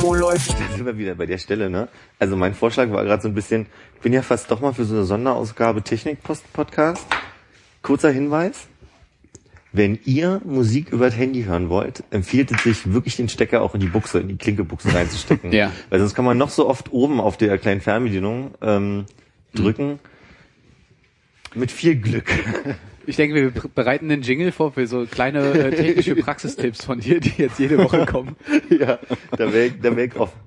Wo läuft? Da sind wir wieder bei der Stelle, ne? Also mein Vorschlag war gerade so ein bisschen, ich bin ja fast doch mal für so eine Sonderausgabe Technik-Podcast. Kurzer Hinweis. Wenn ihr Musik über das Handy hören wollt, empfiehlt es sich wirklich den Stecker auch in die Buchse, in die Klinkebuchse reinzustecken. Ja. Weil sonst kann man noch so oft oben auf der kleinen Fernbedienung ähm, drücken. Mit viel Glück. Ich denke, wir bereiten den Jingle vor für so kleine äh, technische Praxistipps von dir, die jetzt jede Woche kommen. ja, da wäre ich, da wär ich offen.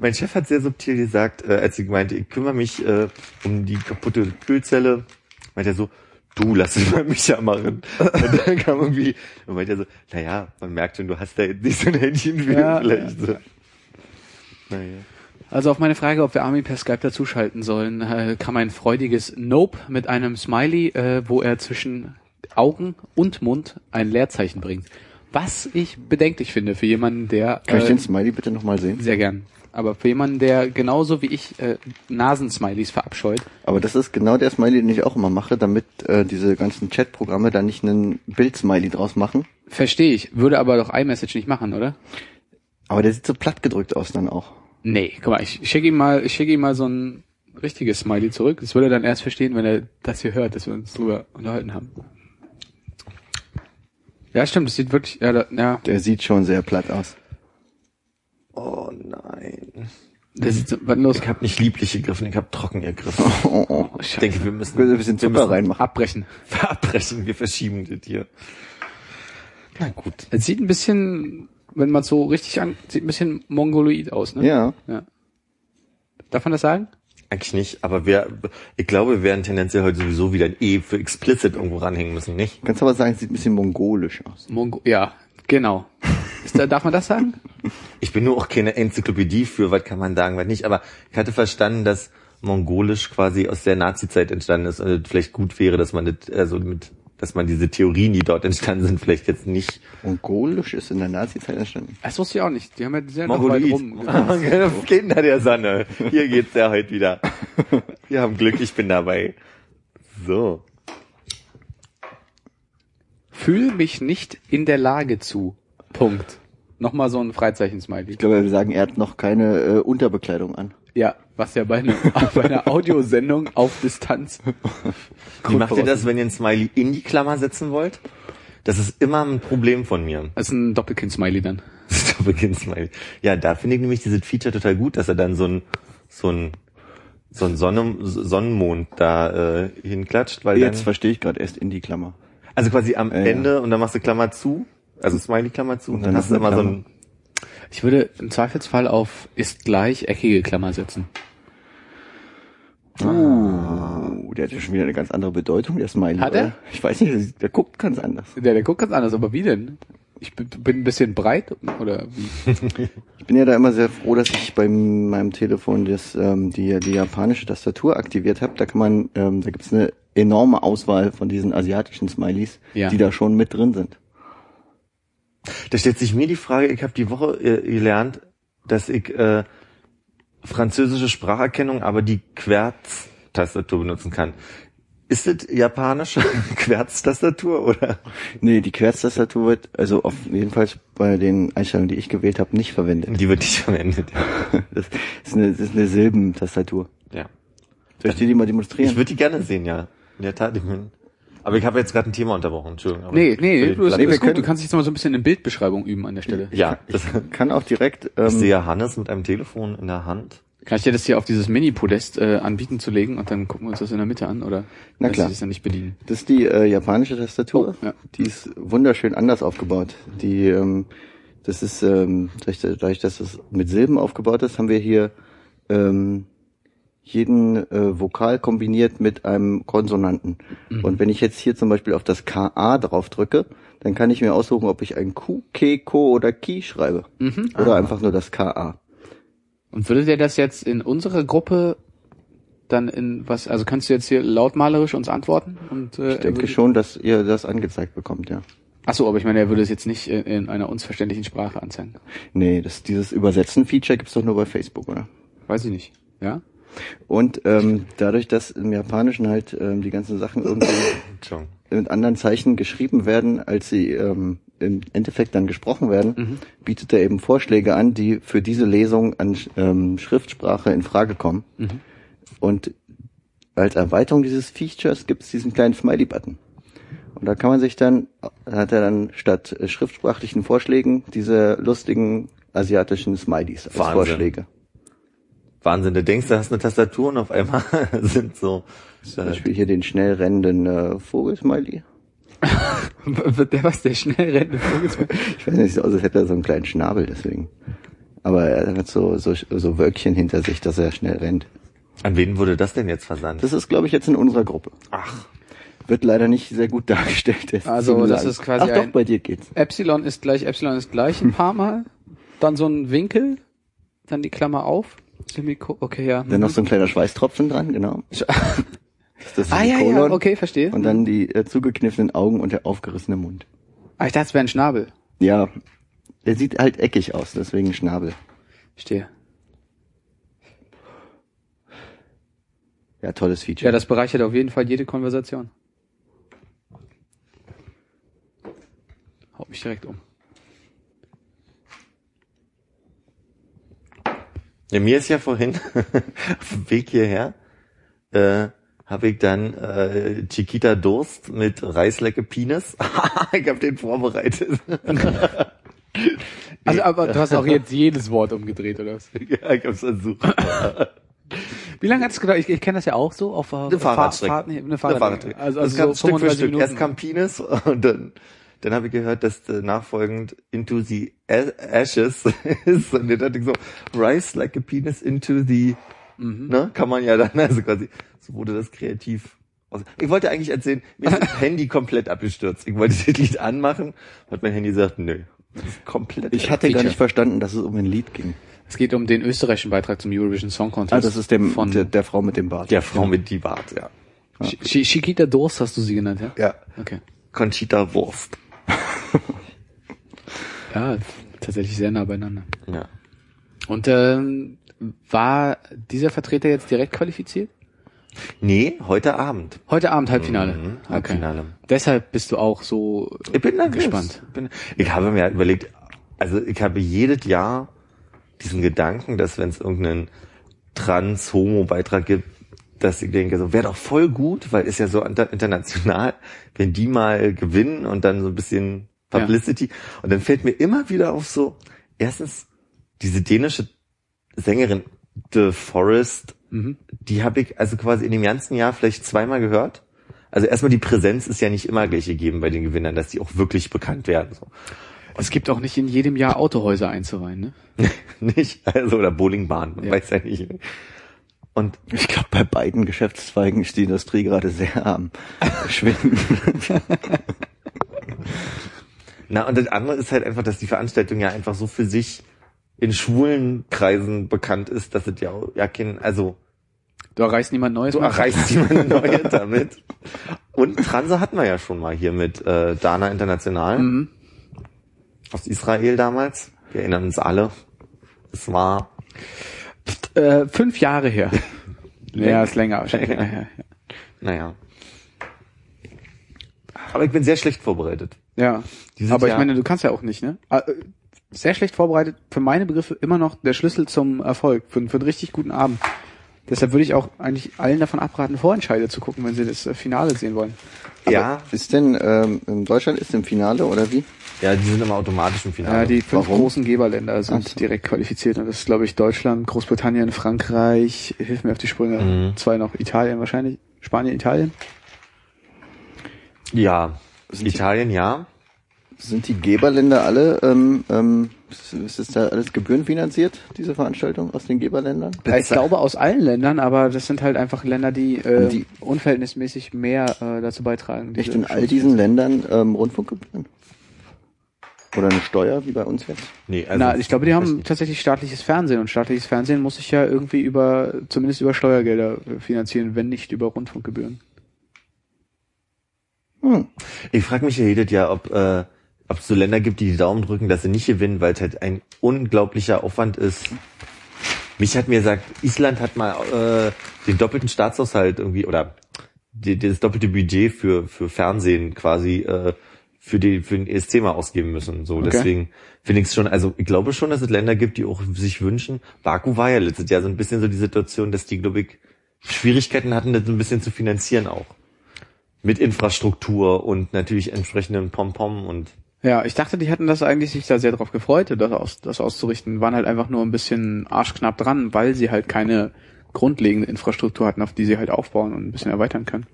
Mein Chef hat sehr subtil gesagt, äh, als sie meinte, ich kümmere mich äh, um die kaputte Kühlzelle, meinte er so, du, lass es mal mich ja machen. Und dann kam irgendwie, und meinte er so, naja, man merkt schon, du hast da jetzt nicht so ein Händchen wie Ja, vielleicht so. Naja. Also auf meine Frage, ob wir Armin per Skype dazuschalten sollen, äh, kam ein freudiges Nope mit einem Smiley, äh, wo er zwischen Augen und Mund ein Leerzeichen bringt. Was ich bedenklich finde für jemanden, der Kann ich äh, den Smiley bitte nochmal sehen? sehr gern. Aber für jemanden, der genauso wie ich äh, Nasensmileys verabscheut, Aber das ist genau der Smiley, den ich auch immer mache, damit äh, diese ganzen Chat-Programme da nicht einen Bild-Smiley draus machen. verstehe ich, würde aber doch iMessage nicht machen, oder? Aber der sieht so platt gedrückt aus dann auch. Nee, guck mal, ich schicke ihm mal, ich schicke ihm mal so ein richtiges Smiley zurück. Das würde er dann erst verstehen, wenn er das hier hört, dass wir uns drüber unterhalten haben. Ja, stimmt, das sieht wirklich, ja, da, ja, Der sieht schon sehr platt aus. Oh nein. das sieht so, was los? Ich habe nicht lieblich gegriffen, ich habe trocken gegriffen. Oh, oh. Ich denke, wir müssen, Ein bisschen wir Zucker müssen reinmachen. Abbrechen. abbrechen, wir verschieben das hier. Na gut. Es sieht ein bisschen, wenn man so richtig an, sieht ein bisschen mongoloid aus, ne? Ja. ja. Darf man das sagen? Eigentlich nicht, aber wir, ich glaube, wir werden tendenziell heute sowieso wieder ein E für explicit irgendwo ranhängen müssen, nicht? Kannst aber sagen, es sieht ein bisschen mongolisch aus. Mongo, ja, genau. Ist da, darf man das sagen? Ich bin nur auch keine Enzyklopädie für, was kann man sagen, was nicht, aber ich hatte verstanden, dass Mongolisch quasi aus der Nazi-Zeit entstanden ist und es vielleicht gut wäre, dass man das, also mit, dass man diese Theorien, die dort entstanden sind, vielleicht jetzt nicht Mongolisch ist in der Nazi-Zeit entstanden. Das wusste ich auch nicht. Die haben ja sehr Mongoloid. rum. Kinder der Sonne. Hier geht's ja heute wieder. Wir haben Glück, ich bin dabei. So. Fühl mich nicht in der Lage zu. Punkt. Nochmal so ein Freizeichen-Smiley. Ich glaube, wir sagen, er hat noch keine äh, Unterbekleidung an. Ja, was ja bei, einer bei einer Audiosendung auf Distanz. Wie macht ihr das, wenn ihr ein Smiley in die Klammer setzen wollt? Das ist immer ein Problem von mir. Das ist ein Doppelkind-Smiley dann. Doppelkinn-Smiley. Ja, da finde ich nämlich dieses Feature total gut, dass er dann so ein, so ein, so ein Sonne, Sonnenmond da äh, hinklatscht, weil Jetzt verstehe ich gerade erst in die Klammer. also quasi am Ja, ja. Ende und dann machst du Klammer zu, also Smiley-Klammer zu und dann, dann hast du immer so Klammer. ein, Ich würde im Zweifelsfall auf ist gleich eckige Klammer setzen. Uh, der hat ja schon wieder eine ganz andere Bedeutung, der Smiley. Hat er? Ich weiß nicht, der guckt ganz anders. Der, der guckt ganz anders, aber wie denn? Ich bin, bin ein bisschen breit oder wie? Ich bin ja da immer sehr froh, dass ich bei meinem Telefon das, ähm, die, die japanische Tastatur aktiviert habe. Da kann man, ähm, da gibt's eine enorme Auswahl von diesen asiatischen Smileys, Ja. die da schon mit drin sind. Da stellt sich mir die Frage, ich habe die Woche äh, gelernt, dass ich äh, französische Spracherkennung, aber die Querz-Tastatur benutzen kann. Ist das japanische Querz-Tastatur oder? Nee, die Querztastatur wird also auf jeden Fall bei den Einstellungen, die ich gewählt habe, nicht verwendet. Die wird nicht verwendet. Das ist eine, das ist eine Silbentastatur. Ja. Soll ich dir die mal demonstrieren? Ich würde die gerne sehen, ja. In der Tat. Ich aber ich habe jetzt gerade ein Thema unterbrochen, Entschuldigung. aber Nee, ich nee, du, ist, Nee, wir ist gut. können- du kannst dich jetzt mal so ein bisschen in Bildbeschreibung üben an der Stelle. Ja, das, kann auch direkt. ich Ähm, sehe Hannes mit einem Telefon in der Hand. Kann ich dir das hier auf dieses Mini-Podest äh, anbieten zu legen und dann gucken wir uns das in der Mitte an oder Na klar. das dann nicht bedienen? Das ist die äh, japanische Tastatur. Oh, ja. Die ist wunderschön anders aufgebaut. Die, ähm, das ist, ähm, dadurch, dadurch, dass es mit Silben aufgebaut ist, haben wir hier, ähm, jeden äh, Vokal kombiniert mit einem Konsonanten. Und wenn ich jetzt hier zum Beispiel auf das KA drauf drücke, dann kann ich mir aussuchen, ob ich ein Q, K, Ko oder Ki schreibe. Oder einfach nur das KA. Und würde der das jetzt in unsere Gruppe dann in was, also kannst du jetzt hier lautmalerisch uns antworten? Und, äh, Ich denke schon, dass ihr das angezeigt bekommt, ja. Achso, aber ich meine, er würde es jetzt nicht in, in einer uns verständlichen Sprache anzeigen. Nee, das, dieses Übersetzen-Feature gibt's doch nur bei Facebook, oder? Weiß ich nicht. Ja? Und ähm, dadurch, dass im Japanischen halt ähm, die ganzen Sachen irgendwie mit anderen Zeichen geschrieben werden, als sie ähm, im Endeffekt dann gesprochen werden, bietet er eben Vorschläge an, die für diese Lesung an ähm, Schriftsprache in Frage kommen. Und als Erweiterung dieses Features gibt es diesen kleinen Smiley-Button. Und da kann man sich dann, hat er dann statt äh, schriftsprachlichen Vorschlägen diese lustigen asiatischen Smileys als Wahnsinn. Vorschläge. Wahnsinn, du denkst, du hast eine Tastatur und auf einmal sind so. Zum Äh, Beispiel hier den schnell rennenden äh, Vogelsmiley. Wird der was, der schnell rennt? Ich weiß nicht, sieht aus, als hätte er so einen kleinen Schnabel, deswegen. Aber er hat so, so, so Wölkchen hinter sich, dass er schnell rennt. an wen wurde das denn jetzt versandt? Das ist, glaube ich, jetzt in unserer Gruppe. Ach, Wird leider nicht sehr gut dargestellt. Das Also, tut mir das leid. ist quasi Ach doch, bei dir geht's. Epsilon ist gleich, Epsilon ist gleich ein paar Mal. Dann so ein Winkel, dann die Klammer auf. Semiko okay, ja. Dann noch so ein kleiner Schweißtropfen dran, genau. Das ist ah, ja, ja, okay, verstehe. Und dann die äh, zugekniffenen Augen und der aufgerissene Mund. ah, ich dachte, es wäre ein Schnabel. Ja, der sieht halt eckig aus, deswegen Schnabel. Verstehe. Ja, tolles Feature. Ja, das bereichert auf jeden Fall jede Konversation. Haut mich direkt um. Ja, mir ist ja vorhin auf dem Weg hierher äh, habe ich dann äh, Chiquita Durst mit Reislecke Penis. ich habe den vorbereitet. Also, aber du hast auch jetzt jedes Wort umgedreht, oder was? ja, ich hab's versucht. Wie lange hat es gedauert? Ich, ich kenne das ja auch so auf äh, Eine Fahrradstrecke. Fahrten, eine Eine Fahrradstrecke. Fahrradstrecke. Also, das also kam so Stück für 35 Stück. Minuten. Erst kam Penis und dann, dann habe ich gehört, dass äh, nachfolgend Into the Ashes ist. Und dann dachte ich so, Rise like a penis into the, Mhm. ne, kann man ja dann, also quasi, so wurde das kreativ. aus- Ich wollte eigentlich erzählen, mir ist das Handy komplett abgestürzt. Ich wollte das Lied anmachen, hat mein Handy gesagt, nö, das ist komplett. Ich hatte gar Feature. nicht verstanden, dass es um ein Lied ging. Es geht um den österreichischen Beitrag zum Eurovision Song Contest. Ah, das ist dem, von der, der Frau mit dem Bart. der Frau mit die Bart, ja. Chiquita Durst hast du sie genannt, ja? Ja. Okay. Conchita Wurst. Ja, tatsächlich sehr nah beieinander. Ja. Und ähm, war dieser Vertreter jetzt direkt qualifiziert? Nee, heute Abend. Heute Abend Halbfinale. Mhm, Halbfinale. Deshalb bist du auch so Ich bin nervös. gespannt. Bin, ich habe mir überlegt, also ich habe jedes Jahr diesen Gedanken, dass wenn es irgendeinen Trans-Homo-Beitrag gibt, dass ich denke, so wäre doch voll gut, weil ist ja so inter international, wenn die mal gewinnen und dann so ein bisschen Publicity. Und dann fällt mir immer wieder auf so, erstens, diese dänische Sängerin The Forest, die habe ich also quasi in dem ganzen Jahr vielleicht zweimal gehört. Also erstmal die Präsenz ist ja nicht immer gleich gegeben bei den Gewinnern, dass die auch wirklich bekannt werden. So. Es gibt auch nicht in jedem Jahr Autohäuser einzuweihen, ne? nicht? Also, oder Bowlingbahn, man Ja. weiß ja nicht. Und Ich glaube, bei beiden Geschäftszweigen ist die Industrie gerade sehr am Schwinden. na, und das andere ist halt einfach, dass die Veranstaltung ja einfach so für sich in schwulen Kreisen bekannt ist, dass es ja, auch- ja kein, also Du erreichst niemand Neues. du erreichst jemanden Neues damit. Und Transe hatten wir ja schon mal hier mit äh, Dana International Mhm. aus Israel damals. Wir erinnern uns alle. Es war Äh, fünf Jahre her. ja, ist länger. Naja. Aber ich bin sehr schlecht vorbereitet. Ja. Aber ich ja- meine, du kannst ja auch nicht, ne? Ah, äh, Sehr schlecht vorbereitet. Für meine Begriffe immer noch der Schlüssel zum Erfolg. Für, für einen richtig guten Abend. Deshalb würde ich auch eigentlich allen davon abraten, Vorentscheide zu gucken, wenn sie das äh, Finale sehen wollen. ja, Ist denn, ähm, in Deutschland ist im Finale oder wie? ja, die sind immer automatisch im Finale. Ja, die fünf Warum? großen Geberländer sind so. direkt qualifiziert. Und das ist, glaube ich, Deutschland, Großbritannien, Frankreich, hilf mir auf die Sprünge, Mhm. zwei noch, Italien wahrscheinlich, Spanien, Italien. ja. Italien, ja. Sind die Geberländer alle, ähm, ähm, ist- das da alles gebührenfinanziert, diese Veranstaltung aus den Geberländern? Ja, ich glaube aus allen Ländern, aber das sind halt einfach Länder, die, äh, die- unverhältnismäßig mehr äh, dazu beitragen. Echt in all diesen Ländern ähm, Rundfunkgebühren? Oder eine Steuer, wie bei uns jetzt? Nee, also Na, ich glaube, die haben tatsächlich staatliches Fernsehen und staatliches Fernsehen muss sich ja irgendwie über, zumindest über Steuergelder äh, finanzieren, wenn nicht über Rundfunkgebühren. Hm. Ich frage mich ja jedes Jahr, ob äh, ob es so Länder gibt, die die Daumen drücken, dass sie nicht gewinnen, weil es halt ein unglaublicher Aufwand ist. Mich hat mir gesagt, Island hat mal äh, den doppelten Staatshaushalt irgendwie oder die, das doppelte Budget für für Fernsehen quasi äh, für die für den ESC mal ausgeben müssen. So Okay. deswegen finde ich es schon. Also ich glaube schon, dass es Länder gibt, die auch sich wünschen. Baku war ja letztes Jahr so ein bisschen so die Situation, dass die glaube ich Schwierigkeiten hatten, das so ein bisschen zu finanzieren auch mit Infrastruktur und natürlich entsprechenden Pom-Pom und Ja, ich dachte, die hätten das eigentlich sich da sehr drauf gefreut, das, aus, das auszurichten, waren halt einfach nur ein bisschen arschknapp dran, weil sie halt keine grundlegende Infrastruktur hatten, auf die sie halt aufbauen und ein bisschen erweitern können.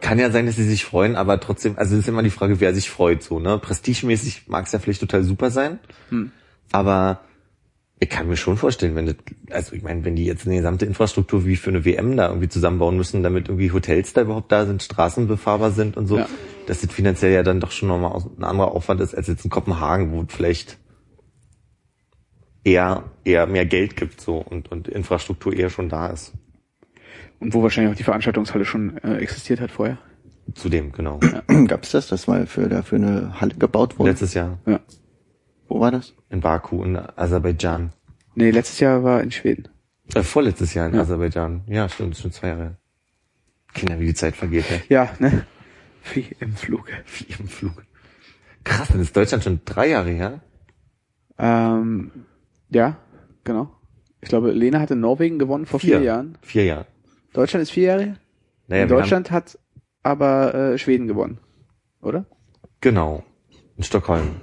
kann ja sein, dass sie sich freuen, aber trotzdem, also es ist immer die Frage, wer sich freut, so, ne? Prestigemäßig mag es ja vielleicht total super sein, Hm. aber ich kann mir schon vorstellen, wenn das, also ich meine, wenn die jetzt eine gesamte Infrastruktur wie für eine WM da irgendwie zusammenbauen müssen, damit irgendwie Hotels da überhaupt da sind, Straßen befahrbar sind und so, Ja. Dass das finanziell ja dann doch schon nochmal ein anderer Aufwand ist als jetzt in Kopenhagen, wo es vielleicht eher, eher mehr Geld gibt, so, und, und Infrastruktur eher schon da ist. Und wo wahrscheinlich auch die Veranstaltungshalle schon äh, existiert hat vorher. Zudem, genau. Gab es das, das mal für, da für eine Halle gebaut wurde? Letztes Jahr Ja. Wo war das? in Baku in Aserbaidschan. Nee, letztes Jahr war in Schweden. Äh, vorletztes Jahr in Ja. Aserbaidschan. Ja, stimmt, ist schon zwei Jahre. Kinder, wie die Zeit vergeht, ne? Ja, ne? Wie im Fluge. Wie im Flug. Krass, dann ist Deutschland schon drei Jahre her. Ähm, ja, genau. Ich glaube, Lena hatte Norwegen gewonnen vor vier, Jahren. Vier Jahre. Deutschland ist vier Jahre her? Naja, in Deutschland hat aber äh, Schweden gewonnen. Oder? Genau. In Stockholm.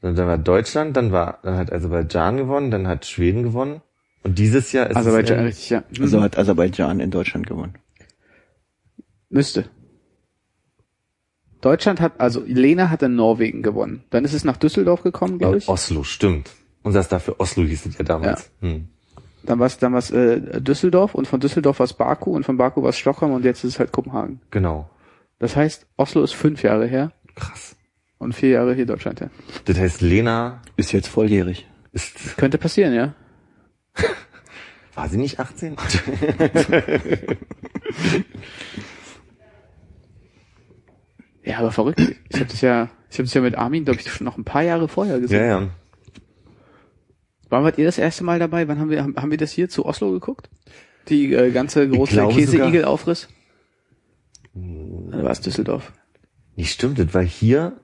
Dann, dann war Deutschland, dann war, dann hat Aserbaidschan gewonnen, dann hat Schweden gewonnen. Und dieses Jahr ist Aserbaidschan, es in, richtig, ja. Also hat Aserbaidschan in Deutschland gewonnen. Müsste. Deutschland hat, also Lena hat in Norwegen gewonnen. Dann ist es nach Düsseldorf gekommen, glaube ich. Oslo, stimmt. Und das dafür Oslo hieß es ja damals. Hm. Dann war es dann war's, äh, Düsseldorf und von Düsseldorf war es Baku und von Baku war es Stockholm und jetzt ist es halt Kopenhagen. Genau. Das heißt, Oslo ist fünf Jahre her Krass. und vier Jahre hier Deutschland her. Das heißt, Lena Ist jetzt volljährig. ist, Könnte passieren, ja. war sie nicht 18? Ja, aber verrückt. Ich habe das ja, ich habe das ja mit Armin, glaube ich, schon noch ein paar Jahre vorher gesehen. ja, ja. Wann wart ihr das erste Mal dabei? Wann haben wir, haben, wir das hier zu Oslo geguckt? Die äh, ganze große Käseigel-Aufriss? Oder war es Düsseldorf? Nicht stimmt, das war hier,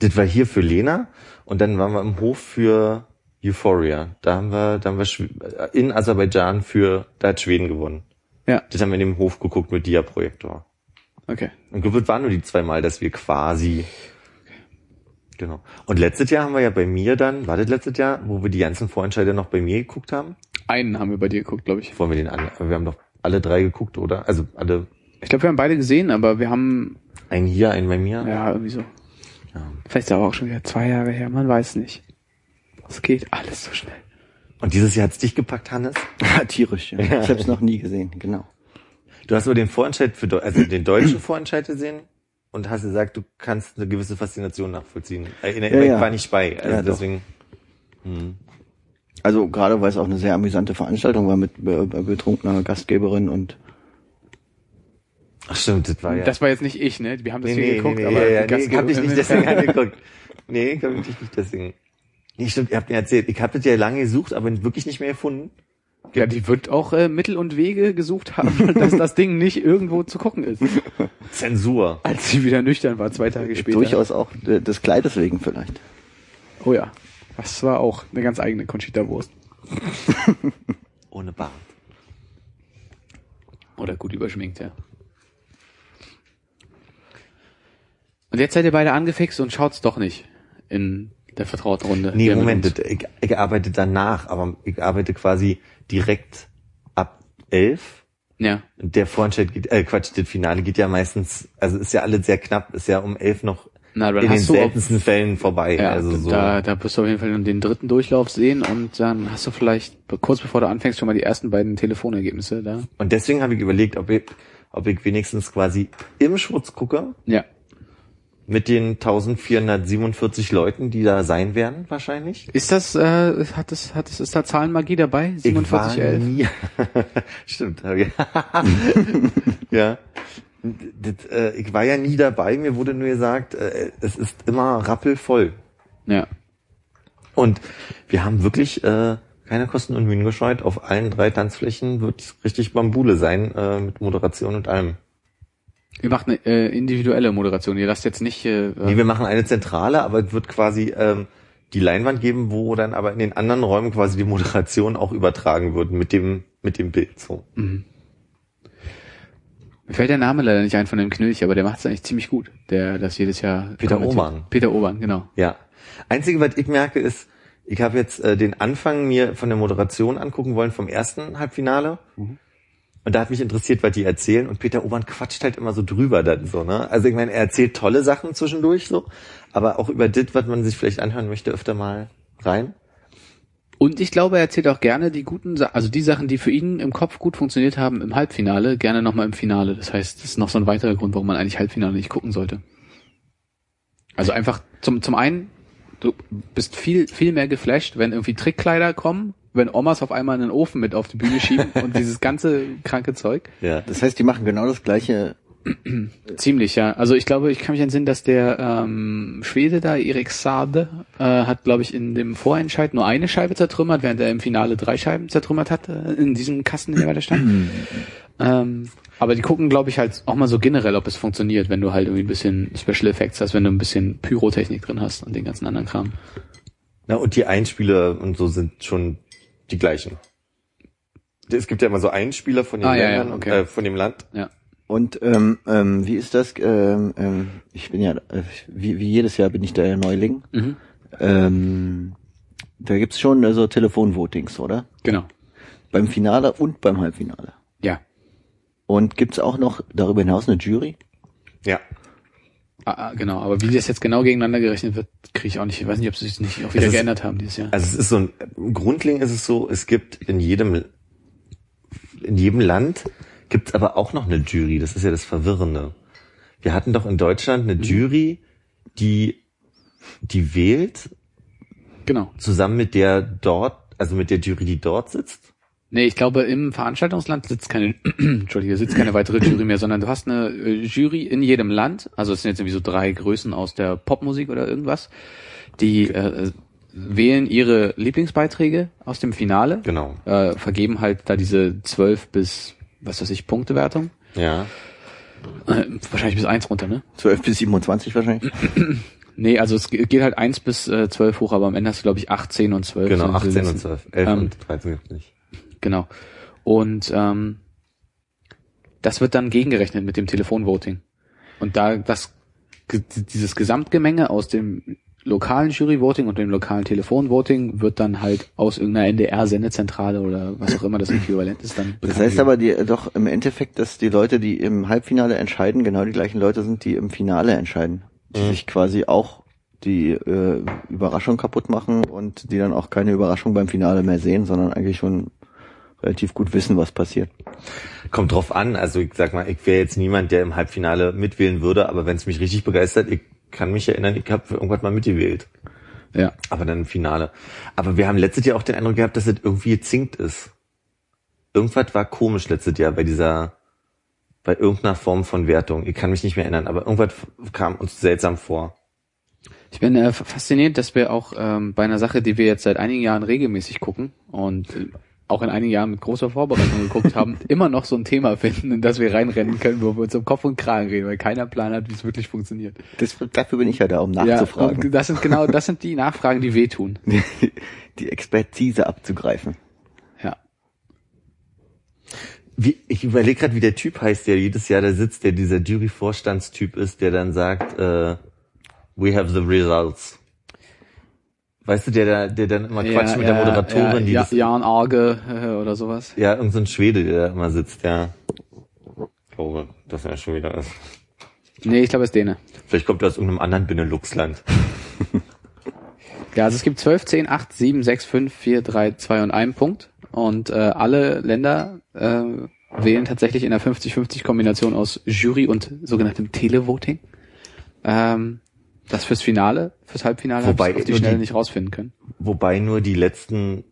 das war hier für Lena und dann waren wir im Hof für Euphoria. Da haben wir, da haben wir äh, in Aserbaidschan für, da hat Schweden gewonnen. Ja, Das haben wir in dem Hof geguckt mit Dia-Projektor. Okay. Und es waren nur die zwei Mal, dass wir quasi, genau. Und letztes Jahr haben wir ja bei mir dann, war das letztes Jahr, wo wir die ganzen Vorentscheider noch bei mir geguckt haben? Einen haben wir bei dir geguckt, glaube ich. Wollen wir den an, wir haben doch alle drei geguckt, oder? Also alle, Ich glaube, wir haben beide gesehen, aber wir haben, einen hier, einen bei mir. ja, irgendwie so. Ja. Vielleicht ist aber auch schon wieder zwei Jahre her, man weiß nicht. Es geht alles so schnell. Und dieses Jahr hat's dich gepackt, Hannes? Tierisch, ja. Ich habe es noch nie gesehen, genau. Du hast aber den Vorentscheid für, also den deutschen Vorentscheid gesehen und hast gesagt, du kannst eine gewisse Faszination nachvollziehen. Äh, in der Ja, ich ja. war nicht bei, also Ja, deswegen. Hm. Also gerade weil es auch eine sehr amüsante Veranstaltung war mit be be- betrunkener Gastgeberin und Ach stimmt, das war ja. Das war jetzt nicht ich, ne? Wir haben das nee, hier nee, geguckt, nee, aber ja, ja, nee, ich hab dich nicht deswegen angeguckt. Nee, ich hab dich nicht deswegen. Nee, stimmt, ihr habt mir erzählt, ich habe das ja lange gesucht, aber wirklich nicht mehr gefunden. Ja, die wird auch äh, Mittel und Wege gesucht haben, dass das Ding nicht irgendwo zu gucken ist. Zensur. Als sie wieder nüchtern war, zwei Tage später. durchaus auch äh, des Kleides wegen vielleicht. Oh ja. Das war auch eine ganz eigene Conchita-Wurst. Ohne Bart. Oder gut überschminkt, ja. Und jetzt seid ihr beide angefixt und schaut's doch nicht in der vertrauten Runde. Nee, Moment, ich, ich arbeite danach, aber ich arbeite quasi direkt ab elf Ja. Der Vorentscheid geht, äh, Quatsch, das Finale geht ja meistens, also ist ja alles sehr knapp, ist ja um elf noch Na, in den seltensten Fällen vorbei. Ja, also so. da, da wirst du auf jeden Fall den dritten Durchlauf sehen und dann hast du vielleicht kurz bevor du anfängst schon mal die ersten beiden Telefonergebnisse da. Und deswegen habe ich überlegt, ob ich, ob ich wenigstens quasi im Schwutz gucke, Ja. Mit den 1447 Leuten, die da sein werden, wahrscheinlich. Ist das, äh, hat das, hat das, ist da Zahlenmagie dabei? Ich war 4711? nie, stimmt, ja. Das, äh, ich war ja nie dabei, mir wurde nur gesagt, äh, es ist immer rappelvoll. Ja. Und wir haben wirklich äh, keine Kosten und Mühen gescheut. Auf allen drei Tanzflächen wird richtig Bambule sein, äh, mit Moderation und allem. Ihr macht eine äh, individuelle Moderation. Ihr lasst jetzt nicht, äh, Nee, wir machen eine zentrale, aber es wird quasi ähm, die Leinwand geben, wo dann aber in den anderen Räumen quasi die Moderation auch übertragen wird mit dem mit dem Bild. So. mir fällt der Name leider nicht ein von dem Knilch, aber der macht es eigentlich ziemlich gut. Der das jedes Jahr. Peter. Obern. Peter Obern, genau. Ja. Einzige, was ich merke, ist, ich habe jetzt äh, den Anfang mir von der Moderation angucken wollen vom ersten Halbfinale. Und da hat mich interessiert, was die erzählen. Und Peter Obern quatscht halt immer so drüber dann so, ne? Also ich meine, er erzählt tolle Sachen zwischendurch so, aber auch über das, was man sich vielleicht anhören möchte, öfter mal rein. Und ich glaube, er erzählt auch gerne die guten, also die Sachen, die für ihn im Kopf gut funktioniert haben im Halbfinale, gerne nochmal im Finale. Das heißt, das ist noch so ein weiterer Grund, warum man eigentlich Halbfinale nicht gucken sollte. Also einfach zum, zum einen, du bist viel, viel mehr geflasht, wenn irgendwie Trickkleider kommen, wenn Omas auf einmal einen Ofen mit auf die Bühne schieben und dieses ganze kranke Zeug. Ja. Das heißt, die machen genau das gleiche. Ziemlich, ja. Also ich glaube, ich kann mich entsinnen, dass der ähm, Schwede da, Erik Sade, äh, hat, glaube ich, in dem Vorentscheid nur eine Scheibe zertrümmert, während er im Finale drei Scheiben zertrümmert hat, äh, in diesem Kasten, der da stand. ähm, aber die gucken, glaube ich, halt auch mal so generell, ob es funktioniert, wenn du halt irgendwie ein bisschen Special Effects hast, wenn du ein bisschen Pyrotechnik drin hast und den ganzen anderen Kram. Na, und die Einspieler und so sind schon die gleichen. Es gibt ja immer so Einspieler von den Ah, Ländern, ja, okay. äh, von dem Land. Ja. Und ähm, ähm, wie ist das? Ähm, ähm, ich bin ja, äh, wie, wie jedes Jahr bin ich da ja Neuling. Mhm. Ähm, da gibt's schon äh, so Telefonvotings, oder? Genau. Beim Finale und beim Halbfinale. Ja. Und gibt's auch noch darüber hinaus eine Jury? Ja. Ah, ah, genau. Aber wie das jetzt genau gegeneinander gerechnet wird, kriege ich auch nicht. Ich weiß nicht, ob sie sich nicht auch wieder ist- geändert haben dieses Jahr. Also es ist so ein, grundlegend ist es so, es gibt in jedem, in jedem Land gibt's aber auch noch eine Jury. Das ist ja das Verwirrende. Wir hatten doch in Deutschland Mhm. eine Jury, die, die wählt Genau. zusammen mit der dort, also mit der Jury, die dort sitzt. Nee, ich glaube, im Veranstaltungsland sitzt keine, Entschuldige, sitzt keine weitere Jury mehr, sondern du hast eine äh, Jury in jedem Land. Also es sind jetzt irgendwie so drei Größen aus der Popmusik oder irgendwas, die äh, wählen ihre Lieblingsbeiträge aus dem Finale, Genau. äh, vergeben halt da diese zwölf bis, was weiß ich, Punktewertung. Ja. Äh, wahrscheinlich bis eins runter, ne? 12 bis 27 wahrscheinlich. Nee, also es ge- geht halt eins bis äh, zwölf hoch, aber am Ende hast du, glaube ich, 18 und 12. Genau, sind- 18 sind- und 12. 11 Ähm, und 13 gibt's nicht. Genau. Und ähm, das wird dann gegengerechnet mit dem Telefonvoting. Und da das dieses Gesamtgemenge aus dem lokalen Juryvoting und dem lokalen Telefonvoting wird dann halt aus irgendeiner NDR-Sendezentrale oder was auch immer das Äquivalent ist dann. Das heißt aber die, doch im Endeffekt, dass die Leute, die im Halbfinale entscheiden, genau die gleichen Leute sind, die im Finale entscheiden. Die sich quasi auch die äh, Überraschung kaputt machen und die dann auch keine Überraschung beim Finale mehr sehen, sondern eigentlich schon relativ gut wissen, was passiert. Kommt drauf an. Also ich sag mal, ich wäre jetzt niemand, der im Halbfinale mitwählen würde, aber wenn es mich richtig begeistert, ich kann mich erinnern, ich habe irgendwas mal mitgewählt. ja. Aber dann im Finale. Aber wir haben letztes Jahr auch den Eindruck gehabt, dass es irgendwie gezinkt ist. Irgendwas war komisch letztes Jahr bei dieser, bei irgendeiner Form von Wertung. Ich kann mich nicht mehr erinnern, aber irgendwas kam uns seltsam vor. Ich bin äh, fasziniert, dass wir auch ähm, bei einer Sache, die wir jetzt seit einigen Jahren regelmäßig gucken und äh, auch in einigen Jahren mit großer Vorbereitung geguckt haben, immer noch so ein Thema finden, in das wir reinrennen können, wo wir uns um Kopf und Kragen reden, weil keiner Plan hat, wie es wirklich funktioniert. Das, dafür bin ich ja da, um Ja, nachzufragen, und das sind genau, das sind die Nachfragen, die wehtun. die Expertise abzugreifen. Ja. Wie, ich überlege gerade, wie der Typ heißt, der jedes Jahr da sitzt, der dieser Jury-Vorstandstyp ist, der dann sagt, äh, we have the results. Weißt du, der da, der dann immer quatscht mit der Moderatorin, ja, die ja, Jan Arge äh, oder sowas. ja, irgend so ein Schwede, der da immer sitzt, ja. glaube, dass er schon wieder ist. Nee, ich glaube, es ist Däne. Vielleicht kommt er aus irgendeinem anderen Benelux-Land. Ja, also es gibt 12, 10, 8, 7, 6, 5, 4, 3, 2 und 1 Punkt. Und äh, alle Länder äh, wählen tatsächlich in der 50-50-Kombination aus Jury und sogenanntem Televoting. Ähm, das fürs Finale, fürs Halbfinale Wobei ich auf die Schnelle die- nicht rausfinden können. Wobei nur die letzten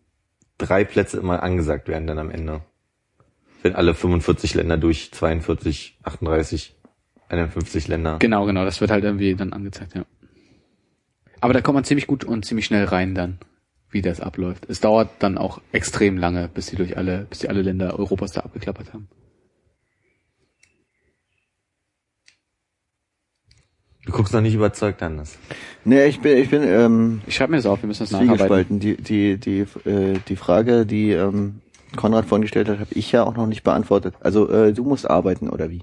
drei Plätze immer angesagt werden dann am Ende. Wenn alle 45 Länder durch 42, 38, 51 Länder. Genau, genau, das wird halt irgendwie dann angezeigt, ja. Aber da kommt man ziemlich gut und ziemlich schnell rein dann, wie das abläuft. Es dauert dann auch extrem lange, bis sie durch alle, bis sie alle Länder Europas da abgeklappert haben. Du guckst noch nicht überzeugt an das. Nee, ich bin, ich bin ähm, Ich schreibe mir das auf, wir müssen das nacharbeiten. zwiegespalten. Die, die, die, äh, die Frage, die ähm, Konrad vorhin gestellt hat, habe ich ja auch noch nicht beantwortet. Also äh, du musst arbeiten oder wie?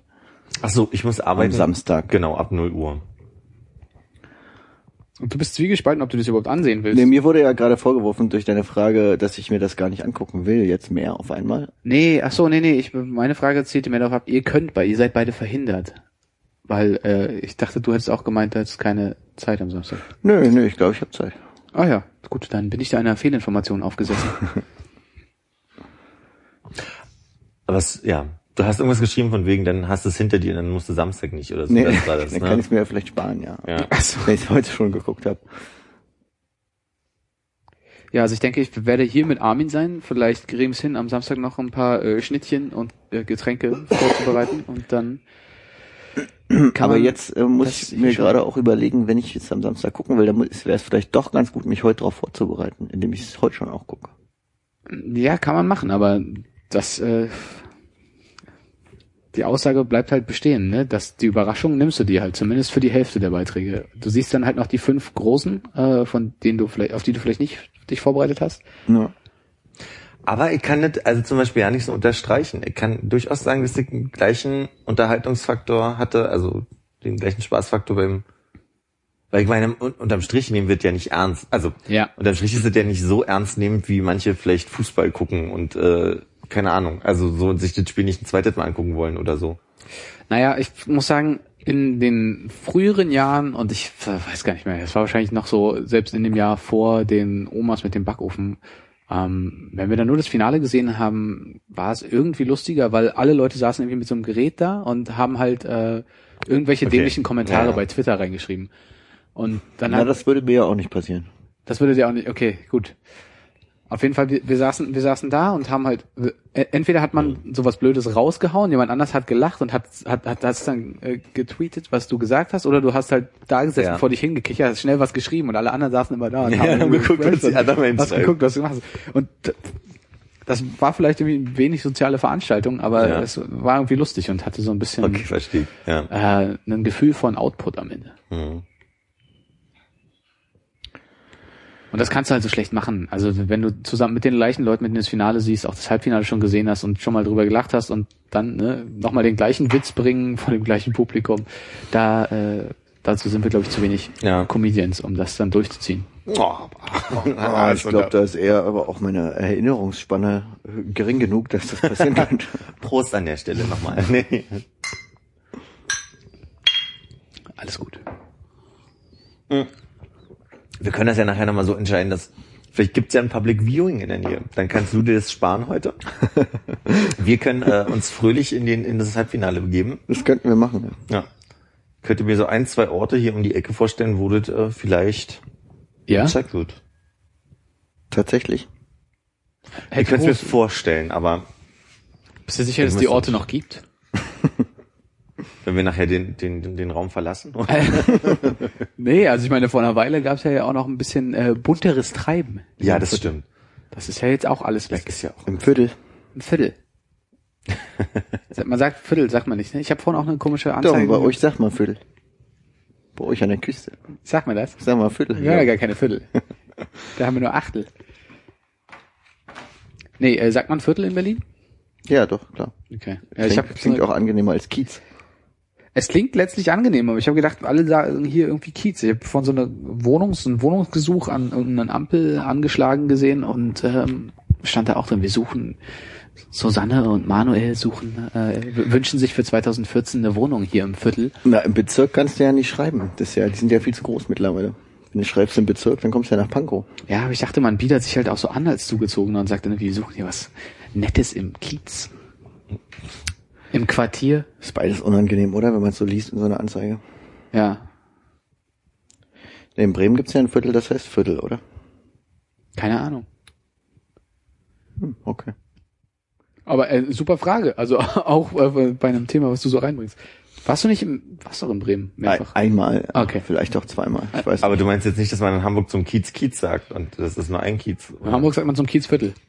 Ach so, ich muss arbeiten. Am Samstag. Genau, ab 0 Uhr. Und du bist zwiegespalten, ob du das überhaupt ansehen willst. Nee, mir wurde ja gerade vorgeworfen durch deine Frage, dass ich mir das gar nicht angucken will, jetzt mehr auf einmal. Nee, ach so, nee, nee, ich, meine Frage zielte mir darauf ab, ihr könnt, weil ihr seid beide verhindert. Weil äh, ich dachte, du hättest auch gemeint, du hättest keine Zeit am Samstag. Nö, nö, ich glaube, ich habe Zeit. Ah ja, gut, dann bin ich da einer Fehlinformation aufgesessen. Aber es, ja, du hast irgendwas geschrieben von wegen, dann hast du es hinter dir, dann musst du Samstag nicht oder so. Nee, das war das, dann ne? kann ich mir ja vielleicht sparen, ja. ja. Wenn ich heute schon geguckt habe. ja, also ich denke, ich werde hier mit Armin sein. Vielleicht kriegen wir es hin, am Samstag noch ein paar äh, Schnittchen und äh, Getränke vorzubereiten und dann Aber man jetzt äh, muss ich mir gerade auch überlegen, wenn ich jetzt am Samstag gucken will, dann wäre es vielleicht doch ganz gut, mich heute darauf vorzubereiten, indem ich es heute schon auch gucke. Ja, kann man machen, aber das äh, die Aussage bleibt halt bestehen, ne? Dass die Überraschung nimmst du dir halt, zumindest für die Hälfte der Beiträge. Du siehst dann halt noch die fünf großen, äh, von denen du vielleicht, auf die du vielleicht nicht dich vorbereitet hast. Ja. Aber ich kann nicht, also zum Beispiel ja nicht so unterstreichen. Ich kann durchaus sagen, dass ich den gleichen Unterhaltungsfaktor hatte, also den gleichen Spaßfaktor beim, weil ich meine, un- unterm Strich nehmen wird ja nicht ernst. Also Ja. unterm Strich ist es ja nicht so ernst nehmend, wie manche vielleicht Fußball gucken und äh, keine Ahnung, also so sich das Spiel nicht ein zweites Mal angucken wollen oder so. Naja, ich muss sagen, in den früheren Jahren, und ich weiß gar nicht mehr, es war wahrscheinlich noch so, selbst in dem Jahr vor den Omas mit dem Backofen, ähm, wenn wir dann nur das Finale gesehen haben, war es irgendwie lustiger, weil alle Leute saßen irgendwie mit so einem Gerät da und haben halt äh, irgendwelche Okay. dämlichen Kommentare Ja, ja. bei Twitter reingeschrieben. Und dann Na, hat, das würde mir ja auch nicht passieren. das würde dir auch nicht, okay, gut. Auf jeden Fall, wir, wir saßen, wir saßen da und haben halt, äh, entweder hat man sowas Blödes rausgehauen, jemand anders hat gelacht und hat, hat, hat das dann äh, getweetet, was du gesagt hast, oder du hast halt da gesessen, Ja. vor dich hingekichert, hast schnell was geschrieben und alle anderen saßen immer da und Ja, haben haben geguckt, was die anderen hast geguckt, was du machst. Und das war vielleicht irgendwie wenig soziale Veranstaltung, aber Ja. es war irgendwie lustig und hatte so ein bisschen Okay, verstehe. Ja. äh, ein Gefühl von Output am Ende. Mhm. Und das kannst du halt so schlecht machen. Also wenn du zusammen mit den gleichen Leuten, mit denen du das Finale siehst, auch das Halbfinale schon gesehen hast und schon mal drüber gelacht hast und dann ne, nochmal den gleichen Witz bringen von dem gleichen Publikum, da äh, dazu sind wir, glaube ich, zu wenig Ja. Comedians, um das dann durchzuziehen. Oh, Ah, ich glaube, da ist eher aber auch meine Erinnerungsspanne gering genug, dass das passieren könnte. Prost an der Stelle nochmal. Nee. Alles gut. Wir können das ja nachher nochmal so entscheiden, dass vielleicht gibt's ja ein Public Viewing in der Nähe. Dann kannst du dir das sparen heute. Wir können äh, uns fröhlich in, den, in das Halbfinale begeben. Das könnten wir machen. Ja. Ja. Könnte mir so ein, zwei Orte hier um die Ecke vorstellen, wo das äh, vielleicht Ja? gezeigt wird. Tatsächlich. Ich Hey, könnte es mir vorstellen, aber bist du sicher, dass es die Orte noch gibt? wenn wir nachher den, den, den, Raum verlassen. Nee, also ich meine, vor einer Weile gab es ja auch noch ein bisschen äh, bunteres Treiben. ja, das stimmt. Das ist ja jetzt auch alles weg. ist ja auch. Im Viertel. Ein Viertel. man sagt Viertel, sagt man nicht. Ne? Ich habe vorhin auch eine komische Doch, Anzeige. bei gehört. euch sagt man Viertel. Bei euch an der Küste. Sag mal das. Sag mal Viertel. Wir haben ja gar keine Viertel. da haben wir nur Achtel. Nee, äh, sagt man Viertel in Berlin? ja doch, klar. Okay. Ja, Klingt, ich hab, klingt auch angenehmer als Kiez. Es klingt letztlich angenehm, aber ich habe gedacht, alle sagen hier irgendwie Kiez. Ich habe von so einer Wohnungs-, ein Wohnungsgesuch an irgendeiner Ampel angeschlagen gesehen und ähm, stand da auch drin, wir suchen Susanne und Manuel suchen, äh, wünschen sich für 2014 eine Wohnung hier im Viertel. Na, im Bezirk kannst du ja nicht schreiben. Das ist ja, die sind ja viel zu groß mittlerweile. Wenn du schreibst im Bezirk, dann kommst du ja nach Pankow. Ja, aber ich dachte, man bietet sich halt auch so an als Zugezogener und sagt dann, wir suchen hier was Nettes im Kiez. Im Quartier. Ist beides unangenehm, oder? Wenn man es so liest in so einer Anzeige. Ja, In Bremen gibt's ja ein Viertel, das heißt Viertel, oder? keine Ahnung. Hm, okay. Aber äh, super Frage. Also auch äh, bei einem Thema, was du so reinbringst. Warst du nicht im, warst du doch in Bremen mehrfach? Ein, einmal, Okay. vielleicht auch zweimal. Ich weiß Aber du meinst jetzt nicht, dass man in Hamburg zum Kiez Kiez sagt und das ist nur ein Kiez. In Hamburg sagt man zum Kiezviertel.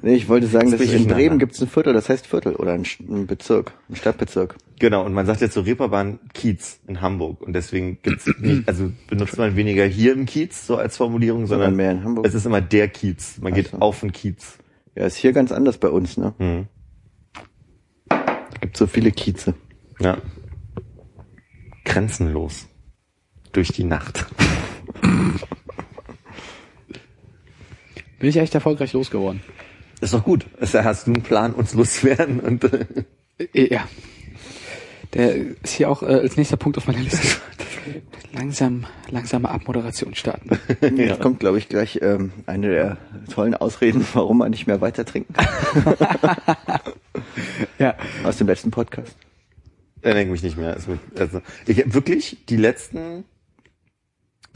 Nee, ich wollte sagen, Das dass in. Bremen gibt's ein Viertel, das heißt Viertel oder ein, Bezirk, ein Stadtbezirk. Genau, und man sagt jetzt zur Reeperbahn Kiez in Hamburg und deswegen gibt's nicht, also benutzt man weniger hier im Kiez so als Formulierung, sondern Sondern mehr in Hamburg. es ist immer der Kiez. Man geht so. auf den Kiez. Ja, ist hier ganz anders bei uns, ne? Hm. Da gibt's so viele Kieze. Ja. Grenzenlos. Durch die Nacht. Bin ich echt erfolgreich losgeworden. Ist doch gut. Also hast du einen Plan, uns loswerden und äh, Äh, Ja. Der ist hier auch äh, als nächster Punkt auf meiner Liste. Langsam, langsame Abmoderation starten. Jetzt kommt, glaube ich, gleich ähm, eine der tollen Ausreden, warum man nicht mehr weiter trinken kann. Ja. Aus dem letzten Podcast. Erinnere mich nicht mehr. Also, ich wirklich die letzten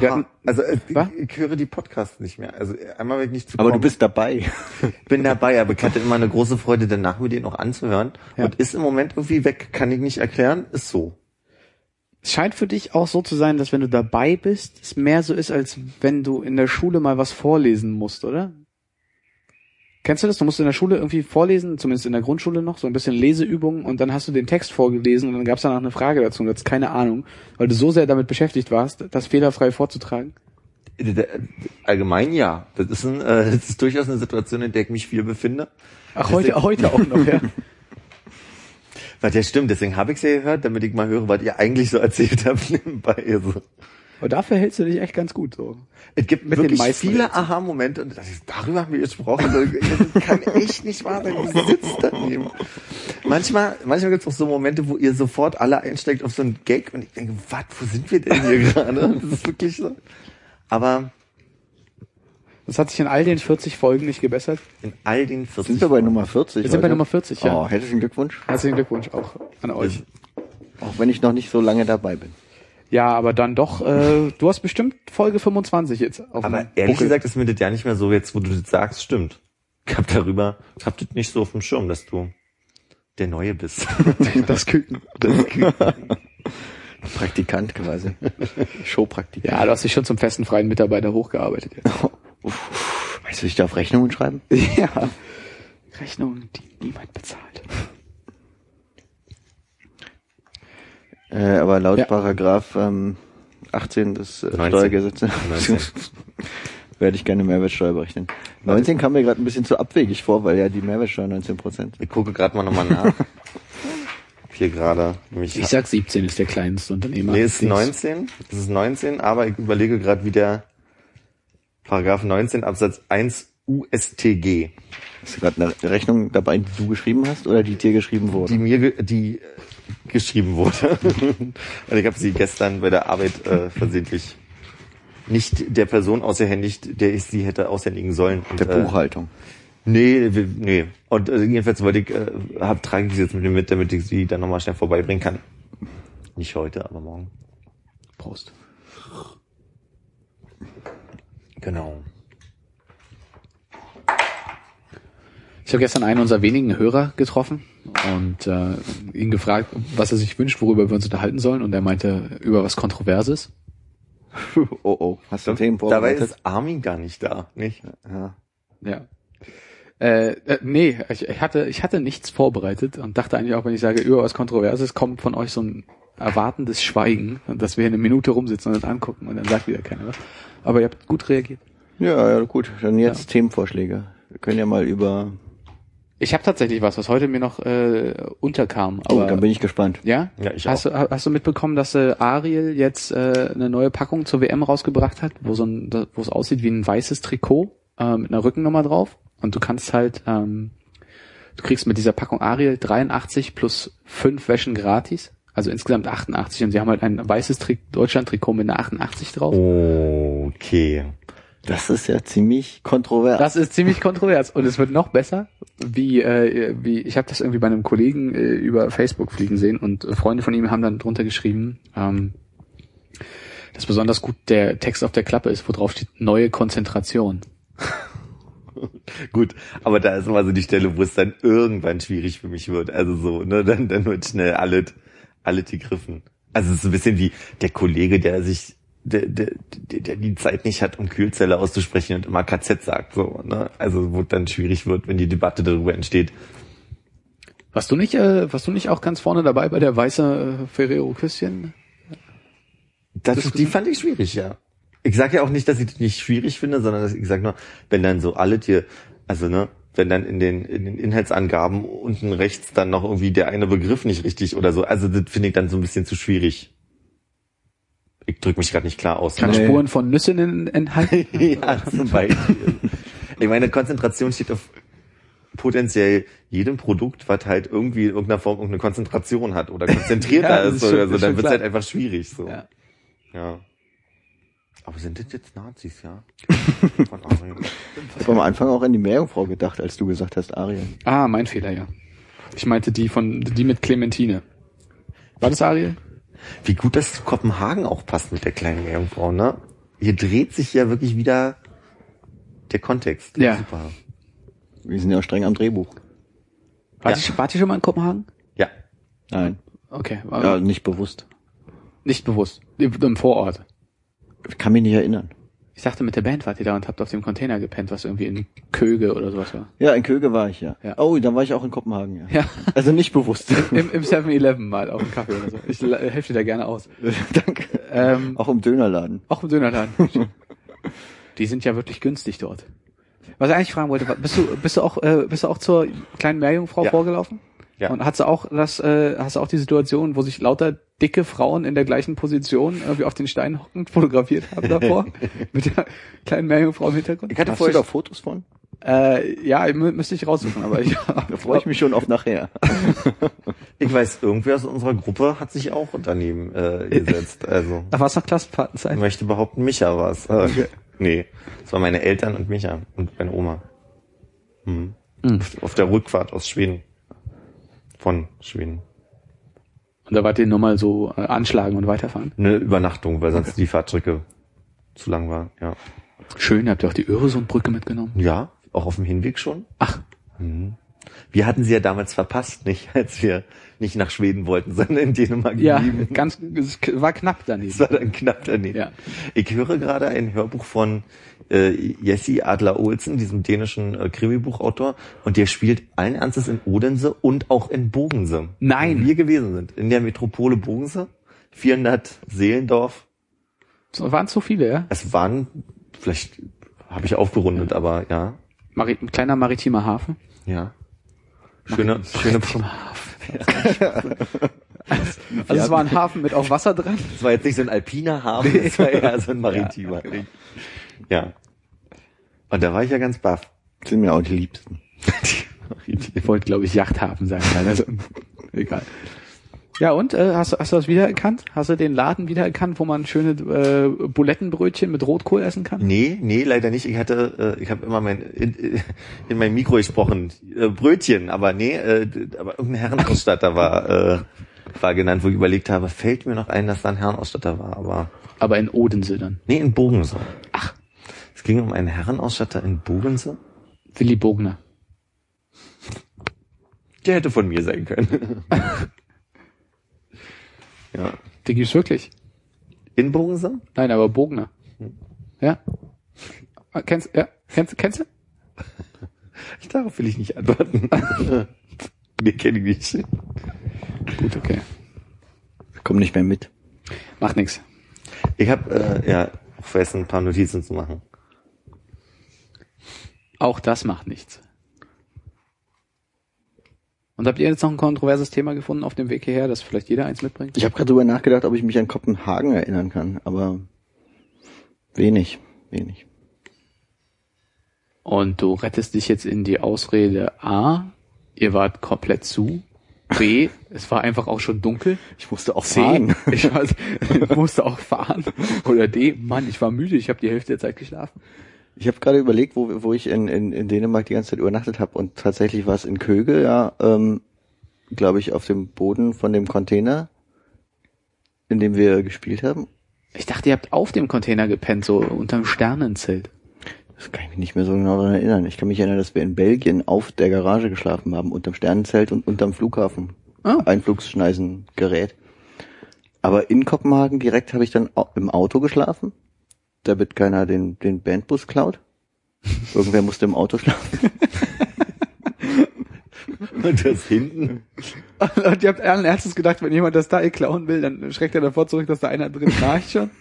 hatten, also äh, Was? ich, höre die Podcasts nicht mehr. Also einmal wenn ich nicht zu Aber du bist dabei. bin dabei, aber ich hatte immer eine große Freude, danach mir den auch anzuhören. Ja. Und ist im Moment irgendwie weg, kann ich nicht erklären, ist so. es scheint für dich auch so zu sein, dass wenn du dabei bist, es mehr so ist, als wenn du in der Schule mal was vorlesen musst, oder? Kennst du das? Du musst in der Schule irgendwie vorlesen, zumindest in der Grundschule noch, so ein bisschen Leseübungen und dann hast du den Text vorgelesen und dann gab es danach eine Frage dazu und du hast keine Ahnung, weil du so sehr damit beschäftigt warst, das fehlerfrei vorzutragen. Äh, Allgemein ja. Das ist, ein, äh, das ist durchaus eine Situation, in der ich mich viel befinde. Ach, heute, heute auch noch, ja. Was ja stimmt, deswegen habe ich es ja gehört, damit ich mal höre, was ihr eigentlich so erzählt habt nebenbei. Also. Aber dafür hältst du dich echt ganz gut, so. Es gibt Mit den wirklich viele. Aha-Momente und das ist, darüber haben wir gesprochen. Das kann echt nicht wahr sein. Du sitzt daneben. Manchmal, manchmal gibt es auch so Momente, wo ihr sofort alle einsteigt auf so einen Gag und ich denke, was, wo sind wir denn hier gerade? Das ist wirklich so. Aber Das hat sich in all den 40 Folgen nicht gebessert. in all den 40 Sind wir bei Nummer 40? Wir sind bei? Nummer 40, ja. Oh, herzlichen Glückwunsch. Herzlichen Glückwunsch auch an euch. Auch wenn ich noch nicht so lange dabei bin. Ja, aber dann doch, äh, du hast bestimmt Folge 25 jetzt auf Aber dem ehrlich Buckel. gesagt ist mir das ja nicht mehr so, jetzt wo du das sagst, stimmt. Ich hab darüber, ich hab das nicht so auf dem Schirm, dass du der Neue bist. das Küken. Praktikant quasi. Showpraktikant. Ja, du hast dich schon zum festen freien Mitarbeiter hochgearbeitet jetzt. Weißt du, ich darf Rechnungen schreiben? ja. Rechnungen, die niemand bezahlt. Äh, aber laut Ja. Paragraph ähm, 18 des äh, 19. Steuergesetzes 19. werde ich gerne Mehrwertsteuer berechnen. 19 kam mir gerade ein bisschen zu abwegig vor, weil ja die Mehrwertsteuer 19 Prozent. Ich gucke gerade mal nochmal nach. Hier gerade. nämlich- Ich sag 17 ist der kleinste Unternehmer. Nee, es ist Dings. 19. Es ist 19, aber ich überlege gerade, wie der Paragraph 19 Absatz 1 USTG, Hast du gerade eine Rechnung dabei, die du geschrieben hast oder die dir geschrieben wurde? die mir ge die äh, geschrieben wurde. Und ich habe sie gestern bei der Arbeit äh, versehentlich nicht der Person ausgehändigt, der ich sie hätte aushändigen sollen. Und, der äh, Buchhaltung. Nee, wir- nee. Und äh, jedenfalls wollte ich, äh, hab, trage ich sie jetzt mit mir mit, damit ich sie dann nochmal schnell vorbeibringen kann. Nicht heute, aber morgen. Prost. Genau. Ich habe gestern einen unserer wenigen Hörer getroffen und äh, ihn gefragt, was er sich wünscht, worüber wir uns unterhalten sollen. Und er meinte über was Kontroverses. Oh oh, hast du Themen Dabei vorbereitet? ist Armin gar nicht da, nicht? Ja. Ja. Äh, äh, nee, ich, ich hatte ich hatte nichts vorbereitet und dachte eigentlich auch, wenn ich sage über was Kontroverses, kommt von euch so ein erwartendes Schweigen, dass wir eine Minute rumsitzen und das angucken und dann sagt wieder keiner was. Aber ihr habt gut reagiert. ja, ja, gut. Dann jetzt Themenvorschläge. Wir können ja mal über. Ich habe tatsächlich was, was heute mir noch äh, unterkam. Oh, Aber dann bin ich gespannt. ja, Ja, ich hast, du, hast du mitbekommen, dass äh, Ariel jetzt äh, eine neue Packung zur WM rausgebracht hat, wo so ein, wo es aussieht wie ein weißes Trikot äh, mit einer Rückennummer drauf und du kannst halt ähm, du kriegst mit dieser Packung Ariel 83 plus 5 Wäschen gratis. Also insgesamt 88 und sie haben halt ein weißes Tri Deutschland-Trikot mit einer 88 drauf. Okay. Das ist ja ziemlich kontrovers. Das ist ziemlich kontrovers und es wird noch besser, wie äh, wie ich habe das irgendwie bei einem Kollegen äh, über Facebook fliegen sehen und äh, Freunde von ihm haben dann drunter geschrieben, ähm, dass besonders gut der Text auf der Klappe ist, wo drauf steht neue Konzentration. Gut, aber da ist immer so die Stelle, wo es dann irgendwann schwierig für mich wird. Also so, ne, dann, dann wird schnell alle, alle gegriffen. Also es ist ein bisschen wie der Kollege, der sich, der, der, der, der die Zeit nicht hat, um Kühlzelle auszusprechen und immer KZ sagt, so, ne. Also wo dann schwierig wird, wenn die Debatte darüber entsteht. Warst du nicht, äh, warst du nicht auch ganz vorne dabei bei der weiße äh, Ferrero Küsschen? Das, die fand ich schwierig, ja. Ich sage ja auch nicht, dass ich die nicht schwierig finde, sondern dass ich sage nur, wenn dann so alle dir, also ne, wenn dann in den, in den Inhaltsangaben unten rechts dann noch irgendwie der eine Begriff nicht richtig oder so, also das finde ich dann so ein bisschen zu schwierig. Ich drücke mich gerade nicht klar aus. Kann ne? Spuren von Nüssen in- enthalten? ja, zum Beispiel. Ich meine, Konzentration steht auf potenziell jedem Produkt, was halt irgendwie in irgendeiner Form irgendeine Konzentration hat oder konzentrierter Ja, ist ist schon- oder so, dann wird's klar. halt einfach schwierig so. Ja. Ja. Aber sind das jetzt Nazis, ja? Von Ariel. Ich habe am Anfang auch an die Meerjungfrau gedacht, als du gesagt hast, Ariel. Ah, mein Fehler, ja. Ich meinte die von die mit Clementine. War das Ariel? Wie gut das zu Kopenhagen auch passt mit der kleinen Meerjungfrau, ne? Hier dreht sich ja wirklich wieder der Kontext. Ja. Super. Wir sind ja auch streng am Drehbuch. Wart, Ja. ihr, wart ihr schon mal in Kopenhagen? Ja. Nein, Okay, ja, nicht bewusst. nicht bewusst. Im im Vorort. Ich kann mich nicht erinnern. Ich dachte, mit der Band wart ihr da und habt auf dem Container gepennt, was irgendwie in Köge oder sowas war. Ja, in Köge war ich ja. Ja. Oh, dann war ich auch in Kopenhagen, ja. Ja. Also nicht bewusst. Im, im 7-Eleven mal auf dem Kaffee oder so. Ich helfe dir da gerne aus. Danke. Ähm, Auch im Dönerladen. auch im Dönerladen. Die sind ja wirklich günstig dort. Was ich eigentlich fragen wollte, bist du, bist du auch, äh, bist du auch zur kleinen Meerjungfrau Ja. vorgelaufen? Ja. Und hast du auch das, äh, hast du auch die Situation, wo sich lauter dicke Frauen in der gleichen Position irgendwie auf den Stein hockend fotografiert haben davor? mit der kleinen Meerjungfrau im Hintergrund? Ich hatte Hast du vorher da Fotos von? Äh, ja, mü müsste ich raussuchen, aber ich, Da freue ich mich schon auf nachher. Ich weiß, irgendwer aus unserer Gruppe hat sich auch daneben äh, gesetzt. Also da war es noch ich Klassenfahrtenzeit. möchte behaupten, Micha war es. Äh, Nee, es waren meine Eltern und Micha und meine Oma. Hm. Mhm. Auf der Rückfahrt aus Schweden. Von Schweden. Und da wart ihr nur mal so äh, anschlagen und weiterfahren. Eine Übernachtung, weil sonst die Fahrtstrecke zu lang war. Ja. Schön, habt ihr auch die Öresundbrücke mitgenommen? Ja, auch auf dem Hinweg schon. Ach, Mhm. Wir hatten sie ja damals verpasst, nicht, als wir nicht nach Schweden wollten, sondern in Dänemark ja, geblieben. ganz, es war knapp daneben. Das war dann knapp daneben. Ja. Ich höre gerade ein Hörbuch von äh, Jesse Adler Olsen, diesem dänischen äh, Krimibuchautor, und der spielt allen Ernstes in Odense und auch in Bogense. Nein. Wo wir gewesen sind. In der Metropole Bogense. 400 Seelendorf. Es waren zu viele, ja? Es waren, vielleicht habe ich aufgerundet, aber ja. Mari kleiner maritimer Hafen. Ja. Schöne, schöne, Also es war ein Hafen mit auch Wasser dran. es war jetzt nicht so ein alpiner Hafen, es war eher so ein maritimer. Ja. Und da war ich ja ganz baff. Sind mir auch die Liebsten. Ich wollte, glaube ich, Yachthafen sagen. Also, egal. Ja, und äh, hast, du- hast du das wiedererkannt? Hast du den Laden wiedererkannt, wo man schöne äh, Bulettenbrötchen mit Rotkohl essen kann? Nee, nee, leider nicht. Ich hatte, äh, ich habe immer mein in, in mein Mikro gesprochen, äh, Brötchen, aber nee, äh, aber irgendein Herrenausstatter war äh, war genannt, wo ich überlegt habe, fällt mir noch ein, dass da ein Herrenausstatter war, aber Aber in Odense dann. nee, in Bogense. Ach, es ging um einen Herrenausstatter in Bogense. Willi Bogner. Der hätte von mir sein können. ja, Den gibt's wirklich. in Bogense? Nein, aber Bogner. Ja. Ah, Kennst, ja, kennst, kennst du? Darauf will ich nicht antworten. nee, kenne ich nicht. Gut, okay. Komm nicht mehr mit. Macht nix. Ich habe äh, ja vergessen, ein paar Notizen zu machen. Auch das macht nichts. Und habt ihr jetzt noch ein kontroverses Thema gefunden auf dem Weg hierher, dass vielleicht jeder eins mitbringt? Ich habe gerade drüber nachgedacht, ob ich mich an Kopenhagen erinnern kann, aber wenig, wenig. Und du rettest dich jetzt in die Ausrede A, Ihr wart komplett zu. B, es war einfach auch schon dunkel. Ich musste auch C, fahren. ich, war, ich musste auch fahren. Oder D, Mann, ich war müde, ich habe die Hälfte der Zeit geschlafen. Ich habe gerade überlegt, wo, wo ich in, in, in Dänemark die ganze Zeit übernachtet habe und tatsächlich war es in Köge, ja, ähm, glaube ich, auf dem Boden von dem Container, in dem wir gespielt haben. Ich dachte, ihr habt auf dem Container gepennt, so unterm Sternenzelt. Das kann ich mich nicht mehr so genau daran erinnern. Ich kann mich erinnern, dass wir in Belgien auf der Garage geschlafen haben, unterm Sternenzelt und unterm Flughafen. Ah. Einflugsschneisengerät. Aber in Kopenhagen direkt habe ich dann im Auto geschlafen, damit keiner den, den Bandbus klaut. Irgendwer musste im Auto schlafen. Und das hinten. Und ihr habt allen Ernstes gedacht, wenn jemand das da klauen will, dann schreckt er davor zurück, dass da einer drin schnarcht schon.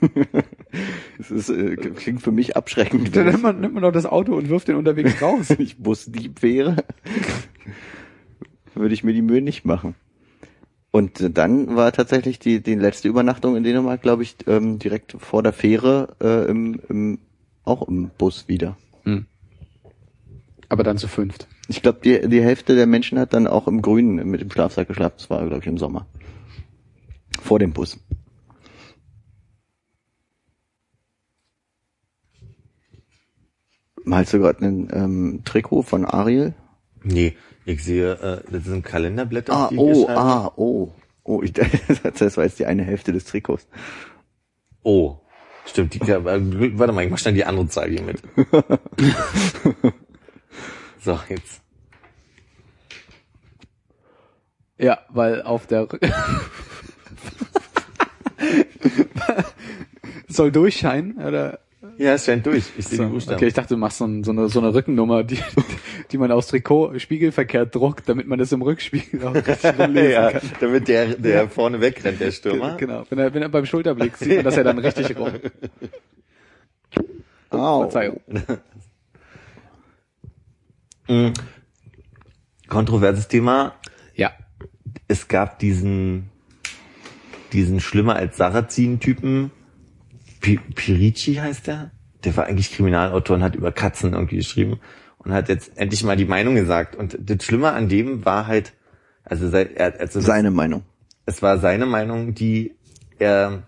Das ist, äh, klingt für mich abschreckend. Dann nimmt man, nimmt man doch das Auto und wirft den unterwegs raus. Wenn ich Busdieb wäre, würde ich mir die Mühe nicht machen. Und dann war tatsächlich die, die letzte Übernachtung in Dänemark, glaube ich, ähm, direkt vor der Fähre äh, im, im, auch im Bus wieder. Aber dann zu fünft. Ich glaube, die, die Hälfte der Menschen hat dann auch im Grünen mit dem Schlafsack geschlafen. Das war, glaube ich, im Sommer. Vor dem Bus. Malst du gerade ein ähm, Trikot von Ariel? Nee, ich sehe, äh, das sind Kalenderblätter. Ah, oh, ah, oh. Oh, ich, das war jetzt die eine Hälfte des Trikots. Oh. Stimmt, die, äh, warte mal, ich mach schnell die andere Zahl hier mit. so, jetzt. Ja, weil auf der soll durchscheinen oder Ja, es scheint durch. Ich sehe so. die Buchstaben. okay ich dachte du machst so, ein, so eine so eine Rückennummer die die man aufs Trikot spiegelverkehrt druckt damit man das im Rückspiegel auch richtig lesen ja, kann damit der, der vorne wegrennt, der Stürmer. genau wenn er wenn er beim Schulterblick sieht man das ja dann richtig rum Au. Verzeihung Mhm. Kontroverses Thema. ja Es gab diesen, diesen schlimmer als Sarrazin-Typen. Pi- Pirici heißt der. Der war eigentlich Kriminalautor und hat über Katzen irgendwie geschrieben und hat jetzt endlich mal die Meinung gesagt. Und das Schlimme an dem war halt, also, seit- er, also Seine Meinung. es war seine Meinung, die er,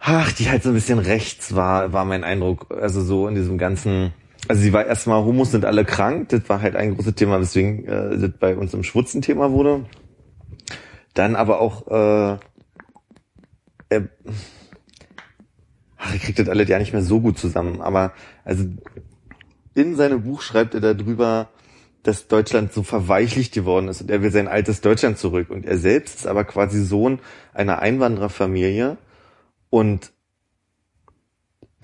ach, die halt so ein bisschen rechts war, war mein Eindruck. Also so in diesem ganzen, also sie war erstmal, Homos sind alle krank, das war halt ein großes Thema, weswegen äh, das bei uns im Schwutzen Thema wurde. Dann aber auch, äh, er, ach, er kriegt das alle ja nicht mehr so gut zusammen, aber also in seinem Buch schreibt er darüber, dass Deutschland so verweichlicht geworden ist und er will sein altes Deutschland zurück. Und er selbst ist aber quasi Sohn einer Einwandererfamilie und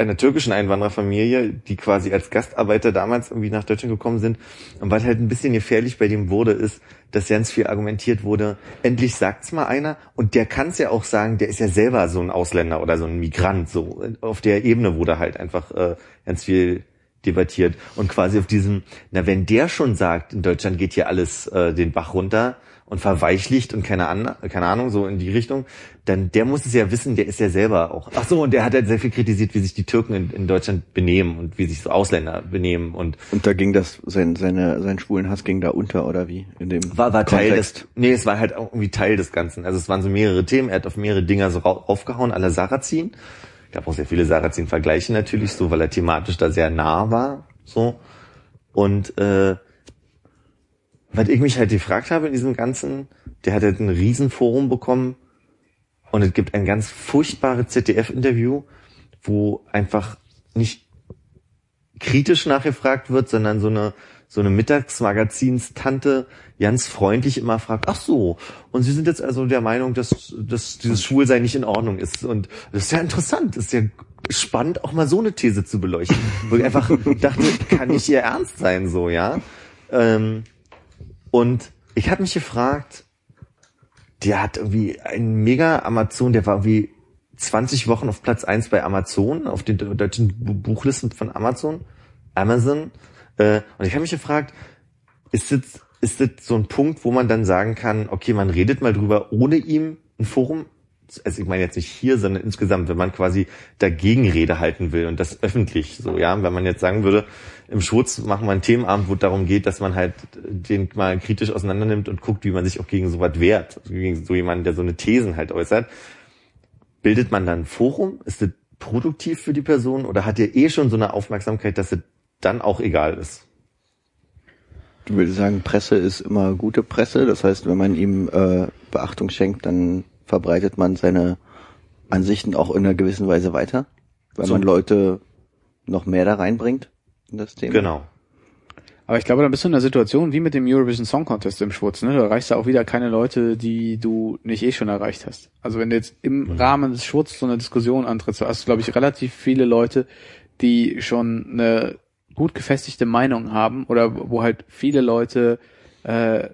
einer türkischen Einwandererfamilie, die quasi als Gastarbeiter damals irgendwie nach Deutschland gekommen sind. Und was halt ein bisschen gefährlich bei dem wurde, ist, dass ganz viel argumentiert wurde, endlich sagt's mal einer und der kann's ja auch sagen, der ist ja selber so ein Ausländer oder so ein Migrant. So auf der Ebene wurde halt einfach äh, ganz viel debattiert und quasi auf diesem, na wenn der schon sagt, in Deutschland geht hier alles äh, den Bach runter und verweichlicht und keine, An keine Ahnung, so in die Richtung, dann der muss es ja wissen, der ist ja selber auch. Ach so, und der hat halt sehr viel kritisiert, wie sich die Türken in, in Deutschland benehmen und wie sich so Ausländer benehmen und Und da ging das, sein, seine, sein schwulen Hass ging da unter, oder wie? In dem war, war Teil des, nee, es war halt auch irgendwie Teil des Ganzen. Also es waren so mehrere Themen, er hat auf mehrere Dinger so aufgehauen, aller Sarrazin. gab auch sehr viele Sarrazin-Vergleiche natürlich, so weil er thematisch da sehr nah war, so. Und äh, was ich mich halt gefragt habe in diesem Ganzen, der hat halt ein Riesenforum bekommen und es gibt ein ganz furchtbares ZDF-Interview, wo einfach nicht kritisch nachgefragt wird, sondern so eine so eine Mittagsmagazinstante ganz freundlich immer fragt, ach so, und Sie sind jetzt also der Meinung, dass, dass dieses Schwulsein nicht in Ordnung ist. Und das ist ja interessant, das ist ja spannend, auch mal so eine These zu beleuchten. Wo ich einfach dachte, kann nicht Ihr Ernst sein, so, ja. Ähm, und ich habe mich gefragt, der hat irgendwie einen mega Amazon, der war irgendwie 20 Wochen auf Platz eins bei Amazon, auf den deutschen Bu- Buchlisten von Amazon, Amazon. Äh, und ich habe mich gefragt, ist das, ist das so ein Punkt, wo man dann sagen kann, okay, man redet mal drüber, ohne ihm ein Forum also ich meine jetzt nicht hier, sondern insgesamt, wenn man quasi dagegen Rede halten will und das öffentlich so, ja, wenn man jetzt sagen würde, im Schwutz machen wir einen Themenabend, wo es darum geht, dass man halt den mal kritisch auseinandernimmt und guckt, wie man sich auch gegen sowas wehrt, also gegen so jemanden, der so eine Thesen halt äußert. Bildet man dann ein Forum? Ist das produktiv für die Person oder hat ihr eh schon so eine Aufmerksamkeit, dass es dann auch egal ist? Ich würde sagen, Presse ist immer gute Presse. Das heißt, wenn man ihm äh, Beachtung schenkt, dann verbreitet man seine Ansichten auch in einer gewissen Weise weiter, weil So. man Leute noch mehr da reinbringt in das Thema. Genau. Aber ich glaube, da bist du in einer Situation wie mit dem Eurovision Song Contest im Schwutz. Ne? Du erreichst da auch wieder keine Leute, die du nicht eh schon erreicht hast. Also wenn du jetzt im Rahmen des Schwutz so eine Diskussion antrittst, hast du, glaube ich, relativ viele Leute, die schon eine gut gefestigte Meinung haben oder wo halt viele Leute äh,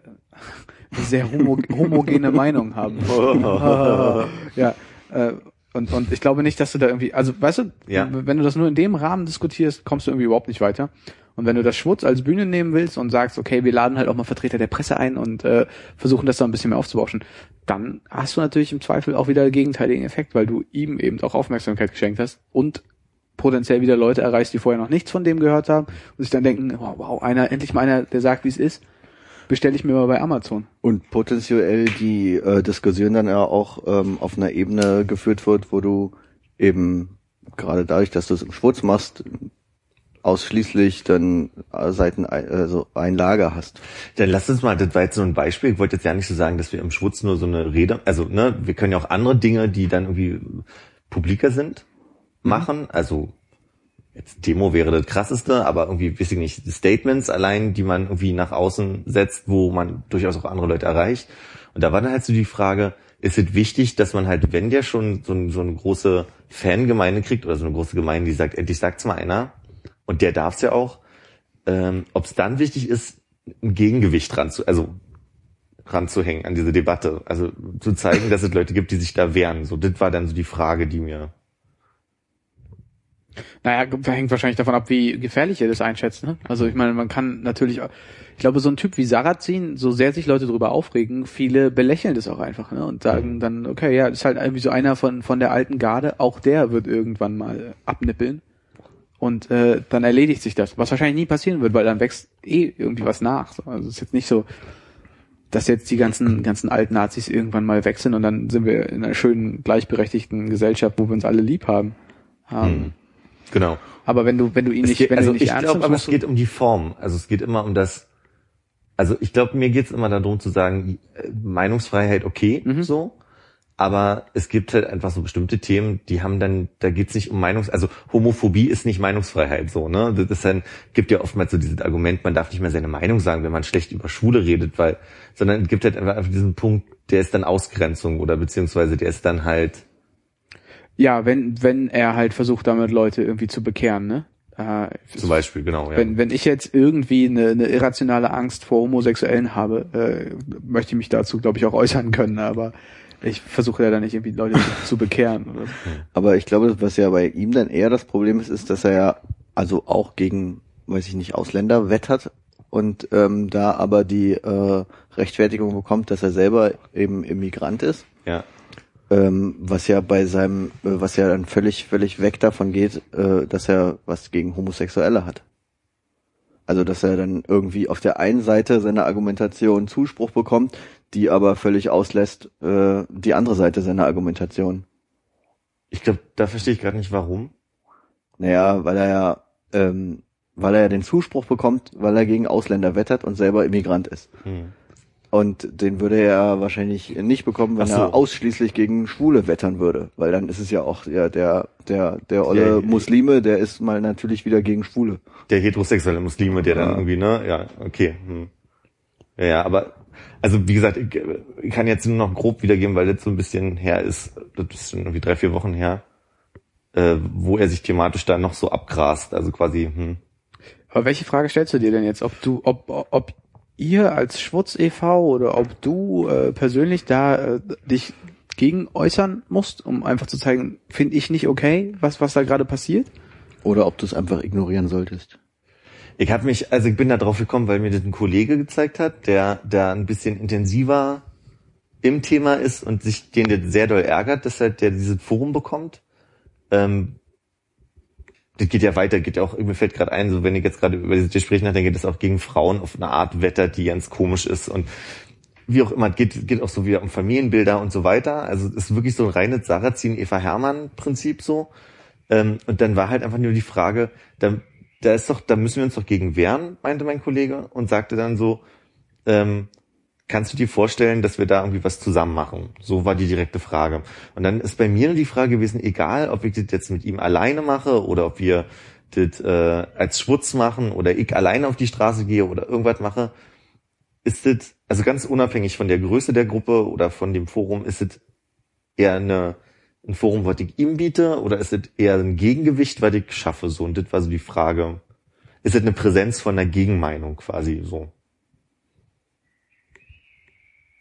sehr homo homogene Meinung haben. ja, äh, und, und ich glaube nicht, dass du da irgendwie, also weißt du, Ja. wenn du das nur in dem Rahmen diskutierst, kommst du irgendwie überhaupt nicht weiter. Und wenn du das Schwutz als Bühne nehmen willst und sagst, okay, wir laden halt auch mal Vertreter der Presse ein und äh, versuchen das da ein bisschen mehr aufzubauschen, dann hast du natürlich im Zweifel auch wieder den gegenteiligen Effekt, weil du ihm eben auch Aufmerksamkeit geschenkt hast und potenziell wieder Leute erreichst, die vorher noch nichts von dem gehört haben und sich dann denken, wow, wow einer, endlich mal einer, der sagt, wie es ist, bestelle ich mir mal bei Amazon. Und potenziell die äh, Diskussion dann ja auch ähm, auf einer Ebene geführt wird, wo du eben gerade dadurch, dass du es im Schwurz machst, ausschließlich dann äh, Seiten also ein Lager hast. Dann lass uns mal, das war jetzt so ein Beispiel. Ich wollte jetzt ja nicht so sagen, dass wir im Schwutz nur so eine Rede, also ne, wir können ja auch andere Dinge, die dann irgendwie publiker sind, machen. Also Demo wäre das krasseste, aber irgendwie, weiß ich nicht, Statements allein, die man irgendwie nach außen setzt, wo man durchaus auch andere Leute erreicht. Und da war dann halt so die Frage, ist es wichtig, dass man halt, wenn der schon so, so eine große Fangemeinde kriegt oder so eine große Gemeinde, die sagt, endlich sagt's mal einer, und der darf's ja auch, ähm, ob es dann wichtig ist, ein Gegengewicht ran zu, also ranzuhängen an diese Debatte. Also zu zeigen, dass es Leute gibt, die sich da wehren. So, das war dann so die Frage, die mir. Naja, hängt wahrscheinlich davon ab, wie gefährlich ihr das einschätzt. Ne? Also ich meine, man kann natürlich, ich glaube, so ein Typ wie Sarrazin, so sehr sich Leute darüber aufregen, viele belächeln das auch einfach ne? und sagen dann, okay, ja, das ist halt irgendwie so einer von von der alten Garde, auch der wird irgendwann mal abnippeln und äh, dann erledigt sich das, was wahrscheinlich nie passieren wird, weil dann wächst eh irgendwie was nach. So. Also es ist jetzt nicht so, dass jetzt die ganzen ganzen alten Nazis irgendwann mal weg sind und dann sind wir in einer schönen gleichberechtigten Gesellschaft, wo wir uns alle lieb haben. Ähm, Genau. aber wenn du, wenn du ihn Es nicht, geht, wenn also du ihn nicht ich ernst nimmst, aber es geht um die Form. Also es geht immer um das. Also ich glaube, mir geht es immer darum zu sagen, äh, Meinungsfreiheit okay, Mhm. so. Aber es gibt halt einfach so bestimmte Themen, die haben dann, da geht's nicht um Meinungs, also Homophobie ist nicht Meinungsfreiheit so, ne? Das ist dann, gibt ja oftmals so dieses Argument, man darf nicht mehr seine Meinung sagen, wenn man schlecht über Schwule redet, weil, sondern es gibt halt einfach, einfach diesen Punkt, der ist dann Ausgrenzung oder beziehungsweise der ist dann halt, ja, wenn, wenn er halt versucht, damit Leute irgendwie zu bekehren, ne? Äh, zum Beispiel, genau, ja. wenn, wenn ich jetzt irgendwie eine, eine irrationale Angst vor Homosexuellen habe, äh, möchte ich mich dazu, glaube ich, auch äußern können, aber ich versuche ja dann nicht irgendwie Leute zu, zu bekehren. Oder so. Aber ich glaube, was ja bei ihm dann eher das Problem ist, ist, dass er ja also auch gegen, weiß ich nicht, Ausländer wettert und ähm, da aber die äh, Rechtfertigung bekommt, dass er selber eben Immigrant ist. ja. Ähm, was ja bei seinem, äh, was ja dann völlig, völlig weg davon geht, äh, dass er was gegen Homosexuelle hat. Also dass er dann irgendwie auf der einen Seite seiner Argumentation Zuspruch bekommt, die aber völlig auslässt äh, die andere Seite seiner Argumentation. Ich glaube, da verstehe ich gerade nicht, warum. Naja, weil er ja, ähm, weil er ja den Zuspruch bekommt, weil er gegen Ausländer wettert und selber Immigrant ist. Hm. Und den würde er wahrscheinlich nicht bekommen, wenn so. er ausschließlich gegen Schwule wettern würde. Weil dann ist es ja auch ja, der, der, der olle Der- Muslime, der ist mal natürlich wieder gegen Schwule. Der heterosexuelle Muslime, der dann Ja. irgendwie, ne, ja, okay. Hm. Ja, ja, aber, also wie gesagt, ich, ich kann jetzt nur noch grob wiedergeben, weil das so ein bisschen her ist, das ist schon irgendwie drei, vier Wochen her, äh, wo er sich thematisch da noch so abgrast, also quasi, hm. Aber welche Frage stellst du dir denn jetzt? Ob du, ob, ob ihr als Schwutz e.V. oder ob du äh, persönlich da äh, dich gegen äußern musst, um einfach zu zeigen, finde ich nicht okay, was, was da gerade passiert? Oder ob du es einfach ignorieren solltest. Ich habe mich, also ich bin da drauf gekommen, weil mir das ein Kollege gezeigt hat, der da ein bisschen intensiver im Thema ist und sich den jetzt sehr doll ärgert, dass er der dieses Forum bekommt. Ähm, das geht ja weiter, geht ja auch, mir fällt gerade ein, so wenn ich jetzt gerade über dieses Gespräch nachdenke, das auch gegen Frauen auf eine Art wettert, die ganz komisch ist und wie auch immer, geht, geht auch so wieder um Familienbilder und so weiter. Also es ist wirklich so ein reines Sarrazin-Eva Hermann-Prinzip so. Ähm, und dann war halt einfach nur die Frage, da, da ist doch, da müssen wir uns doch gegen wehren, meinte mein Kollege und sagte dann so, ähm, kannst du dir vorstellen, dass wir da irgendwie was zusammen machen? So war die direkte Frage. Und dann ist bei mir die Frage gewesen, egal, ob ich das jetzt mit ihm alleine mache oder ob wir das äh, als Schwutz machen oder ich alleine auf die Straße gehe oder irgendwas mache, ist das, also ganz unabhängig von der Größe der Gruppe oder von dem Forum, ist es eher eine, ein Forum, was ich ihm biete oder ist es eher ein Gegengewicht, was ich schaffe? So, und das war so die Frage. Ist es eine Präsenz von einer Gegenmeinung quasi so?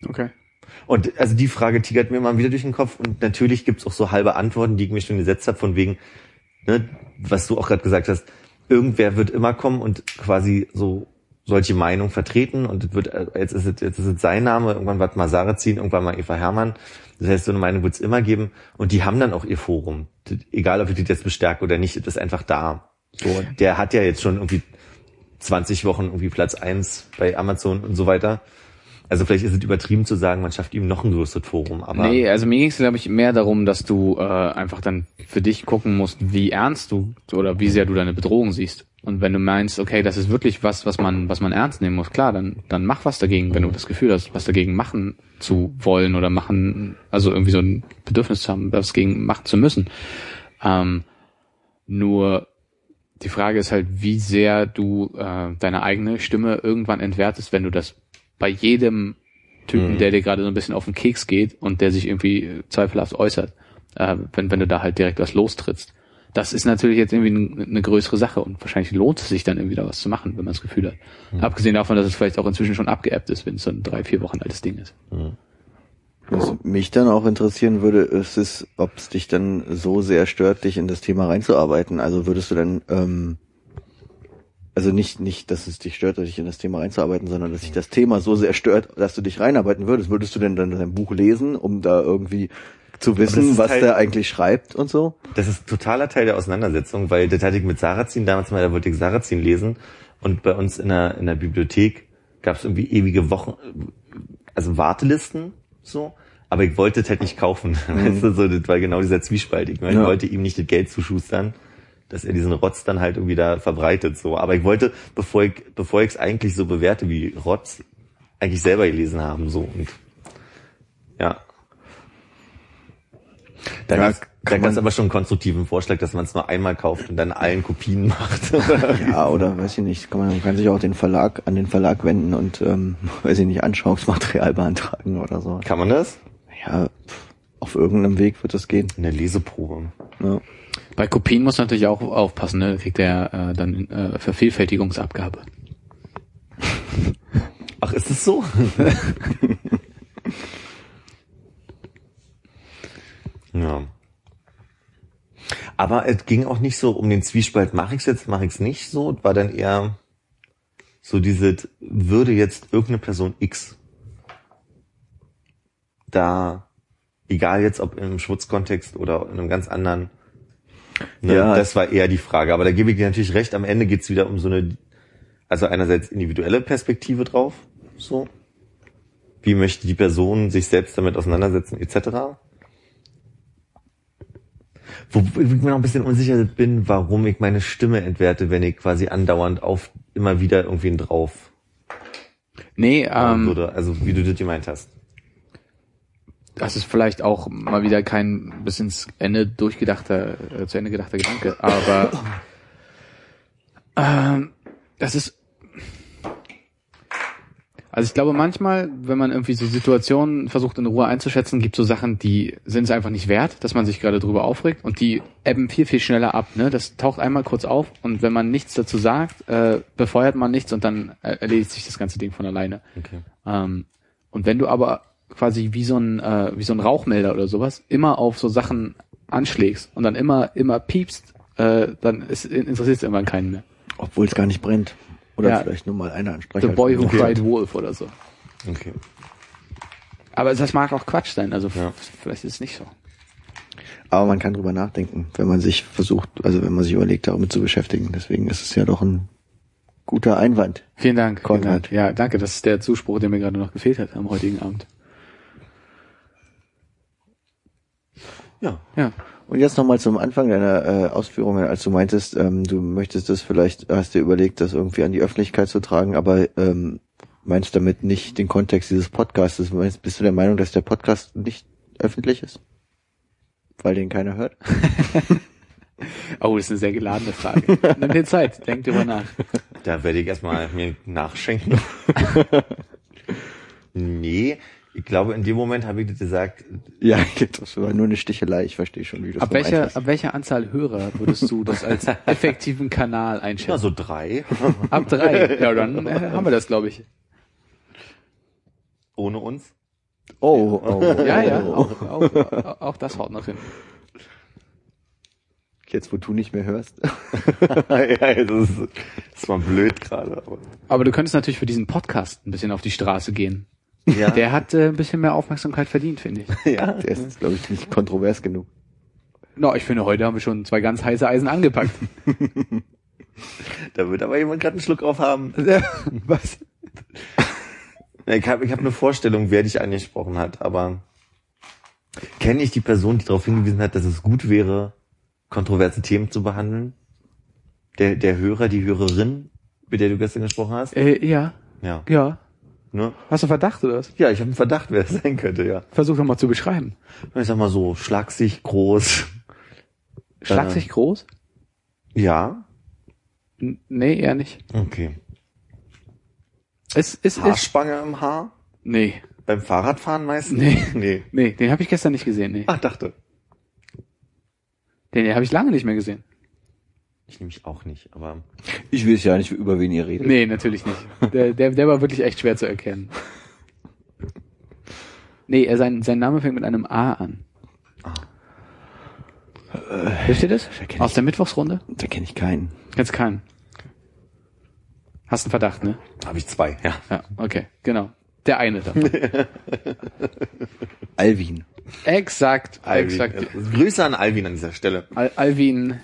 Okay. Und also die Frage tigert mir mal wieder durch den Kopf und natürlich gibt's auch so halbe Antworten, die ich mir schon gesetzt habe, von wegen, ne, was du auch gerade gesagt hast, irgendwer wird immer kommen und quasi so solche Meinung vertreten und es wird, jetzt ist es, jetzt ist es sein Name, irgendwann wird mal Sarah ziehen, irgendwann mal Eva Hermann. Das heißt, so eine Meinung wird es immer geben und die haben dann auch ihr Forum. Egal, ob ich das jetzt bestärke oder nicht, das ist einfach da. So, der hat ja jetzt schon irgendwie 20 Wochen irgendwie Platz eins bei Amazon und so weiter. Also vielleicht ist es übertrieben zu sagen, man schafft ihm noch ein größeres Forum. Aber nee, also mir ging es, glaube ich, mehr darum, dass du äh, einfach dann für dich gucken musst, wie ernst du oder wie sehr du deine Bedrohung siehst. Und wenn du meinst, okay, das ist wirklich was, was man, was man ernst nehmen muss, klar, dann, dann mach was dagegen, wenn du das Gefühl hast, was dagegen machen zu wollen oder machen, also irgendwie so ein Bedürfnis zu haben, was dagegen machen zu müssen. Ähm, nur die Frage ist halt, wie sehr du äh, deine eigene Stimme irgendwann entwertest, wenn du das bei jedem Typen, Mhm. der dir gerade so ein bisschen auf den Keks geht und der sich irgendwie zweifelhaft äußert, äh, wenn, wenn du da halt direkt was lostrittst. Das ist natürlich jetzt irgendwie eine, eine größere Sache und wahrscheinlich lohnt es sich dann irgendwie da was zu machen, wenn man das Gefühl hat. Mhm. Abgesehen davon, dass es vielleicht auch inzwischen schon abgeappt ist, wenn es so ein drei, vier Wochen altes Ding ist. Was mich dann auch interessieren würde, ist es, ob es dich dann so sehr stört, dich in das Thema reinzuarbeiten. Also würdest du dann, ähm, also nicht, nicht, dass es dich stört, dich in das Thema reinzuarbeiten, sondern dass sich das Thema so sehr stört, dass du dich reinarbeiten würdest. Würdest du denn dann dein Buch lesen, um da irgendwie zu das wissen, was halt- der eigentlich schreibt und so? Das ist totaler Teil der Auseinandersetzung, weil das hatte ich mit Sarrazin damals mal, da wollte ich Sarrazin lesen und bei uns in der, in der Bibliothek gab es irgendwie ewige Wochen, also Wartelisten, so, aber ich wollte es halt nicht kaufen. Weißt du, so, das war genau dieser Zwiespalt. Ich, meine, ich Ja. wollte ihm nicht das Geld zuschustern, dass er diesen Rotz dann halt irgendwie da verbreitet, so. Aber ich wollte, bevor ich, bevor ich es eigentlich so bewerte wie Rotz, eigentlich selber gelesen haben, so, und, ja. Da Ja, kann man- aber schon einen konstruktiven Vorschlag, dass man es nur einmal kauft und dann allen Kopien macht. Ja, oder weiß ich nicht, kann man, man kann sich auch den Verlag, an den Verlag wenden und, ähm, weiß ich nicht, Anschauungsmaterial beantragen oder so. Kann man das? Ja, auf irgendeinem Weg wird das gehen. Eine Leseprobe. Ja. Bei Kopien muss man natürlich auch aufpassen, ne? Da kriegt er äh, dann äh, Vervielfältigungsabgabe. Ach, ist es so? ja. Aber es ging auch nicht so um den Zwiespalt, mache ich es jetzt, mache ich es nicht so. Es war dann eher so diese, würde jetzt irgendeine Person X da, egal jetzt ob im Schwutzkontext oder in einem ganz anderen, ne, Ja. das war eher die Frage. Aber da gebe ich dir natürlich recht, am Ende geht's wieder um so eine, also einerseits individuelle Perspektive drauf, so. Wie möchte die Person sich selbst damit auseinandersetzen, etc. Wo ich mir noch ein bisschen unsicher bin, warum ich meine Stimme entwerte, wenn ich quasi andauernd auf immer wieder irgendwen drauf Nee, ähm, würde. Also wie du das gemeint hast. Das ist vielleicht auch mal wieder kein bis ins Ende durchgedachter, äh, zu Ende gedachter Gedanke, aber ähm, das ist also ich glaube manchmal, wenn man irgendwie so Situationen versucht in Ruhe einzuschätzen, gibt so Sachen, die sind es einfach nicht wert, dass man sich gerade drüber aufregt und die ebben viel, viel schneller ab. Ne? Das taucht einmal kurz auf und wenn man nichts dazu sagt, äh, befeuert man nichts und dann äh, erledigt sich das ganze Ding von alleine. Okay. Ähm, und wenn du aber quasi wie so ein äh, wie so ein Rauchmelder oder sowas immer auf so Sachen anschlägst und dann immer immer piepst, äh, dann ist, interessiert es irgendwann keinen mehr. Obwohl es gar nicht brennt. Oder Ja. vielleicht nur mal einer The ansprechen. Boy Who Okay. Cried Wolf oder so. Okay. Aber das mag auch Quatsch sein, also Ja. vielleicht ist es nicht so. Aber man kann drüber nachdenken, wenn man sich versucht, also wenn man sich überlegt, damit zu beschäftigen. Deswegen ist es ja doch ein guter Einwand. Vielen Dank. Vielen Konrad. Dank. Ja, danke, das ist der Zuspruch, der mir gerade noch gefehlt hat am heutigen Abend. Ja. Ja. Und jetzt nochmal zum Anfang deiner äh, Ausführungen, als du meintest, ähm, du möchtest das vielleicht, hast dir überlegt, das irgendwie an die Öffentlichkeit zu tragen, aber ähm, meinst damit nicht den Kontext dieses Podcasts? Meinst, bist du der Meinung, dass der Podcast nicht öffentlich ist? Weil den keiner hört? Oh, das ist eine sehr geladene Frage. Nimm dir Zeit, denk drüber nach. Da werde ich erstmal mir nachschenken. nee, ich glaube, in dem Moment habe ich das gesagt, Ja, das war nur eine Stichelei. Ich verstehe schon, wie du das Ab welcher, meinst. ab welcher Anzahl Hörer würdest du das als effektiven Kanal ja, einschätzen? so drei. Ab drei. Ja, dann äh, haben wir das, glaube ich. Ohne uns. Oh, oh, oh. Ja, ja, auch, auch, auch das haut noch hin. Jetzt, wo du nicht mehr hörst. ja, das ist, das war blöd gerade. aber- Aber du könntest natürlich für diesen Podcast ein bisschen auf die Straße gehen. Ja, Der hat äh, ein bisschen mehr Aufmerksamkeit verdient, finde ich. ja. Der ist, glaube ich, nicht kontrovers genug. No, ich finde, heute haben wir schon zwei ganz heiße Eisen angepackt. Da wird aber jemand gerade einen Schluck auf haben. Was? Ich habe ich hab eine Vorstellung, wer dich angesprochen hat, aber kenne ich die Person, die darauf hingewiesen hat, dass es gut wäre, kontroverse Themen zu behandeln? Der, der Hörer, die Hörerin, mit der du gestern gesprochen hast? Äh, ja, Ja. ja. Ne? Hast du Verdacht oder was? Ja, ich habe einen Verdacht, wer es sein könnte, ja. Versuch doch mal zu beschreiben. Ich sag mal so, schlagsig, groß. Schlag Äh. sich groß? Ja. N nee, eher nicht. Okay. Es, es ist. Haarspange im Haar? Nee. Beim Fahrradfahren meistens? Nee. Nee. Nee, den habe ich gestern nicht gesehen. Nee. Ah, dachte. Den habe ich lange nicht mehr gesehen. Ich nehme mich auch nicht, aber Ich weiß ja nicht, über wen ihr redet. Nee, natürlich nicht. Der, der, der war wirklich echt schwer zu erkennen. Nee, er, sein, sein Name fängt mit einem A an. Hilft dir das? kenn Aus ich. der Mittwochsrunde? Da kenne ich keinen. Jetzt keinen. Hast einen Verdacht, ne? habe ich zwei, ja. Ja, okay, genau. Der eine davon. Alvin. exakt, Alvin. exakt. Grüße an Alvin an dieser Stelle. Al Alvin,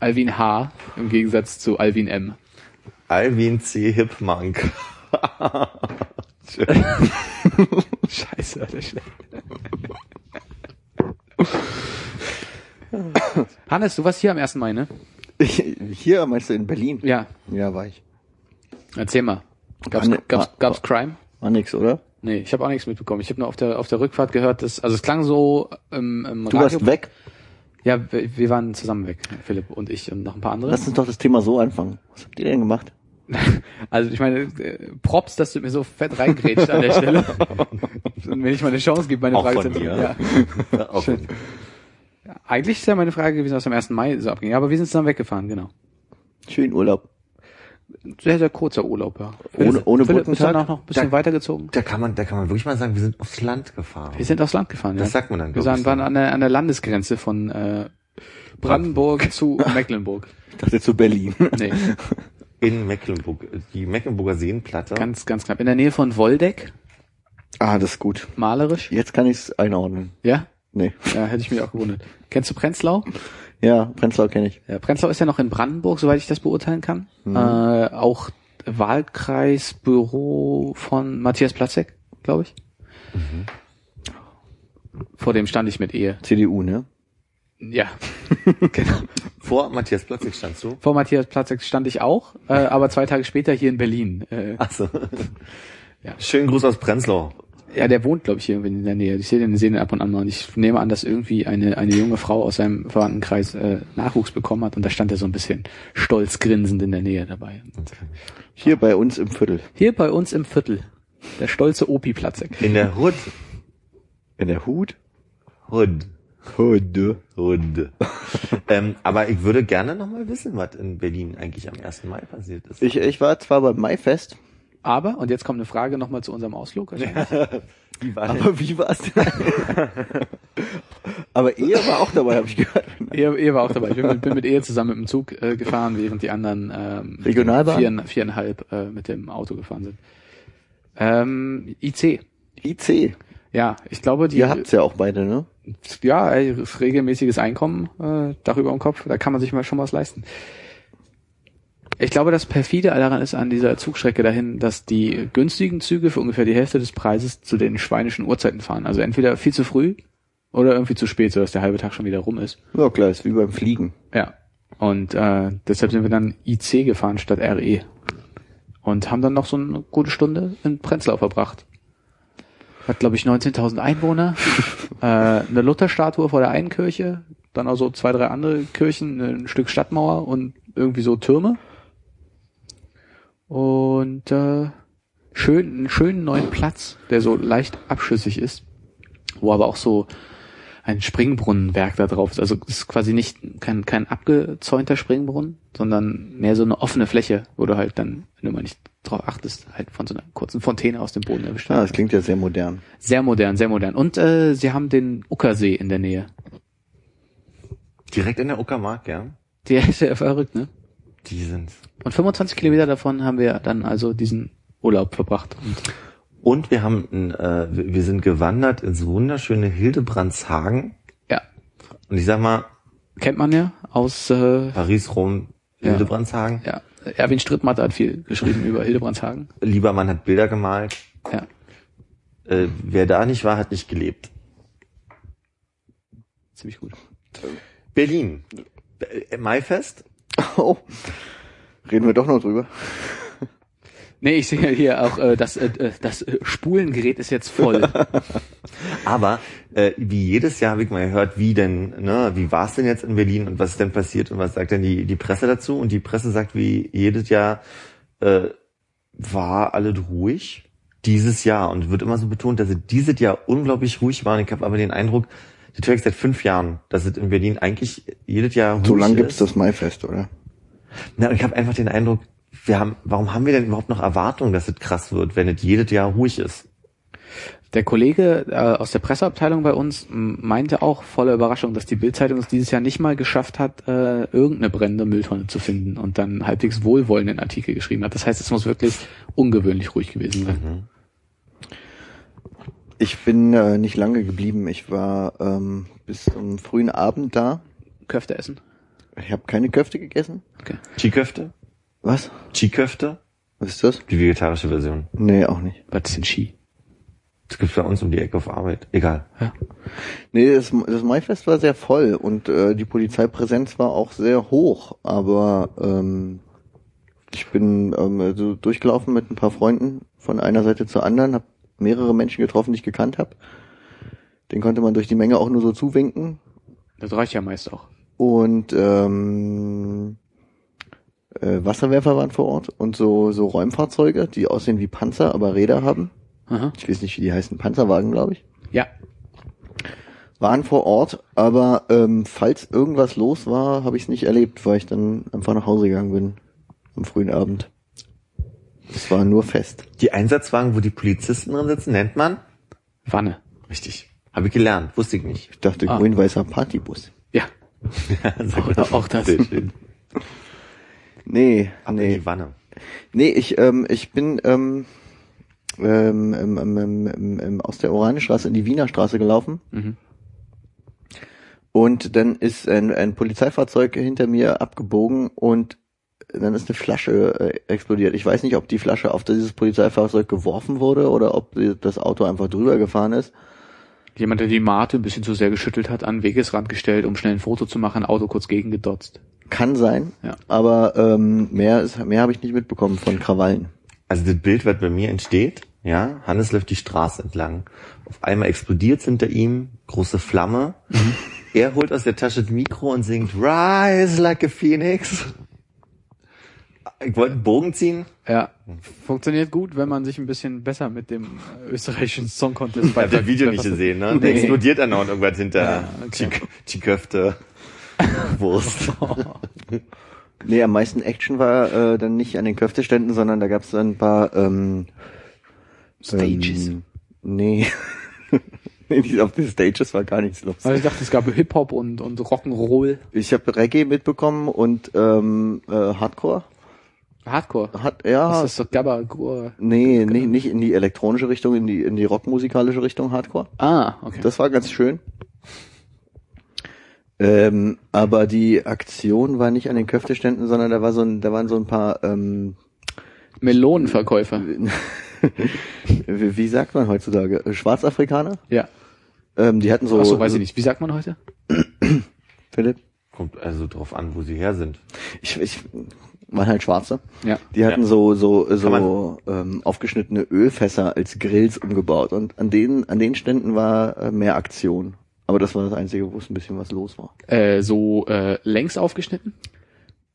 Alvin H. im Gegensatz zu Alvin M. Alvin C. Hipmunk. Scheiße, Alter, schlecht. Hannes, du warst hier am 1. Mai, ne? Hier meinst du in Berlin? Ja, Ja, war ich. erzähl mal. Gab's, War ne- gab's, war- gab's Crime? War nix, oder? Nee, ich habe auch nichts mitbekommen. Ich habe nur auf der auf der Rückfahrt gehört, dass also es klang so im, im Du Radio. warst weg. Ja, wir, waren zusammen weg, Philipp und ich und noch ein paar andere. Lass uns doch das Thema so anfangen. Was habt ihr denn gemacht? Also ich meine, äh, Props, dass du mir so fett reingrätscht an der Stelle. und wenn ich mal eine Chance gebe, meine Auch Frage zu ja. Auch Schön. Eigentlich ist ja meine Frage gewesen, was am 1. Mai so abging. Ja, aber wir sind zusammen weggefahren, genau. Schön Urlaub. Sehr, sehr kurzer Urlaub, ja. Ohne- ohne Philipp, dann auch noch ein bisschen Da- weitergezogen? Da kann man, da kann man wirklich mal sagen, wir sind aufs Land gefahren. Wir sind aufs Land gefahren, ja. Das sagt man dann, Wir waren, waren an der, an der Landesgrenze von äh, Brandenburg zu Mecklenburg. Ich dachte zu Berlin. Nee, In Mecklenburg, die Mecklenburger Seenplatte. ganz, ganz knapp. In der Nähe von Woldeck, ah, das ist gut. malerisch. Jetzt kann ich es einordnen. Ja? Nee. Ja, hätte ich mich auch gewundert. Kennst du Prenzlau? Ja, Prenzlau kenne ich. Ja, Prenzlau ist ja noch in Brandenburg, soweit ich das beurteilen kann. Äh, auch Wahlkreisbüro von Matthias Platzek, glaube ich. Vor dem stand ich mit Ehe. CDU, ne? Ja, genau. Vor Matthias Platzig standst du. Vor Matthias Platzek stand ich auch, äh, aber zwei Tage später hier in Berlin. Äh, Achso. Ja. Schönen Gruß aus Prenzlau. Ja, der wohnt, glaube ich, hier irgendwie in der Nähe. Ich sehe den, sehe den ab und an mal. Und ich nehme an, dass irgendwie eine, eine junge Frau aus seinem Verwandtenkreis äh, Nachwuchs bekommen hat. Und da stand er so ein bisschen stolz grinsend in der Nähe dabei. Hier bei uns im Viertel. Hier bei uns im Viertel. Der stolze Opi Platzek. In der Hood. In der Hut? Hood. Hude. Hood. ähm, aber ich würde gerne noch mal wissen, was in Berlin eigentlich am 1. Mai passiert ist. Ich, ich war zwar beim Maifest, Aber, und jetzt kommt eine Frage nochmal zu unserem Ausflug. Wie war aber wie war's denn? aber er war auch dabei, habe ich gehört. Ehe, Ehe war auch dabei. Ich bin mit, bin mit Ehe zusammen mit dem Zug äh, gefahren, während die anderen ähm, Regionalbahn? vier, viereinhalb äh, mit dem Auto gefahren sind. Ähm, IC. IC. Ja, ich glaube, die, Ihr habt's ja auch beide, ne? ja, regelmäßiges Einkommen, äh, darüber im Kopf, da kann man sich mal schon was leisten. Ich glaube, das perfide daran ist an dieser Zugstrecke dahin, dass die günstigen Züge für ungefähr die Hälfte des Preises zu den schweinischen Uhrzeiten fahren. Also entweder viel zu früh oder irgendwie zu spät, sodass der halbe Tag schon wieder rum ist. Ja, klar, ist wie beim Fliegen. Ja. Und äh, deshalb sind wir dann IC gefahren statt RE. Und haben dann noch so eine gute Stunde in Prenzlau verbracht. Hat, glaube ich, 19.000 Einwohner, äh, eine Lutherstatue vor der einen Kirche, dann auch so zwei, drei andere Kirchen, ein Stück Stadtmauer und irgendwie so Türme. Und äh, schön, einen schönen neuen Platz, der so leicht abschüssig ist, wo aber auch so ein Springbrunnenwerk da drauf ist. Also es ist quasi nicht kein, kein abgezäunter Springbrunnen, sondern mehr so eine offene Fläche, wo du halt dann, wenn du mal nicht drauf achtest, halt von so einer kurzen Fontäne aus dem Boden erwischt Ah, das klingt ja sehr modern. Sehr modern, sehr modern. Und äh, sie haben den Uckersee in der Nähe. Direkt in der Uckermark, ja. Der ist ja verrückt, ne? Die sind. Und 25 Kilometer davon haben wir dann also diesen Urlaub verbracht. Und wir haben, äh, wir sind gewandert ins wunderschöne Hildebrandshagen. ja, Und ich sag mal, kennt man ja aus äh, Paris, Rom, Ja. Hildebrandshagen. ja, Erwin Strittmatter hat viel geschrieben über Hildebrandshagen. Liebermann hat Bilder gemalt. Ja. Äh, wer da nicht war, hat nicht gelebt. Ziemlich gut. Berlin. Äh, Maifest? Oh. Reden wir doch noch drüber. Nee, ich sehe hier auch, äh, das, äh, äh, das äh, Spulengerät ist jetzt voll. Aber äh, wie jedes Jahr habe ich mal gehört, wie denn, ne, wie war es denn jetzt in Berlin und was ist denn passiert und was sagt denn die, die Presse dazu? Und die Presse sagt, wie jedes Jahr äh, war alles ruhig dieses Jahr und wird immer so betont, dass es dieses Jahr unglaublich ruhig war. Und ich habe aber den Eindruck, ich seit fünf Jahren, dass es in Berlin eigentlich jedes Jahr ruhig So lange ist. gibt's das Maifest, oder? Na, und ich habe einfach den Eindruck, wir haben, warum haben wir denn überhaupt noch Erwartungen, dass es krass wird, wenn es jedes Jahr ruhig ist? Der Kollege äh, aus der Presseabteilung bei uns meinte auch voller Überraschung, dass die Bildzeitung es dieses Jahr nicht mal geschafft hat, äh, irgendeine brennende Mülltonne zu finden und dann halbwegs wohlwollenden Artikel geschrieben hat. Das heißt, es muss wirklich ungewöhnlich ruhig gewesen sein. Ich bin äh, nicht lange geblieben. Ich war ähm, bis zum frühen Abend da. Köfte essen. Ich habe keine Köfte gegessen. Okay. Chiköfte? Was? Chiköfte? Was ist das? Die vegetarische Version. Nee, auch nicht. Was ist denn Ski? Das gibt's bei uns um die Ecke auf Arbeit. Egal. Nee, das, das Maifest war sehr voll und äh, die Polizeipräsenz war auch sehr hoch, aber ähm, ich bin ähm, also durchgelaufen mit ein paar Freunden von einer Seite zur anderen, habe mehrere Menschen getroffen, die ich gekannt habe. Den konnte man durch die Menge auch nur so zuwinken. Das reicht ja meist auch. Und ähm, äh, Wasserwerfer waren vor Ort und so, so Räumfahrzeuge, die aussehen wie Panzer, aber Räder haben. Aha. Ich weiß nicht, wie die heißen, Panzerwagen, glaube ich. Ja. waren vor Ort, aber ähm, falls irgendwas los war, habe ich es nicht erlebt, weil ich dann einfach nach Hause gegangen bin am frühen Abend. Es war nur fest. Die Einsatzwagen, wo die Polizisten drin sitzen, nennt man? Wanne. Richtig. Habe ich gelernt. Wusste ich nicht. Ich dachte, Ah. grün-weißer Partybus. Ja. Gut. Auch, auch das. Sehr schön. Nee, Ab in nee. die Wanne. Nee, ich, ähm, ich bin ähm, ähm, ähm, ähm, ähm, ähm, aus der Oranenstraße in die Wiener Straße gelaufen. Mhm. Und dann ist ein, ein Polizeifahrzeug hinter mir abgebogen und dann ist eine Flasche äh, explodiert. Ich weiß nicht, ob die Flasche auf dieses Polizeifahrzeug geworfen wurde oder ob die- das Auto einfach drüber gefahren ist. Jemand, der die Mate ein bisschen zu sehr geschüttelt hat, an den Wegesrand gestellt, um schnell ein Foto zu machen, Auto kurz gegengedotzt. Kann sein, Ja. aber ähm, mehr, ist, mehr habe ich nicht mitbekommen von Krawallen. Also das Bild, was bei mir entsteht, ja, Hannes läuft die Straße entlang. Auf einmal explodiert hinter ihm, große Flamme. Er holt aus der Tasche das Mikro und singt Rise like a Phoenix. Ich wollte einen Bogen ziehen. Ja. Funktioniert gut, wenn man sich ein bisschen besser mit dem äh, österreichischen Song Contest Ich habe das Video nicht gesehen, ne? Da Nee. explodiert dann noch irgendwas hinter Ja, okay. Chik- Chiköfte. Wurst. Nee, am meisten Action war äh, dann nicht an den Köfteständen, sondern da gab es dann ein paar ähm, Stages. Ähm, nee. nee, die- auf den Stages war gar nichts los. Also ich dachte, es gab Hip-Hop und, und Rock'n'Roll. Ich habe Reggae mitbekommen und ähm, äh, Hardcore. Hardcore. Hat, ja, Das ist doch Gabba Gur. nee, nicht, nicht in die elektronische Richtung, in die, in die rockmusikalische Richtung Hardcore. Ah, okay. Das war ganz schön. Ähm, aber die Aktion war nicht an den Köfteständen, sondern da war so ein, da waren so ein paar, ähm, Melonenverkäufer. wie, sagt man heutzutage, Schwarzafrikaner? Ja. Ähm, die hatten so, Ach so, weiß ich nicht. Wie sagt man heute? Philipp, Kommt also drauf an, wo sie her sind. ich, ich waren halt Schwarze. Ja. Die hatten Ja. so so so ähm, aufgeschnittene Ölfässer als Grills umgebaut und an denen an den Ständen war äh, mehr Aktion. Aber das war das einzige, wo es ein bisschen was los war. Äh, so äh, längs aufgeschnitten?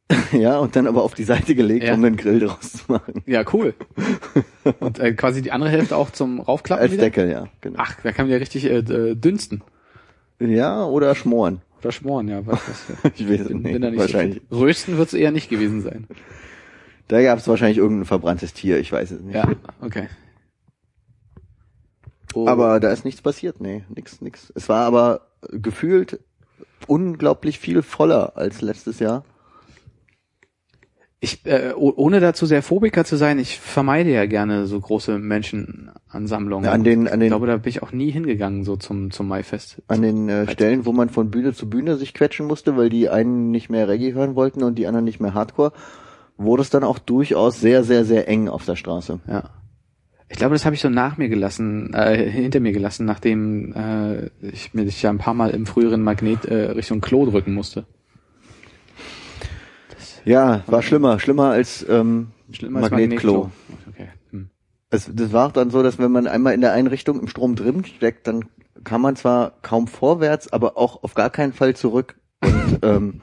ja, und dann aber auf die Seite gelegt, Ja. um einen Grill draus zu machen. Ja, cool. Und äh, quasi die andere Hälfte auch zum Raufklappen Als wieder? Deckel, ja. Genau. Ach, da kann man ja richtig äh, äh, dünsten. Ja, oder schmoren. Schmoren, ja. Was, was, Ich weiß bin, nicht. bin da nicht wahrscheinlich. So. Rösten wird es eher nicht gewesen sein. Da gab es wahrscheinlich irgendein verbranntes Tier, ich weiß es nicht. Ja, okay. Oh, Aber da ist nichts passiert, nee, nix, nix. Es war aber gefühlt unglaublich viel voller als letztes Jahr. Ich, äh, oh- ohne dazu sehr Phobiker zu sein, ich vermeide ja gerne so große Menschenansammlungen. An den, an ich den, glaube, da bin ich auch nie hingegangen, so zum, zum Maifest. an den äh, Stellen, wo man von Bühne zu Bühne sich quetschen musste, weil die einen nicht mehr Reggae hören wollten und die anderen nicht mehr Hardcore, wurde es dann auch durchaus sehr, sehr, sehr eng auf der Straße. Ja. Ich glaube, das habe ich so nach mir gelassen, äh, hinter mir gelassen, nachdem äh, ich mir ja ein paar Mal im früheren Magnet äh, Richtung Klo drücken musste. Ja, war schlimmer, schlimmer als ähm, Schlimmer als Magnetklo. Okay. Hm. Es, das war auch dann so, dass wenn man einmal in der einen Richtung im Strom drin steckt, dann kann man zwar kaum vorwärts, aber auch auf gar keinen Fall zurück. Und ähm,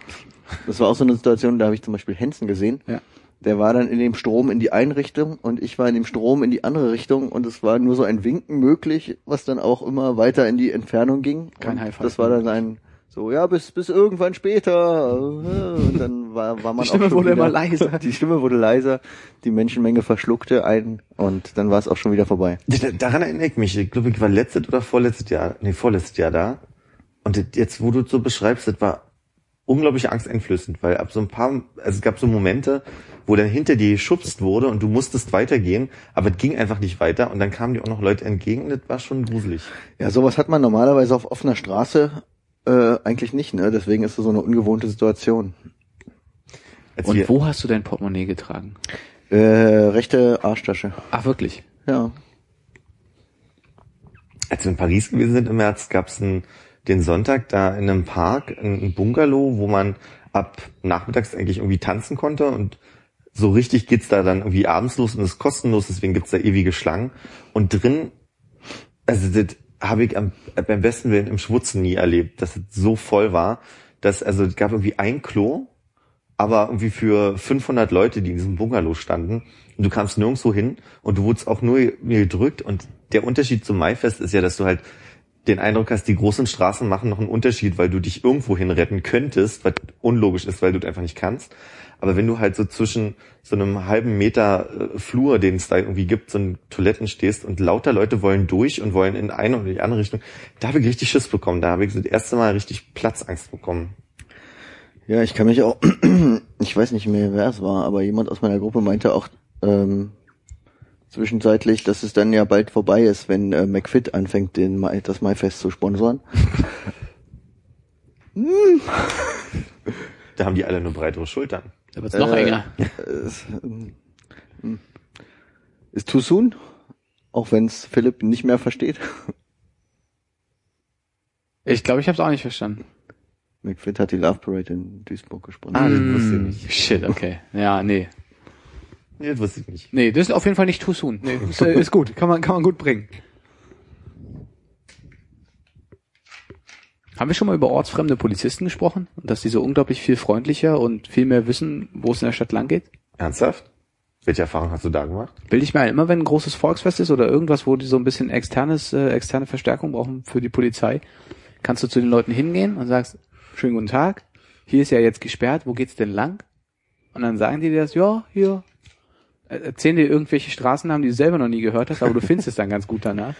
das war auch so eine Situation, da habe ich zum Beispiel Hensen gesehen. Ja. Der war dann in dem Strom in die eine Richtung und ich war in dem Strom in die andere Richtung und es war nur so ein Winken möglich, was dann auch immer weiter in die Entfernung ging. Kein High Five Das war dann ein so, ja, bis, bis irgendwann später. Und dann war, war man Die Stimme auch schon wurde wieder, immer leiser. Die Stimme wurde leiser, die Menschenmenge verschluckte einen und dann war es auch schon wieder vorbei. Da- Daran erinnere ich mich. Ich glaube, ich war letztes oder vorletztes Jahr, nee, vorletztes Jahr da. Und jetzt, wo du es so beschreibst, das war unglaublich angsteinflößend, weil ab so ein paar, also es gab so Momente, wo dann hinter dir geschubst wurde und du musstest weitergehen, aber es ging einfach nicht weiter und dann kamen dir auch noch Leute entgegen, das war schon gruselig. Ja, sowas hat man normalerweise auf offener Straße äh, eigentlich nicht, ne? Deswegen ist es so eine ungewohnte Situation. Als Und wir, wo hast du dein Portemonnaie getragen? Äh, rechte Arschtasche. Ach, wirklich? Ja. als wir in Paris gewesen sind im März, gab es den Sonntag da in einem Park, ein ein Bungalow, wo man ab nachmittags eigentlich irgendwie tanzen konnte und so richtig geht's da dann irgendwie abends los und ist kostenlos, deswegen gibt's da ewige Schlangen. Und drin, also das habe ich am, beim besten Willen im Schwutzen nie erlebt, dass es so voll war, dass, also es gab irgendwie ein Klo, aber irgendwie für 500 Leute, die in diesem Bungalow standen. Und du kamst nirgendwo hin und du wurdest auch nur gedrückt. Und der Unterschied zum Maifest ist ja, dass du halt den Eindruck hast, die großen Straßen machen noch einen Unterschied, weil du dich irgendwo hin retten könntest, was unlogisch ist, weil du es einfach nicht kannst. Aber wenn du halt so zwischen so einem halben Meter äh, Flur, den es da irgendwie gibt, so in Toiletten stehst und lauter Leute wollen durch und wollen in eine oder die andere Richtung, da habe ich richtig Schiss bekommen. Da habe ich so das erste Mal richtig Platzangst bekommen. Ja, ich kann mich auch, ich weiß nicht mehr, wer es war, aber jemand aus meiner Gruppe meinte auch ähm, zwischenzeitlich, dass es dann ja bald vorbei ist, wenn äh, McFit anfängt, den Mai, das Maifest zu sponsoren. Da haben die alle nur breitere Schultern. Da wird's noch Äh, enger. Es, ähm, ist too soon, auch wenn es Philipp nicht mehr versteht. Ich glaube, ich habe es auch nicht verstanden. McFit hat die Love Parade in Duisburg gesponsert. Ah, das wusste ich nicht. Shit, okay. Ja, nee. Nee, das wusste ich nicht. Nee, das ist auf jeden Fall nicht too soon. Nee, ist, äh, ist gut. Kann man, kann man gut bringen. Haben wir schon mal über ortsfremde Polizisten gesprochen? Und dass die so unglaublich viel freundlicher und viel mehr wissen, wo es in der Stadt lang geht? Ernsthaft? Welche Erfahrung hast du da gemacht? Bilde ich mir ein, immer wenn ein großes Volksfest ist oder irgendwas, wo die so ein bisschen externes, äh, externe Verstärkung brauchen für die Polizei, kannst du zu den Leuten hingehen und sagst, schönen guten Tag, hier ist ja jetzt gesperrt, wo geht's denn lang? Und dann sagen die dir das, ja, hier. Äh, Erzählen dir irgendwelche Straßennamen, die du selber noch nie gehört hast, aber du findest es dann ganz gut danach.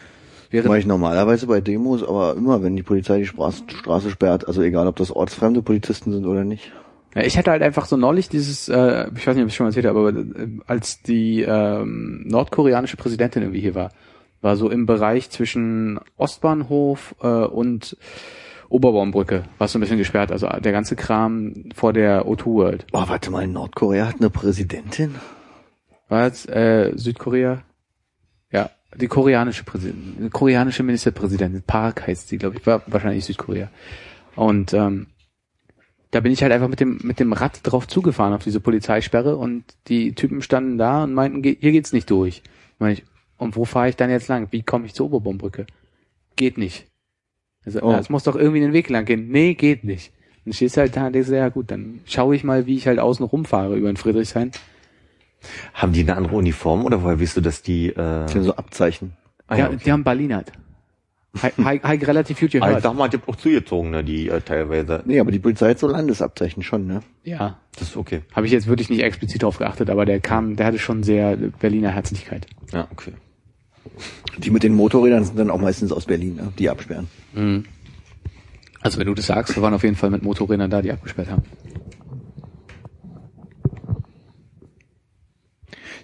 Mache Während, ich normalerweise bei Demos, aber immer, wenn die Polizei die Straße, Straße sperrt, also egal, ob das ortsfremde Polizisten sind oder nicht. Ja, ich hatte halt einfach so neulich dieses, äh, ich weiß nicht, ob ich schon mal erzählt habe, aber äh, als die ähm, nordkoreanische Präsidentin irgendwie hier war, war so im Bereich zwischen Ostbahnhof äh, und Oberbaumbrücke, war so ein bisschen gesperrt, also der ganze Kram vor der O2 World. Oh, warte mal, Nordkorea hat eine Präsidentin? Jetzt äh, Südkorea? Ja, die koreanische Präsidentin, koreanische Ministerpräsidentin, Park heißt sie, glaube ich, war wahrscheinlich Südkorea. Und ähm, da bin ich halt einfach mit dem mit dem Rad drauf zugefahren auf diese Polizeisperre und die Typen standen da und meinten, "Ge- hier geht's nicht durch. Meine ich, und wo fahre ich dann jetzt lang? Wie komme ich zur Oberbaumbrücke? Geht nicht. Also, Oh. es muss doch irgendwie einen Weg lang gehen. Nee, geht nicht. Dann stehst du halt da und denkst, ja gut, dann schaue ich mal, wie ich halt außen rumfahre über den Friedrichshain. Haben die eine andere Uniform oder woher weißt du, dass die... Äh, Das sind so Abzeichen. ah, ja, ja, okay. die haben Berlinert. Hab ich relativ gut Ah, ich gehört. sag mal, die haben auch zugezogen, ne, die äh, teilweise. Nee, aber die Polizei hat so Landesabzeichen schon, ne? Ja, Das ist okay. habe ich jetzt wirklich nicht explizit drauf geachtet, aber der kam, der hatte schon sehr Berliner Herzlichkeit. Ja, okay. Die mit den Motorrädern sind dann auch meistens aus Berlin, ne? die absperren. Also wenn du das sagst, wir waren auf jeden Fall mit Motorrädern da, die abgesperrt haben.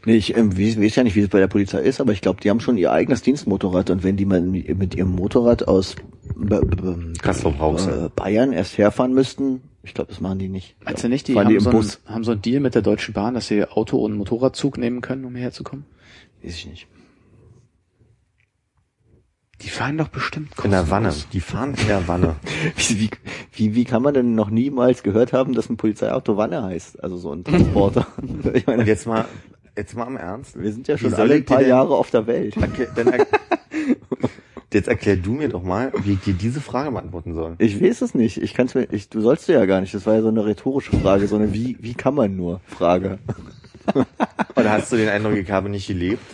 Nee, ich ähm, weiß, weiß ja nicht, wie es bei der Polizei ist, aber ich glaube, die haben schon ihr eigenes Dienstmotorrad und wenn die mal mit ihrem Motorrad aus B- B- Kassel-Brauxel. äh, Bayern erst herfahren müssten, ich glaube, das machen die nicht. Meinst du nicht, die fahren haben, die im so einen, Bus? haben so einen Deal mit der Deutschen Bahn, dass sie Auto und Motorradzug nehmen können, um hierher zu kommen? Weiß ich nicht. Die fahren doch bestimmt In der Wanne. kostenlos. Die fahren in der Wanne. Wie, wie, wie, wie kann man denn noch niemals gehört haben, dass ein Polizeiauto Wanne heißt? Also so ein Transporter. ich meine, Und jetzt mal, jetzt mal im Ernst. wir sind ja schon alle ein paar Jahre auf der Welt. Erklär, dann er, jetzt erklär du mir doch mal, wie ich dir diese Frage beantworten soll. Ich weiß es nicht. Ich kann's mir, ich, du sollst du ja gar nicht. Das war ja so eine rhetorische Frage, so eine wie, wie kann man nur Frage. Oder hast du den Eindruck, ich habe nicht gelebt?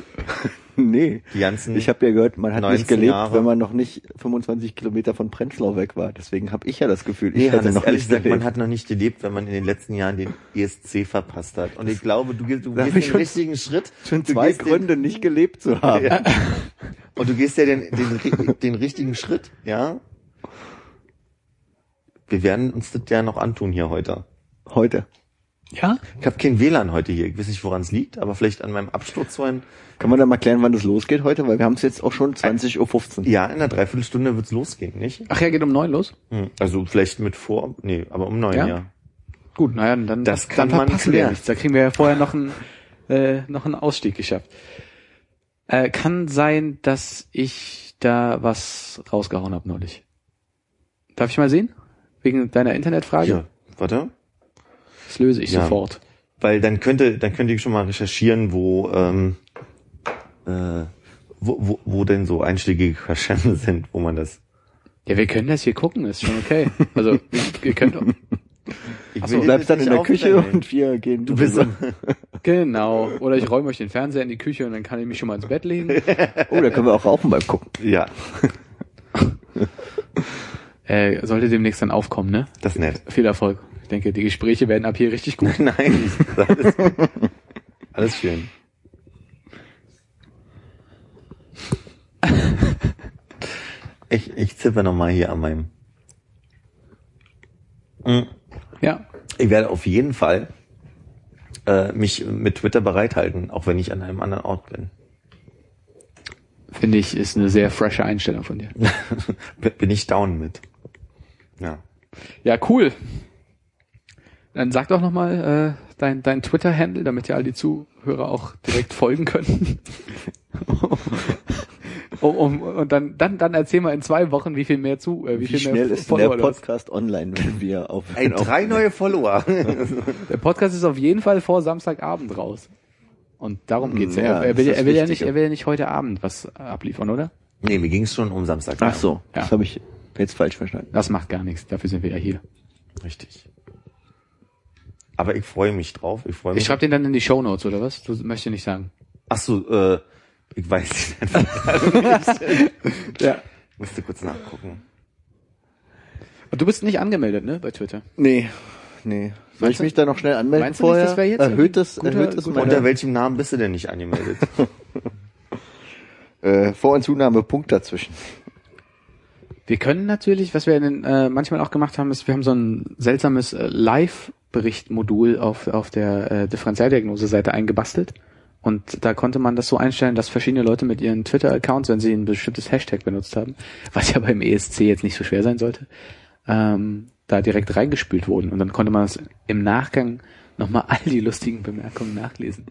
nee. Die ganzen Ich habe ja gehört, man hat nicht 19 gelebt, Jahre. wenn man noch nicht 25 Kilometer von Prenzlau weg war. Deswegen habe ich ja das Gefühl, ich Nee, hätte Hannes, noch ehrlich nicht gesagt, gelebt. man hat noch nicht gelebt, wenn man in den letzten Jahren den ESC verpasst hat. Und ich glaube, du, gehst- du gehst den richtigen Schritt. schon zwei gehst den- Gründe, nicht gelebt zu haben. Ja. Und du gehst ja den, den, den richtigen Schritt, ja? Wir werden uns das ja noch antun hier heute. Heute. Ja? Ich habe kein WLAN heute hier. Ich weiß nicht, woran es liegt, aber vielleicht an meinem Absturz vorhin. Kann man da mal klären, wann das losgeht heute? Weil wir haben es jetzt auch schon 20.15 Uhr. Ja, in einer Dreiviertelstunde wird's losgehen, nicht? Ach ja, geht um neun los? Hm. Also vielleicht mit vor, nee, aber um neun, Ja? ja. Gut, naja, dann, Das dann kann man verpassen wir klären. nichts. Da kriegen wir ja vorher noch einen, äh, noch einen Ausstieg geschafft. Äh, kann sein, dass ich da was rausgehauen habe neulich. Darf ich mal sehen? Wegen deiner Internetfrage? Hier, warte. Das löse ich Ja. sofort. Weil dann könnte, dann könnte ich schon mal recherchieren, wo, ähm, äh, wo, wo, wo denn so einschlägige Verschämme sind, wo man das. Ja, wir können das hier gucken, ist schon okay. Also, wir können doch. Ich Ach will so, Du bleibst dann in der Küche und wir gehen. Du bist so, Genau. Oder ich räume euch den Fernseher in die Küche und dann kann ich mich schon mal ins Bett legen. Oh, da können wir auch rauchen beim Gucken. ja, Äh, sollte demnächst dann aufkommen, ne? das ist nett. Viel Erfolg. Ich denke, die Gespräche werden ab hier richtig gut. Nein, alles, alles schön. Ich, ich zippe noch mal hier an meinem. Hm. Ja. Ich werde auf jeden Fall äh, mich mit Twitter bereithalten, auch wenn ich an einem anderen Ort bin. Finde ich, ist eine sehr frische Einstellung von dir. bin ich down mit. Ja. Ja, cool. Dann sag doch nochmal äh, dein, dein Twitter-Handle, damit ja all die Zuhörer auch direkt folgen können. um, um, und dann, dann, dann erzähl mal in zwei Wochen, wie viel mehr zu, äh, wie, Wie viel schnell mehr ist denn der Follower hast. Podcast online, wenn wir auf, Ey, auf drei neue Follower. Der Podcast ist auf jeden Fall vor Samstagabend raus. Und darum geht's ja. Ja, er, will, das er will ja das nicht, er will ja nicht heute Abend was abliefern, oder? nee, mir ging es schon um Samstag. Ach so, Ja. das habe ich jetzt falsch verstanden. Das macht gar nichts. Dafür sind wir ja hier. Richtig. Aber ich freue mich drauf. Ich freue mich. Ich schreibe den dann in die Shownotes, oder was? Du möchtest nicht sagen. Ach so, äh, ich weiß nicht einfach. Ja. Musste kurz nachgucken. Und du bist nicht angemeldet, ne, bei Twitter? Nee, nee. Soll ich mich da noch schnell anmelden meinst du nicht, vorher? das jetzt erhöht es, guter- erhöht es guter- meine, Unter welchem Namen bist du denn nicht angemeldet? äh, Vor- und Zunahme Punkt dazwischen. Wir können natürlich, was wir in, den, äh, manchmal auch gemacht haben, ist, wir haben so ein seltsames äh, Live Berichtmodul auf, auf der äh, Differentialdiagnose-Seite eingebastelt. Und da konnte man das so einstellen, dass verschiedene Leute mit ihren Twitter-Accounts, wenn sie ein bestimmtes Hashtag benutzt haben, was ja beim ESC jetzt nicht so schwer sein sollte, ähm, da direkt reingespült wurden. Und dann konnte man das im Nachgang nochmal all die lustigen Bemerkungen nachlesen.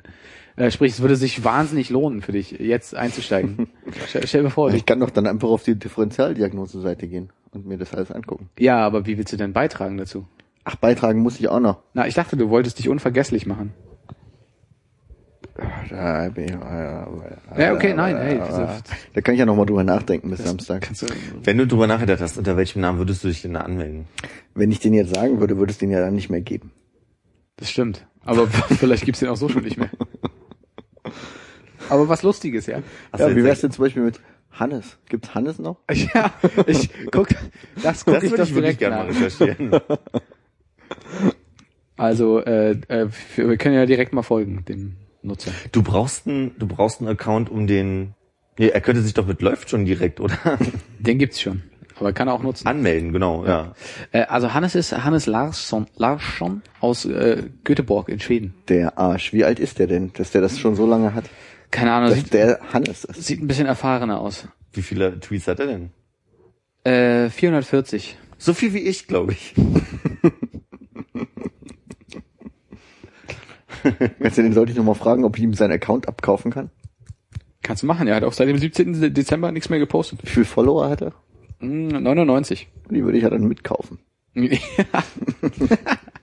Äh, sprich, es würde sich wahnsinnig lohnen für dich, jetzt einzusteigen. stell, stell dir vor, Ich kann doch dann einfach auf die Differentialdiagnose-Seite gehen und mir das alles angucken. ja, aber wie willst du denn beitragen dazu? Ach, beitragen muss ich auch noch. Na, ich dachte, du wolltest dich unvergesslich machen. Da Ja, okay, nein, hey? Da kann ich ja noch mal drüber nachdenken bis Samstag. Du, Wenn du drüber nachgedacht hast, unter welchem Namen würdest du dich denn da anmelden? Wenn ich den jetzt sagen würde, würde es den ja dann nicht mehr geben. das stimmt. Aber vielleicht gibt's den auch so schon nicht mehr. Aber was Lustiges, ja. Hast ja, du wie wär's denn zum Beispiel mit Hannes? Gibt's Hannes noch? Ja, ich guck, das guck Das ich würde doch ich direkt gerne mal recherchieren. Also, äh, äh, wir können ja direkt mal folgen, dem Nutzer. Du brauchst einen, du brauchst einen Account, um den. Nee, er könnte sich doch mit läuft schon direkt, oder? Den gibt's schon. Aber kann er auch nutzen. Anmelden, genau, ja. Äh, also Hannes ist Hannes Larsson, Larsson aus äh, Göteborg in Schweden. Der Arsch. Wie alt ist der denn, dass der das schon so lange hat? Keine Ahnung, Dass sieht, der Hannes ist. sieht ein bisschen erfahrener aus. Wie viele Tweets hat er denn? Äh, 440. So viel wie ich, glaube ich. Kannst du den sollte ich noch mal fragen, ob ich ihm seinen Account abkaufen kann? Kannst du machen, er hat auch seit dem 17. Dezember nichts mehr gepostet. Wie viel Follower hat er? Hm, 99. Die würde ich ja dann mitkaufen.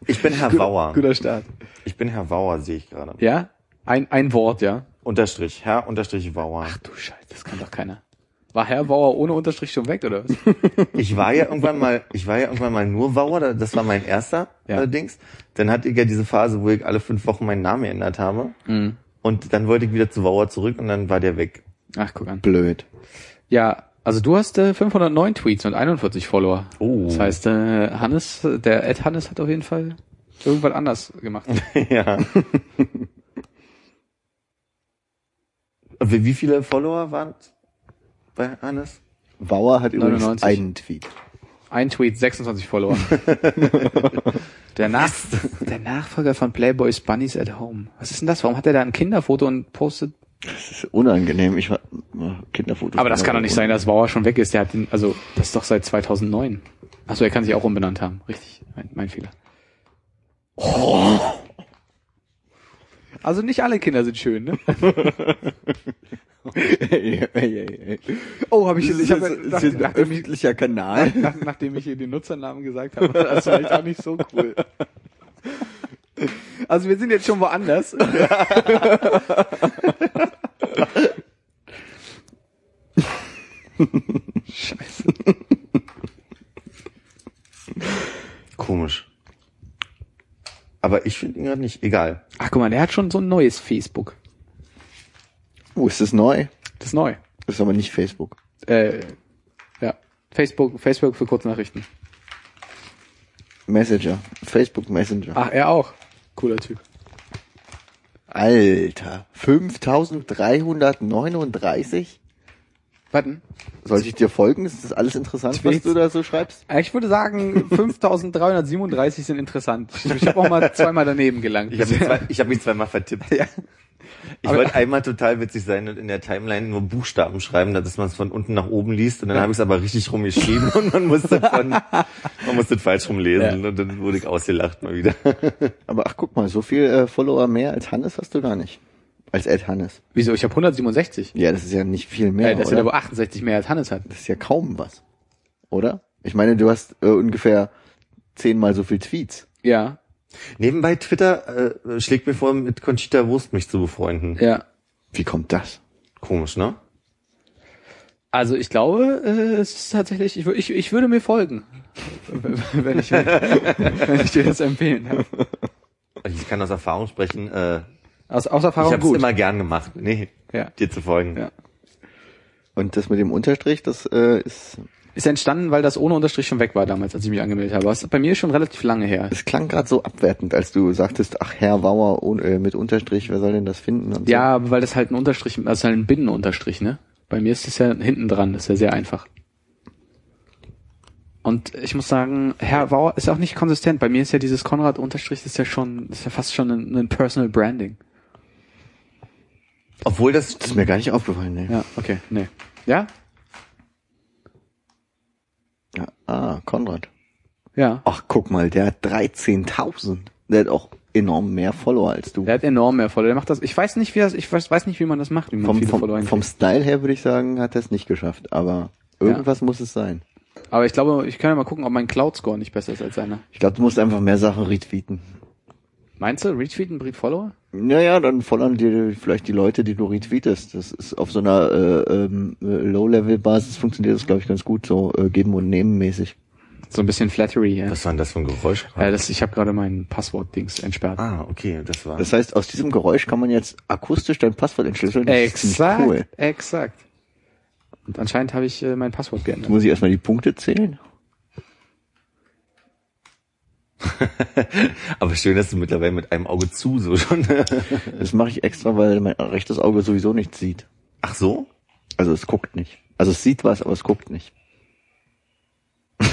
Ich bin Herr Wauer. Guter Start. Ich bin Herr Wauer, sehe ich gerade. Ja? Ein, ein Wort, ja. Unterstrich, Herr Unterstrich Wauer. Ach du Scheiße, das kann doch keiner. War Herr Bauer ohne Unterstrich schon weg, oder was? Ich war ja irgendwann mal, ich war ja irgendwann mal nur Wauer, da- das war mein erster Ja. allerdings. Dann hatte ich ja diese Phase, wo ich alle fünf Wochen meinen Namen geändert habe. Mhm. Und dann wollte ich wieder zu Wauer zurück und dann war der weg. Ach, guck an. Blöd. Ja, also du hast äh, 509 Tweets und 41 Follower. Oh. Das heißt, äh, Hannes, der Ed Hannes hat auf jeden Fall irgendwas anders gemacht. ja. Wie wie viele Follower waren bei Hannes? Bauer hat übrigens 99. einen Tweet. Ein Tweet, 26 Follower. der, Nach der Nachfolger von Playboys Bunnies at Home. Was ist denn das? Warum hat er da ein Kinderfoto und postet? Das ist unangenehm. Ich war Kinderfotos. Aber das kann doch nicht sein, dass Bauer schon weg ist. Der hat den, also, das ist doch seit 2009. Achso, er kann sich auch umbenannt haben. Richtig, mein, mein Fehler. Also nicht alle Kinder sind schön, ne? hey, hey, hey. Oh, habe ich, ich Das habe ist, nach, ein öffentlicher Kanal. nach, nachdem ich hier den Nutzernamen gesagt habe, das war echt auch nicht so cool. Also wir sind jetzt schon woanders. Scheiße. Komisch. Aber ich finde ihn gerade nicht. Egal. Ach guck mal, der hat schon so ein neues Facebook. Oh, ist das neu? Das ist neu. Das ist aber nicht Facebook. Äh, ja. Facebook, Facebook für Kurznachrichten. Messenger. Facebook Messenger. Ach, er auch. Cooler Typ. Alter. 5339? Warten. Soll ich dir folgen? Ist das alles interessant, was Tweets. du da so schreibst? Ich würde sagen, 5337 sind interessant. Ich, habe auch mal zweimal daneben gelangt. Ich habe mich, zwei, ich hab mich zweimal vertippt. Ja. Ich wollte einmal total witzig sein und in der Timeline nur Buchstaben schreiben, dass man es von unten nach oben liest und dann habe ich es aber richtig rumgeschrieben und man musste von, man musste es falsch rumlesen Ja. und dann wurde ich ausgelacht mal wieder. Aber ach, guck mal, so viel äh, Follower mehr als Hannes hast du gar nicht. Als Ed Hannes. Wieso? Ich habe 167. Ja, das ist ja nicht viel mehr, Ja, das oder? sind aber 68 mehr als Hannes hat. Das ist ja kaum was. Oder? Ich meine, du hast äh, ungefähr zehnmal so viel Tweets. Ja, Nebenbei Twitter äh, schlägt mir vor, mit Conchita Wurst mich zu befreunden. ja. Wie kommt das? Komisch, ne? Also ich glaube, äh, es ist tatsächlich, ich, ich, ich würde mir folgen, wenn ich, wenn ich dir das empfehlen darf. Ich kann aus Erfahrung sprechen, äh, Aus, aus ich Erfahrung habe es gut. immer gern gemacht, nee, Ja. dir zu folgen. Ja. Und das mit dem Unterstrich, das äh, ist, Ist entstanden, weil das ohne Unterstrich schon weg war damals, als ich mich angemeldet habe. Das ist bei mir schon relativ lange her. es klang gerade so abwertend, als du sagtest, ach Herr Wauer ohne, äh, mit Unterstrich, wer soll denn das finden? Und Ja, aber weil das halt ein Unterstrich, das ist halt ein Binnenunterstrich, ne? Bei mir ist das ja hinten dran, das ist ja sehr einfach. Und ich muss sagen, Herr Wauer ist auch nicht konsistent. Bei mir ist ja dieses Konrad Unterstrich ist ja schon, ist ja fast schon ein, ein Personal Branding. Obwohl das, Das ist mir gar nicht aufgefallen, ne? Ja, okay, nee. Ja? Ja. Ah, Konrad. Ja. Ach, guck mal, der hat 13.000. Der hat auch enorm mehr Follower als du. Der hat enorm mehr Follower. Der macht das. Ich weiß nicht, wie das, ich weiß, weiß nicht, wie man das macht, wie man vom, viele vom, Follower vom. Style her würde ich sagen, hat er es nicht geschafft. Aber irgendwas muss es sein. Aber ich glaube, ich kann ja mal gucken, ob mein Cloud Score nicht besser ist als seiner. Ich glaube, du musst einfach mehr Sachen retweeten. Meinst du, Retweeten bringt Follower? Naja, dann followern dir vielleicht die Leute, die du retweetest. Das ist auf so einer äh, ähm, äh, Low-Level-Basis funktioniert das, glaube ich, ganz gut, so äh, geben und nehmen mäßig. So ein bisschen Flattery, ja. was war denn das für ein Geräusch? ja das, ich habe gerade mein Passwort-Dings entsperrt. ah, okay, das war. Das heißt, aus diesem Geräusch kann man jetzt akustisch dein Passwort entschlüsseln. Das Exakt, Cool. exakt. Und anscheinend habe ich äh, mein Passwort geändert. Muss ich erstmal die Punkte zählen? Aber schön, dass du mittlerweile mit einem Auge zu so schon. Das mache ich extra, weil mein rechtes Auge sowieso nichts sieht. Ach so? Also es guckt nicht. Also es sieht was, aber es guckt nicht.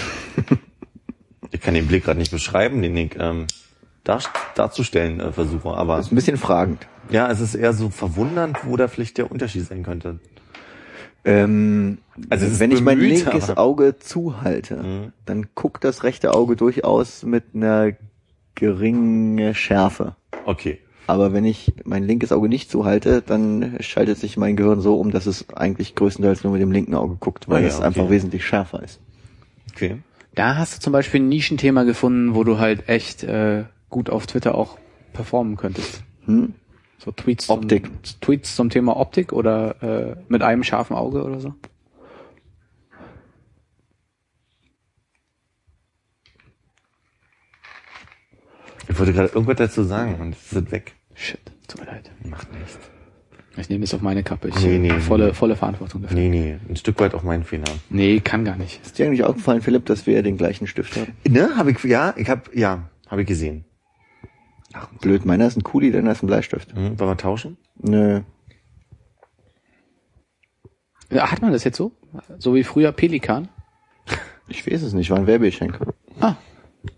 Ich kann den Blick gerade nicht beschreiben, den ich ähm, dar darzustellen äh, versuche. Aber Das ist ein bisschen fragend. ja, es ist eher so verwundernd, wo da vielleicht der Unterschied sein könnte. Ähm, Also wenn ich mein bemüht, linkes aber- Auge zuhalte, Mhm. dann guckt das rechte Auge durchaus mit einer geringen Schärfe. Okay. Aber wenn ich mein linkes Auge nicht zuhalte, dann schaltet sich mein Gehirn so um, dass es eigentlich größtenteils nur mit dem linken Auge guckt, weil Ah ja, es okay. einfach wesentlich schärfer ist. Okay. Da hast du zum Beispiel ein Nischenthema gefunden, wo du halt echt äh, gut auf Twitter auch performen könntest. Hm? So Tweets Optik. Zum, Tweets zum Thema Optik oder äh, mit einem scharfen Auge oder so. Ich wollte gerade irgendwas dazu sagen und es ist weg. Shit, tut mir leid. Macht nichts. Ich nehme das auf meine Kappe. Ich Nee, nee, volle, nee. volle Verantwortung dafür. Nee, nee, ein Stück weit auch mein Fehler. Nee, kann gar nicht. Ist dir eigentlich aufgefallen, Philipp, dass wir den gleichen Stift haben? Ne, habe ich ja, ich habe ja, habe ich gesehen. Ach, blöd, meiner ist ein Kuli, deiner ist ein Bleistift. Hm, wollen wir tauschen? Nö. Ja, Hat man das jetzt so? So wie früher Pelikan? Ich weiß es nicht, war ein Werbegeschenk. Ah,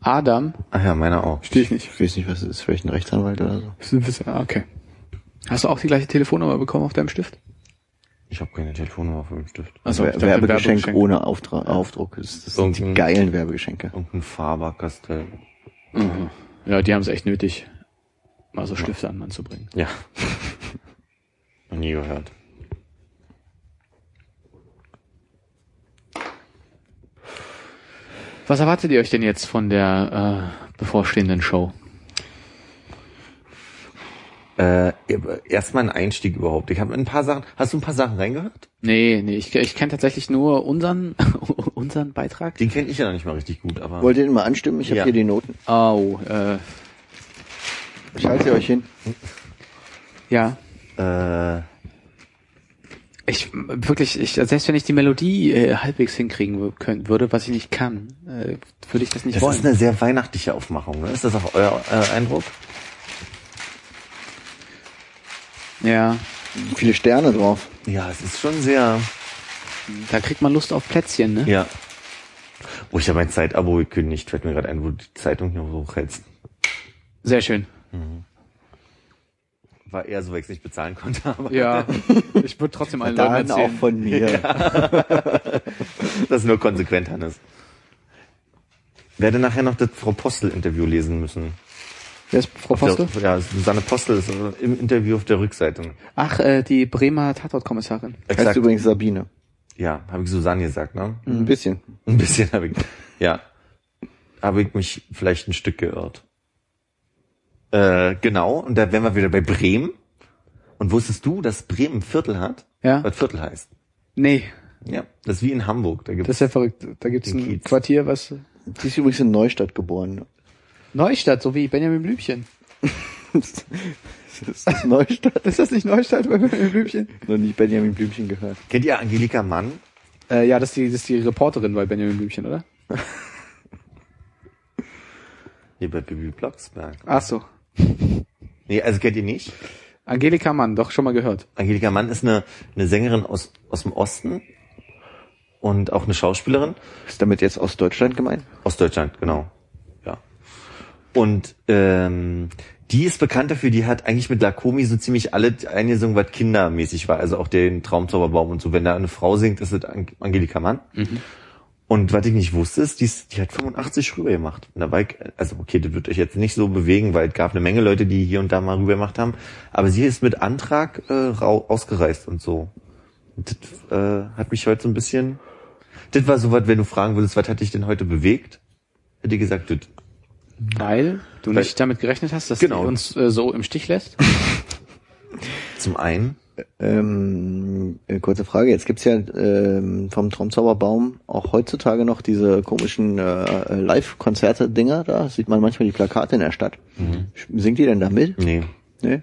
Adam. Ach ja, meiner auch. Stehe ich nicht. Ich weiß nicht, was es ist, vielleicht ein Rechtsanwalt oder so. Ah, Okay. Hast du auch die gleiche Telefonnummer bekommen auf deinem Stift? Ich habe keine Telefonnummer für den Stift. Also, Wer- Werbegeschenk, ohne Auftra Aufdruck. Das, das sind die geilen Werbegeschenke. Irgendein Faber-Castell. Mhm. Ja, die haben es echt nötig, mal so Stifte an Mann zu bringen. Ja. Noch nie gehört. Was erwartet ihr euch denn jetzt von der äh, bevorstehenden Show? Äh, erstmal ein Einstieg überhaupt. Ich habe ein paar Sachen. Hast du ein paar Sachen reingehört? Nee, nee, ich, ich kenne tatsächlich nur unseren unseren Beitrag. Den kenne ich ja noch nicht mal richtig gut, aber. Wollt ihr den mal anstimmen? Ich habe Ja. hier die Noten. Oh, äh, Ich halte sie euch hin. ja. äh, Ich wirklich, ich, selbst wenn ich die Melodie äh, halbwegs hinkriegen können, würde, was ich nicht kann, äh, würde ich das nicht das wollen. ist eine sehr weihnachtliche Aufmachung. Ne? Ist das auch euer äh, Eindruck? Ja, Viele Sterne drauf. Ja, es ist schon sehr. da kriegt man Lust auf Plätzchen, ne? Ja. Oh, ich habe mein Zeitabo gekündigt. Fällt mir gerade ein, wo du die Zeitung hier hochhältst. Sehr schön. War eher so, weil ich nicht bezahlen konnte. Aber Ja, ich würde trotzdem allen Leuten Dann auch erzählen. von mir. das ist nur konsequent, Hannes. Werde nachher noch das Frau Postel-Interview lesen müssen. Wer ist Frau Auf der- Postel? Ja, Susanne Postel ist im Interview auf der Rückseite. Ach, äh, die Bremer Tatortkommissarin. Heißt übrigens Sabine. Ja, habe ich Susanne gesagt, ne? Ein bisschen. Ein bisschen habe ich. Ja. Habe ich mich vielleicht ein Stück geirrt. Äh, genau, und da wären wir wieder bei Bremen. Und wusstest du, dass Bremen ein Viertel hat? Ja. Was Viertel heißt? Nee, Ja, das ist wie in Hamburg. Da gibt's das ist ja verrückt. Da gibt's ein Kiez. Quartier, was Die ist übrigens in Neustadt geboren. Neustadt, so wie Benjamin Blümchen. Das ist Neustadt. Ist das nicht Neustadt bei Benjamin Blümchen? Noch nie Benjamin Blümchen gehört. Kennt ihr Angelika Mann? Äh, ja, das ist, die, das ist die Reporterin bei Benjamin Blümchen, oder? Nee, bei Bibi Blocksberg. Ach so. Nee, also kennt ihr nicht? Angelika Mann, doch schon mal gehört. Angelika Mann ist eine, eine Sängerin aus, aus dem Osten. und auch eine Schauspielerin. Ist damit jetzt aus Deutschland gemeint? Aus Deutschland, genau. Und ähm, die ist bekannt dafür, die hat eigentlich mit Lakomi so ziemlich alle eingesungen, was kindermäßig war. Also auch den Traumzauberbaum und so. Wenn da eine Frau singt, ist es Ang- Angelika Mann. Und was ich nicht wusste, ist, die, ist, die hat 85 rüber gemacht. Und da war ich, also okay, das wird euch jetzt nicht so bewegen, weil es gab eine Menge Leute, die hier und da mal rüber gemacht haben. Aber sie ist mit Antrag äh, ausgereist und so. Und das äh, hat mich heute so ein bisschen. Das war so was, wenn du fragen würdest, was hat dich denn heute bewegt? Hätte ich gesagt, das. Weil du Weil- nicht damit gerechnet hast, dass Genau. du uns äh, so im Stich lässt? Zum einen, Ähm, äh, kurze Frage, jetzt gibt's ja ähm, vom Traumzauberbaum auch heutzutage noch diese komischen äh, Live-Konzerte-Dinger da. Sieht man manchmal die Plakate in der Stadt. Singt die denn da mit? nee. Nee?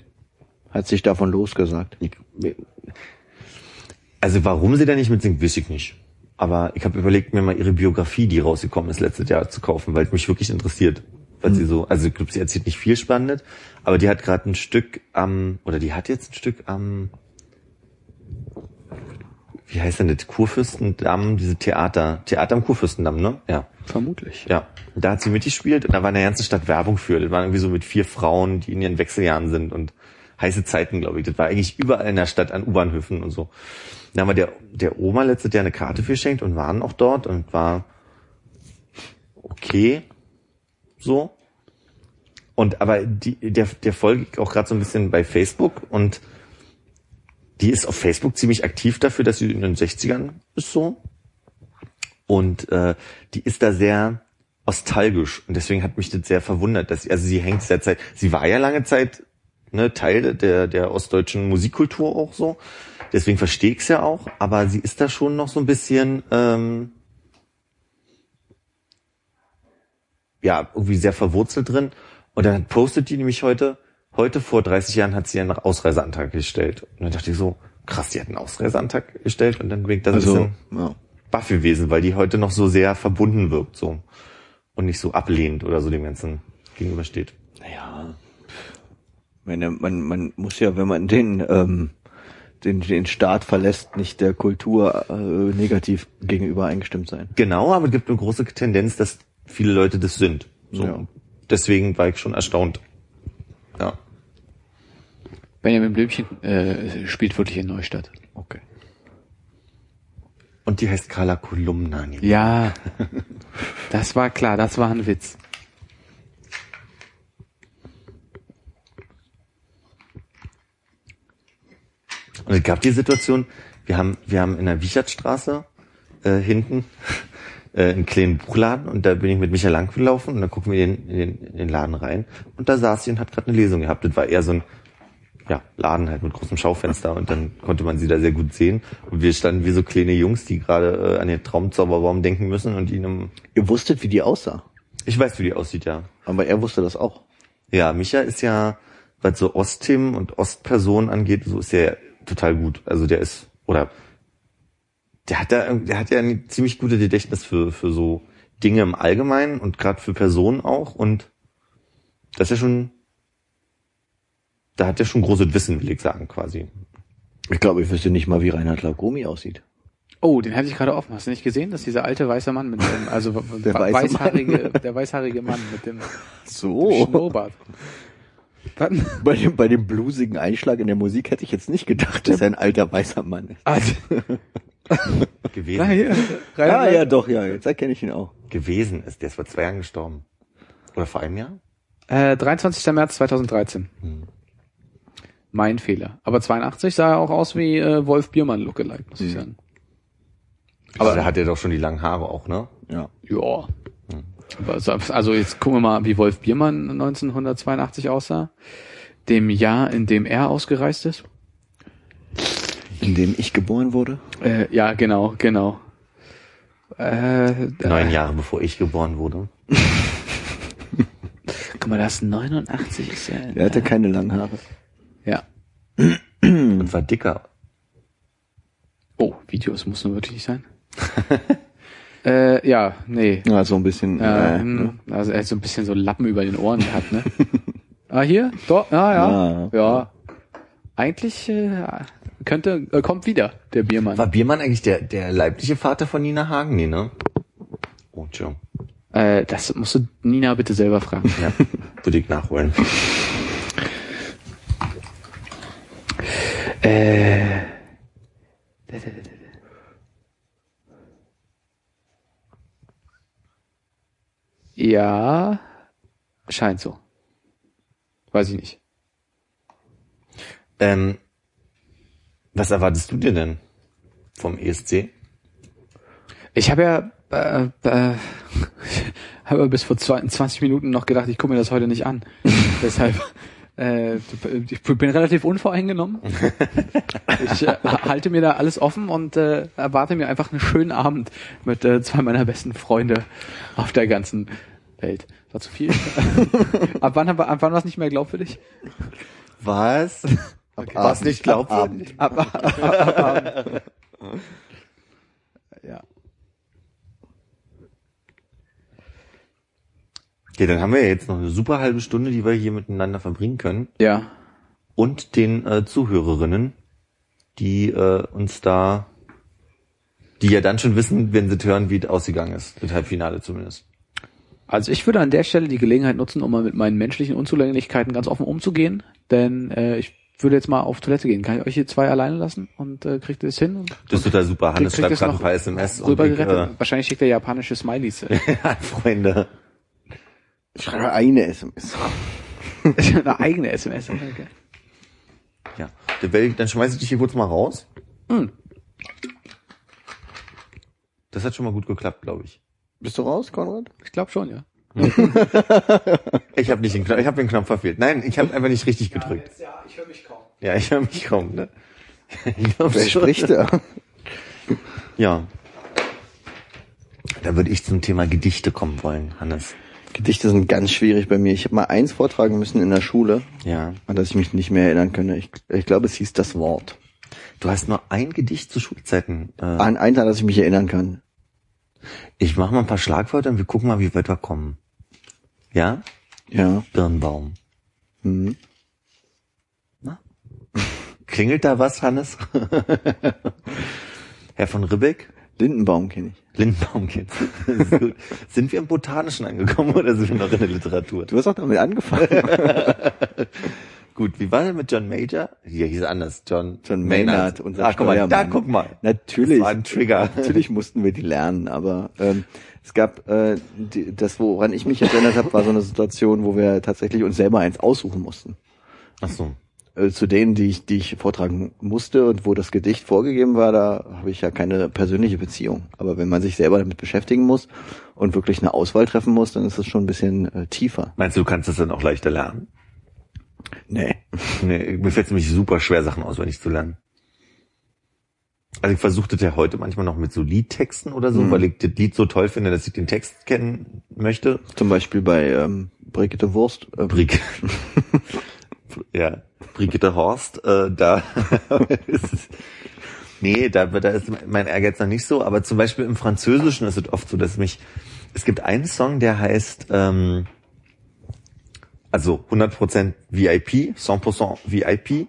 Hat sich davon losgesagt. Also warum sie da nicht mitsingt, weiß ich nicht. Aber ich habe überlegt, mir mal ihre Biografie, die rausgekommen ist letztes Jahr, zu kaufen, weil es mich wirklich interessiert. Weil sie so, also ich glaube, sie erzählt nicht viel Spannendes, aber die hat gerade ein Stück am, oder die hat jetzt ein Stück am, wie heißt denn das, Kurfürstendamm, diese Theater, Theater am Kurfürstendamm, ne? Ja. Vermutlich. Ja, und da hat sie mitgespielt und da war in der ganzen Stadt Werbung für. Das war irgendwie so mit vier Frauen, die in ihren Wechseljahren sind und heiße Zeiten, glaube ich. Das war eigentlich überall in der Stadt an U-Bahnhöfen und so. Da haben wir der, der Oma letztes Jahr eine Karte für geschenkt und waren auch dort und war okay, so. Und aber die, der, der folge ich auch gerade so ein bisschen bei Facebook und die ist auf Facebook ziemlich aktiv dafür, dass sie in den 60ern ist so. Und äh, die ist da sehr nostalgisch und deswegen hat mich das sehr verwundert, dass sie, also sie hängt sehr Zeit, sie war ja lange Zeit ne, Teil der der ostdeutschen Musikkultur auch so, deswegen verstehe ich es ja auch, aber sie ist da schon noch so ein bisschen ähm, ja irgendwie sehr verwurzelt drin und dann postet die nämlich heute heute vor 30 Jahren hat sie einen Ausreiseantrag gestellt und dann dachte ich so krass, die hat einen Ausreiseantrag gestellt und dann bin ich da so ein Also, bisschen ja. baff gewesen, weil die heute noch so sehr verbunden wirkt, so. Und nicht so ablehnend oder so dem Ganzen gegenübersteht. Naja. Meine, man, man muss ja, wenn man den, ähm, den, den Staat verlässt, nicht der Kultur äh, negativ gegenüber eingestimmt sein. Genau, aber es gibt eine große Tendenz, dass viele Leute das sind. So. Ja. Deswegen war ich schon erstaunt. Ja. Benjamin Blümchen äh, spielt wirklich in Neustadt. Okay. Und die heißt Carla Kolumna. Ja, das war klar, das war ein Witz. Und es gab die Situation, wir haben, wir haben in der Wichertstraße äh, hinten äh, einen kleinen Buchladen und da bin ich mit Michael lang gelaufen und dann gucken wir in den, in den, in den Laden rein und da saß sie und hat gerade eine Lesung gehabt. Das war eher so ein ja, Laden halt mit großem Schaufenster und dann konnte man sie da sehr gut sehen. Und wir standen wie so kleine Jungs, die gerade äh, an den Traumzauberbaum denken müssen und ihnen Ihr wusstet, wie die aussah. ich weiß, wie die aussieht, ja. Aber er wusste das auch. Ja, Micha ist ja, was so Ostthemen und Ostpersonen angeht, so ist er total gut. Also der ist, oder der hat da, der hat ja ein ziemlich gute Gedächtnis für, für so Dinge im Allgemeinen und gerade für Personen auch. Und das ist ja schon, da hat er schon großes Wissen, will ich sagen, quasi. Ich glaube, ich wüsste nicht mal, wie Reinhard Lagomi aussieht. Oh, den hatte ich gerade offen. Hast du nicht gesehen, dass dieser alte weiße Mann mit dem, also Der weißhaarige, der weißhaarige Mann mit dem So. Schnurrbart. Warten. Bei dem, bei dem bluesigen Einschlag in der Musik hätte ich jetzt nicht gedacht, dass er ein alter weißer Mann ist. Ah, Gewesen, hier, Ja, Rainer- ja, doch, ja, jetzt erkenne ich ihn auch. gewesen ist. Der ist vor zwei Jahren gestorben. Oder vor einem Jahr? Äh, 23. März 2013. Mein Fehler. Aber 82 sah er auch aus wie äh, Wolf Biermann Lookalike, muss ich sagen. Aber da hat er doch schon die langen Haare auch, ne? Ja. Ja. So- Also jetzt gucken wir mal, wie Wolf Biermann 1982 aussah. Dem Jahr, in dem er ausgereist ist. In dem ich geboren wurde. Äh, ja, genau, genau. Äh, Neun Jahre bevor ich geboren wurde. Guck mal, das 89 ist ja. Er hatte keine langen Haare. Ja. Und war dicker. Oh, Videos muss nur wirklich nicht sein. äh, ja, nee. Ja, so ein bisschen. Ja, äh, hm, also er hat so ein bisschen so Lappen über den Ohren gehabt, ne? ah, hier? Doch, ah, ja. Ja. Ja. Eigentlich äh, könnte, äh, kommt wieder, der Biermann. War Biermann eigentlich der, der leibliche Vater von Nina Hagen? Nee, ne? Oh, Joe. Äh, das musst du Nina bitte selber fragen. Ja, würde ich nachholen. äh, ja, scheint so. Weiß ich nicht. Ähm, was erwartest du dir denn vom ESC? Ich habe ja äh, äh, habe bis vor 20 Minuten noch gedacht, ich gucke mir das heute nicht an. Deshalb äh, ich bin relativ unvoreingenommen. ich äh, halte mir da alles offen und äh, erwarte mir einfach einen schönen Abend mit äh, zwei meiner besten Freunde auf der ganzen Welt. War zu viel. ab wann, ab wann war es nicht mehr glaubwürdig? Was? War es nicht glaubwürdig? Ab, ab, ab, ab, ab, ja. Ja, dann haben wir ja jetzt noch eine super halbe Stunde, die wir hier miteinander verbringen können. Ja. Und den äh, Zuhörerinnen, die äh, uns da, die ja dann schon wissen, wenn sie hören, wie es ausgegangen ist. Das Halbfinale zumindest. Also ich würde an der Stelle die Gelegenheit nutzen, um mal mit meinen menschlichen Unzulänglichkeiten ganz offen umzugehen. Denn äh, ich würde jetzt mal auf Toilette gehen. Kann ich euch hier zwei alleine lassen und äh, kriegt ihr das hin? Das ist total super. Hannes schreibt gerade ein paar SMS. und ich, Rübergerettet? Wahrscheinlich schickt er japanische Smileys. äh, Freunde. Ich schreibe eine SMS. Eine eigene SMS. Okay. Ja. Dann schmeiße ich dich hier kurz mal raus. Hm. Das hat schon mal gut geklappt, glaube ich. Bist du raus, Konrad? Ich glaube schon, ja. Ich habe nicht den Knopf, ich habe den Knopf verfehlt. Nein, ich habe einfach nicht richtig gedrückt. Ja, ich höre mich kaum. Ja, ich höre mich kaum. Ne? Ich glaub Wer spricht da? Ja. Da würde ich zum Thema Gedichte kommen wollen, Hannes. Gedichte sind ganz schwierig bei mir. Ich habe mal eins vortragen müssen in der Schule, Ja. an das ich mich nicht mehr erinnern könnte. Ich, ich glaube, es hieß das Wort. Du hast nur ein Gedicht zu Schulzeiten. Äh, An eins, an das ich mich erinnern kann. ich mache mal ein paar Schlagwörter und wir gucken mal, wie weit wir kommen. Ja? Ja. Birnbaum. Mhm. Na? Klingelt da was, Hannes? Herr von Ribbeck? Lindenbaum kenne ich. Lindenbaum ist gut. Sind wir im Botanischen angekommen oder sind wir noch in der Literatur? Du hast auch damit angefangen. Gut, wie war denn mit John Major? Hier hieß er anders. John, John Maynard, unser ah, guck mal, da guck mal. Natürlich. Das war ein Trigger. Natürlich mussten wir die lernen, aber ähm, es gab äh, die, das, woran ich mich erinnert habe, war so eine Situation, wo wir tatsächlich uns selber eins aussuchen mussten. Ach so. Äh, zu denen, die ich, die ich vortragen musste und wo das Gedicht vorgegeben war, da habe ich ja keine persönliche Beziehung. Aber wenn man sich selber damit beschäftigen muss und wirklich eine Auswahl treffen muss, dann ist es schon ein bisschen äh, tiefer. Meinst du, du kannst das dann auch leichter lernen? Nee. Nee, mir fällt es nämlich super schwer, Sachen auswendig zu lernen. Also ich versuche das ja heute manchmal noch mit so Liedtexten oder so, Mhm. weil ich das Lied so toll finde, dass ich den Text kennen möchte. Zum Beispiel bei ähm, Brigitte Wurst. Äh, Brick. ja, Brigitte Horst, äh, da ist es, nee, da, da ist mein Ehrgeiz noch nicht so, aber zum Beispiel im Französischen ist es oft so, dass mich, es gibt einen Song, der heißt, ähm, also 100% VIP, 100% VIP.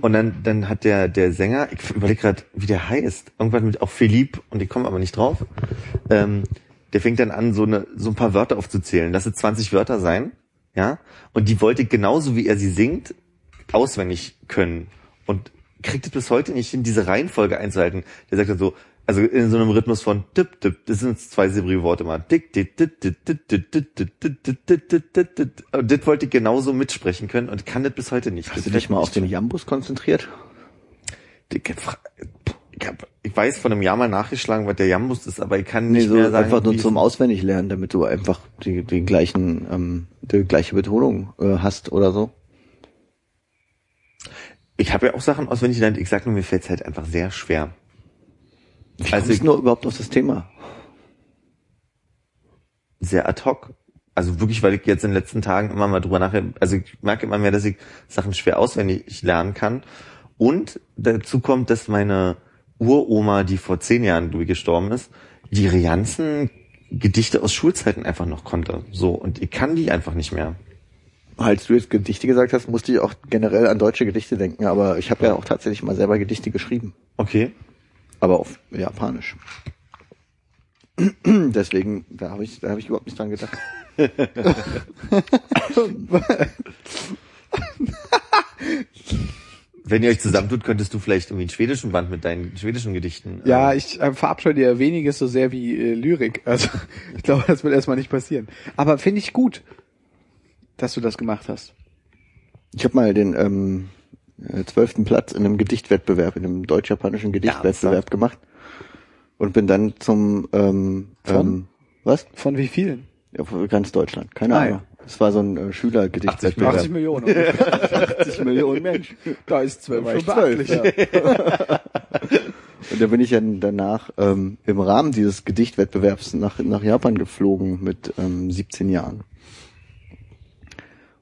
Und dann, dann hat der, der Sänger, ich überlege gerade, wie der heißt, irgendwann mit auch Philippe, und ich komme aber nicht drauf, ähm, der fängt dann an, so, eine, so ein paar Wörter aufzuzählen. Lass es 20 Wörter sein, ja. Und die wollte ich genauso wie er sie singt, auswendig können. Und kriegt es bis heute nicht hin, diese Reihenfolge einzuhalten. Der sagt dann so, also in so einem Rhythmus von tipp, tipp, das sind zwei silbrige Worte mal. Dick, dick, dick, dick, dick, dick, dick, dick, dick, dick, dick, dick, dick. Und das wollte ich genauso mitsprechen können und kann das bis heute nicht. hast du dich mal auf den Jambus konzentriert? Ich, weiß von einem Jahr mal nachgeschlagen, was der Jambus ist, aber ich kann Nee, nicht so mehr sagen, einfach nur zum Auswendiglernen, damit du einfach die, die gleichen, ähm, die gleiche Betonung äh, hast oder so. Ich habe ja auch Sachen auswendig gelernt. Ich sag nur, mir fällt es halt einfach sehr schwer. Wie Also ich- nur überhaupt auf das Thema? sehr ad hoc. Also wirklich, weil ich jetzt in den letzten Tagen immer mal drüber nachher, also ich merke immer mehr, dass ich Sachen schwer auswendig lernen kann. Und dazu kommt, dass meine Uroma, die vor zehn Jahren gestorben ist, die ganzen Gedichte aus Schulzeiten einfach noch konnte. So, und ich kann die einfach nicht mehr. Als du jetzt Gedichte gesagt hast, musste ich auch generell an deutsche Gedichte denken, aber ich habe ja auch tatsächlich mal selber Gedichte geschrieben, Okay. Aber auf Japanisch. Deswegen, da habe ich, da habe ich überhaupt nicht dran gedacht. Wenn ihr euch zusammentut, könntest du vielleicht irgendwie einen schwedischen Band mit deinen schwedischen Gedichten. Ja, äh, ich äh, verabscheue dir weniges so sehr wie äh, Lyrik. Also ich glaube, das wird erstmal nicht passieren. Aber finde ich gut, dass du das gemacht hast. Ich habe mal den ähm, äh, zwölften Platz in einem Gedichtwettbewerb, in einem deutsch-japanischen Gedichtwettbewerb Ernsthaft? gemacht und bin dann zum ähm, Von? ähm, was? Von wie vielen? Ja, für ganz Deutschland, keine Ah, Ahnung. Das war so ein äh, 80 Schülergedichtwettbewerb. 80 Millionen. Okay. 80 Millionen Menschen. Da ist zwölf schon beachtlich. ja. Und da bin ich dann danach ähm, im Rahmen dieses Gedichtwettbewerbs nach, nach Japan geflogen mit ähm, 17 Jahren.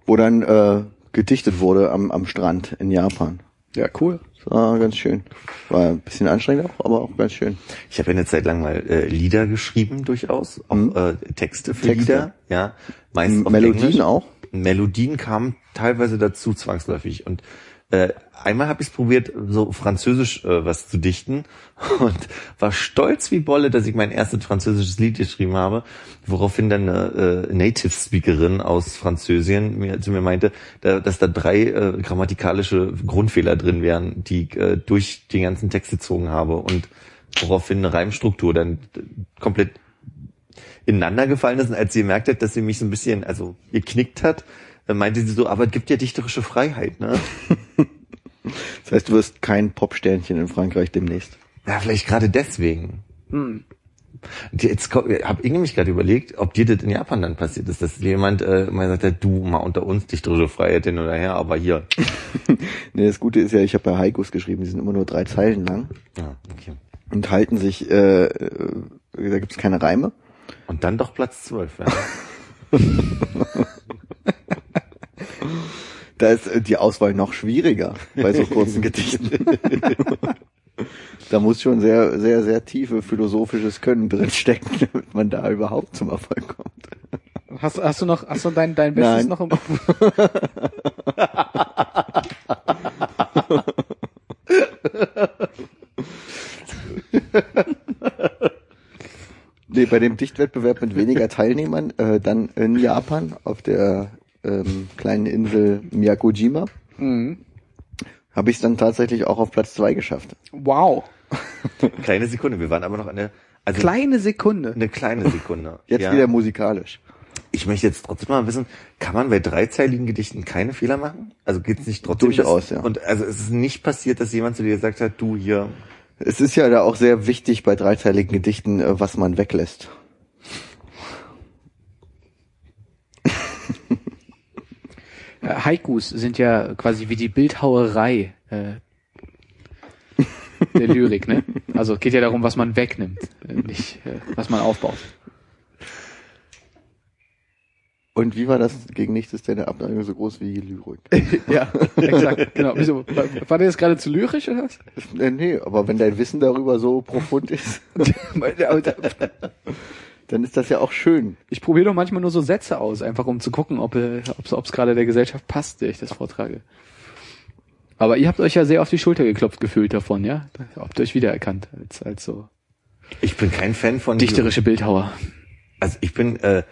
Wo dann äh, gedichtet wurde am, am Strand in Japan. Ja, cool. Das war ganz schön. War ein bisschen anstrengend auch, aber auch ganz schön. Ich habe ja eine Zeit lang mal äh, Lieder geschrieben, durchaus. Auch Mhm. äh, Texte für Texte. Lieder. Ja. Meist M- auf Melodien Englisch. auch? Melodien kamen teilweise dazu zwangsläufig. Und äh, einmal habe ich es probiert, so französisch äh, was zu dichten und war stolz wie Bolle, dass ich mein erstes französisches Lied geschrieben habe, woraufhin dann eine äh, Native Speakerin aus Französien mir, zu mir meinte, da, dass da drei äh, grammatikalische Grundfehler drin wären, die ich äh, durch den ganzen Text gezogen habe und woraufhin eine Reimstruktur dann komplett ineinander gefallen ist und als sie gemerkt hat, dass sie mich so ein bisschen, also geknickt hat, dann meinte sie so, aber es gibt ja dichterische Freiheit, ne? Das heißt, du wirst kein Popsternchen in Frankreich demnächst. Ja, vielleicht gerade deswegen. Hm. Jetzt habe ich nämlich gerade überlegt, ob dir das in Japan dann passiert ist, dass jemand äh, mal sagt, hat, du mal unter uns dichterische Freiheit hin oder her, aber hier. Nee, das Gute ist ja, ich habe ja Haikus geschrieben, die sind immer nur drei Zeilen lang Ja, okay. und halten sich, äh, äh, da gibt's keine Reime. Und dann doch Platz 12, ja. Da ist äh, die Auswahl noch schwieriger bei so kurzen Gedichten. da muss schon sehr, sehr, sehr tiefe philosophisches Können drinstecken, damit man da überhaupt zum Erfolg kommt. Hast, hast du noch, hast du dein, dein Bestes Nein. noch im Nee, bei dem Dichtwettbewerb mit weniger Teilnehmern, äh, dann in Japan auf der ähm, kleinen Insel Miyakojima, Mhm. habe ich es dann tatsächlich auch auf Platz zwei geschafft. Wow. Kleine Sekunde, wir waren aber noch eine, also Kleine Sekunde. eine kleine Sekunde. Jetzt ja. wieder musikalisch. Ich möchte jetzt trotzdem mal wissen, kann man bei dreizeiligen Gedichten keine Fehler machen? Also geht's nicht trotzdem? Durchaus, ja. Und also es ist nicht passiert, dass jemand zu dir gesagt hat, du hier, Es ist ja da auch sehr wichtig bei dreiteiligen Gedichten, äh, was man weglässt. Haikus sind ja quasi wie die Bildhauerei äh, der Lyrik, ne? Also es geht ja darum, was man wegnimmt, äh, nicht äh, was man aufbaut. Und wie war das? Gegen nichts ist deine Abneigung so groß wie Lyrik. ja, exakt, genau. Wieso? War, der jetzt gerade zu lyrisch oder was? äh, nee, aber wenn dein Wissen darüber so profund ist, dann ist das ja auch schön. Ich probiere doch manchmal nur so Sätze aus, einfach um zu gucken, ob äh, es gerade der Gesellschaft passt, der ich das vortrage. Aber ihr habt euch ja sehr auf die Schulter geklopft gefühlt davon, ja? Habt ihr euch wiedererkannt als, als so ich bin kein Fan von dichterische Bildhauer. Also ich bin äh,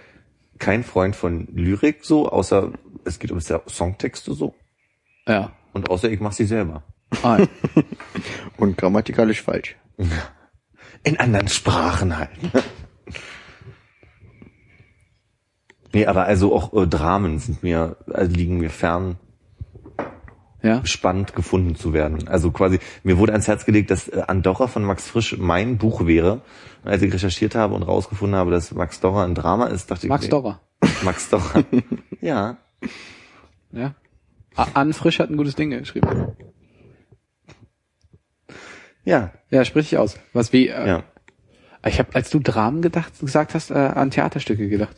kein Freund von Lyrik so, außer es geht um Songtexte so. Ja. Und außer ich mache sie selber. Ah, ja. Und grammatikalisch falsch. In anderen Sprachen halt. nee, aber also auch äh, Dramen sind mir, also liegen mir fern, ja. spannend gefunden zu werden. Also quasi, mir wurde ans Herz gelegt, dass äh, Andorra von Max Frisch mein Buch wäre. Und als ich recherchiert habe und rausgefunden habe, dass Max Dorra ein Drama ist, dachte Max ich, Dorra. Max Dorra. ja. Ja. A- Ann Frisch hat ein gutes Ding geschrieben. Ja. Ja, sprich dich aus. Was wie? Äh, Ja. Ich habe, als du Dramen gedacht, gesagt hast, äh, an Theaterstücke gedacht.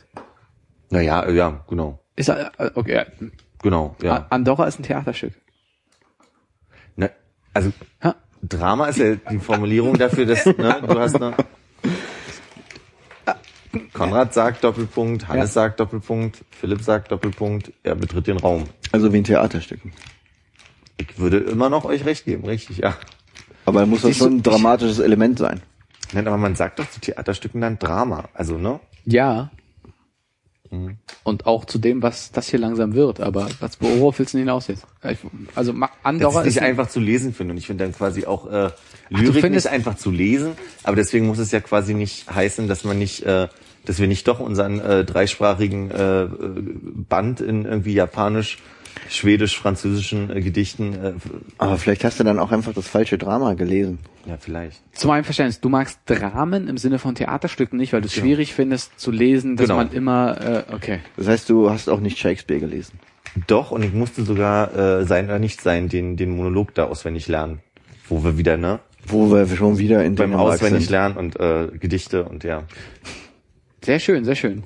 Naja, äh, ja, genau. Ist äh, okay. Genau, ja. Andorra ist ein Theaterstück. Ne, also Ha? Drama ist ja die Formulierung dafür, dass ne, du hast eine Konrad sagt Doppelpunkt, Hannes Ja. sagt Doppelpunkt, Philipp sagt Doppelpunkt, er betritt den Raum. Also wie in Theaterstücken. Ich würde immer noch euch recht geben, richtig, ja. Aber muss das schon ein dramatisches Element sein. Nein, aber man sagt doch zu Theaterstücken dann Drama, also ne? Ja. Und auch zu dem, was das hier langsam wird. Aber was, worauf willst du denn hinaus jetzt? Also Andorra ist nicht einfach zu lesen finde und ich finde dann quasi auch äh, du Lyrik findest- nicht einfach zu lesen, aber deswegen muss es ja quasi nicht heißen, dass man nicht, äh, dass wir nicht doch unseren äh, dreisprachigen äh, äh, Band in irgendwie Japanisch, Schwedisch, Französischen äh, Gedichten, äh, Aber vielleicht hast du dann auch einfach das falsche Drama gelesen. ja vielleicht. Zu meinem Verständnis, du magst Dramen im Sinne von Theaterstücken nicht, weil du es schwierig findest zu lesen, dass Genau. man immer, äh, okay. Das heißt, du hast auch nicht Shakespeare gelesen. Doch und ich musste sogar äh, sein oder nicht sein den den Monolog da auswendig lernen, wo wir wieder ne Wo wir schon wieder in beim auswendig sind. lernen und äh, Gedichte und ja. Sehr schön, sehr schön.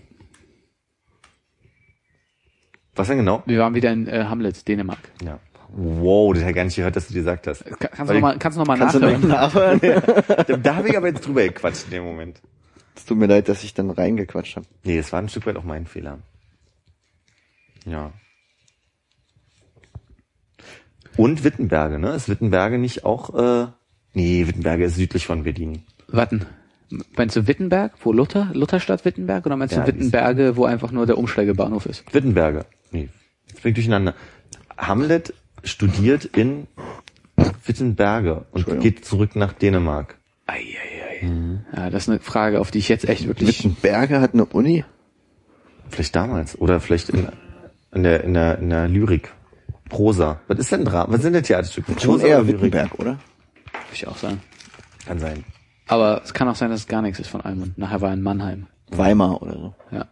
Was denn genau? Wir waren wieder in äh, Hamlet, Dänemark. Ja. Wow, das hat ja gar nicht gehört, dass du dir gesagt hast. Ka- Kannst du noch mal, kannst du noch mal Kannst du nachhören? Da, da habe ich aber jetzt drüber gequatscht in dem Moment. Es tut mir leid, dass ich dann reingequatscht habe. Nee, es war ein Stück weit auch mein Fehler. Ja. Und Wittenberge, ne? Ist Wittenberge nicht auch, äh, nee, Wittenberge ist südlich von Berlin. Warten. Meinst du Wittenberg, wo Luther, Lutherstadt Wittenberg, oder meinst Ja, du Wittenberge, wo einfach nur der Umsteigebahnhof ist? Wittenberge. Nee, das bringt durcheinander. Hamlet studiert in Wittenberge und geht zurück nach Dänemark. Eieiei. Ja, das ist eine Frage, auf die ich jetzt echt wirklich. Wittenberge hat eine Uni? Vielleicht damals. Oder vielleicht in, in der, in der, in der Lyrik. Prosa. Was ist denn Drama? Was sind denn Theaterstücke? Schon Prosa eher oder Lyrik? Wittenberg, oder? Würde ich auch sagen. Kann sein. Aber es kann auch sein, dass es gar nichts ist von allem und nachher war er in Mannheim. Weimar oder so. Ja.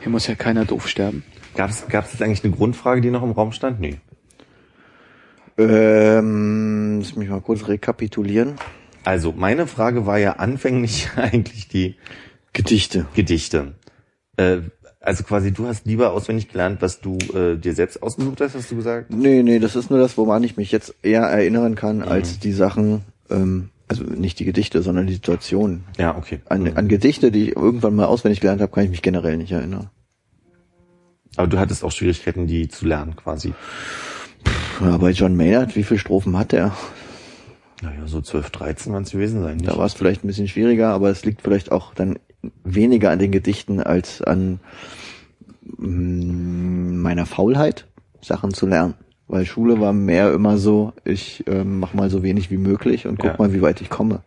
Hier muss ja keiner doof sterben. Gab es gab's jetzt eigentlich eine Grundfrage, die noch im Raum stand? Nee. Ähm, lass mich mal kurz rekapitulieren. Also, meine Frage war ja anfänglich eigentlich die Gedichte. Gedichte. Äh, also quasi, du hast lieber auswendig gelernt, was du äh, dir selbst ausgesucht hast, hast du gesagt? Nee, nee, das ist nur das, woran ich mich jetzt eher erinnern kann, als die Sachen, ähm, also nicht die Gedichte, sondern die Situationen. Ja, okay. An, an Gedichte, die ich irgendwann mal auswendig gelernt habe, kann ich mich generell nicht erinnern. Aber du hattest auch Schwierigkeiten, die zu lernen quasi. Ja, bei John Maynard, wie viele Strophen hat er? Naja, so 12, 13 werden es gewesen sein. Nicht? Da war es vielleicht ein bisschen schwieriger, aber es liegt vielleicht auch dann weniger an den Gedichten als an mm, meiner Faulheit, Sachen zu lernen. Weil Schule war mehr immer so, ich ähm, mach mal so wenig wie möglich und guck Ja. mal, wie weit ich komme.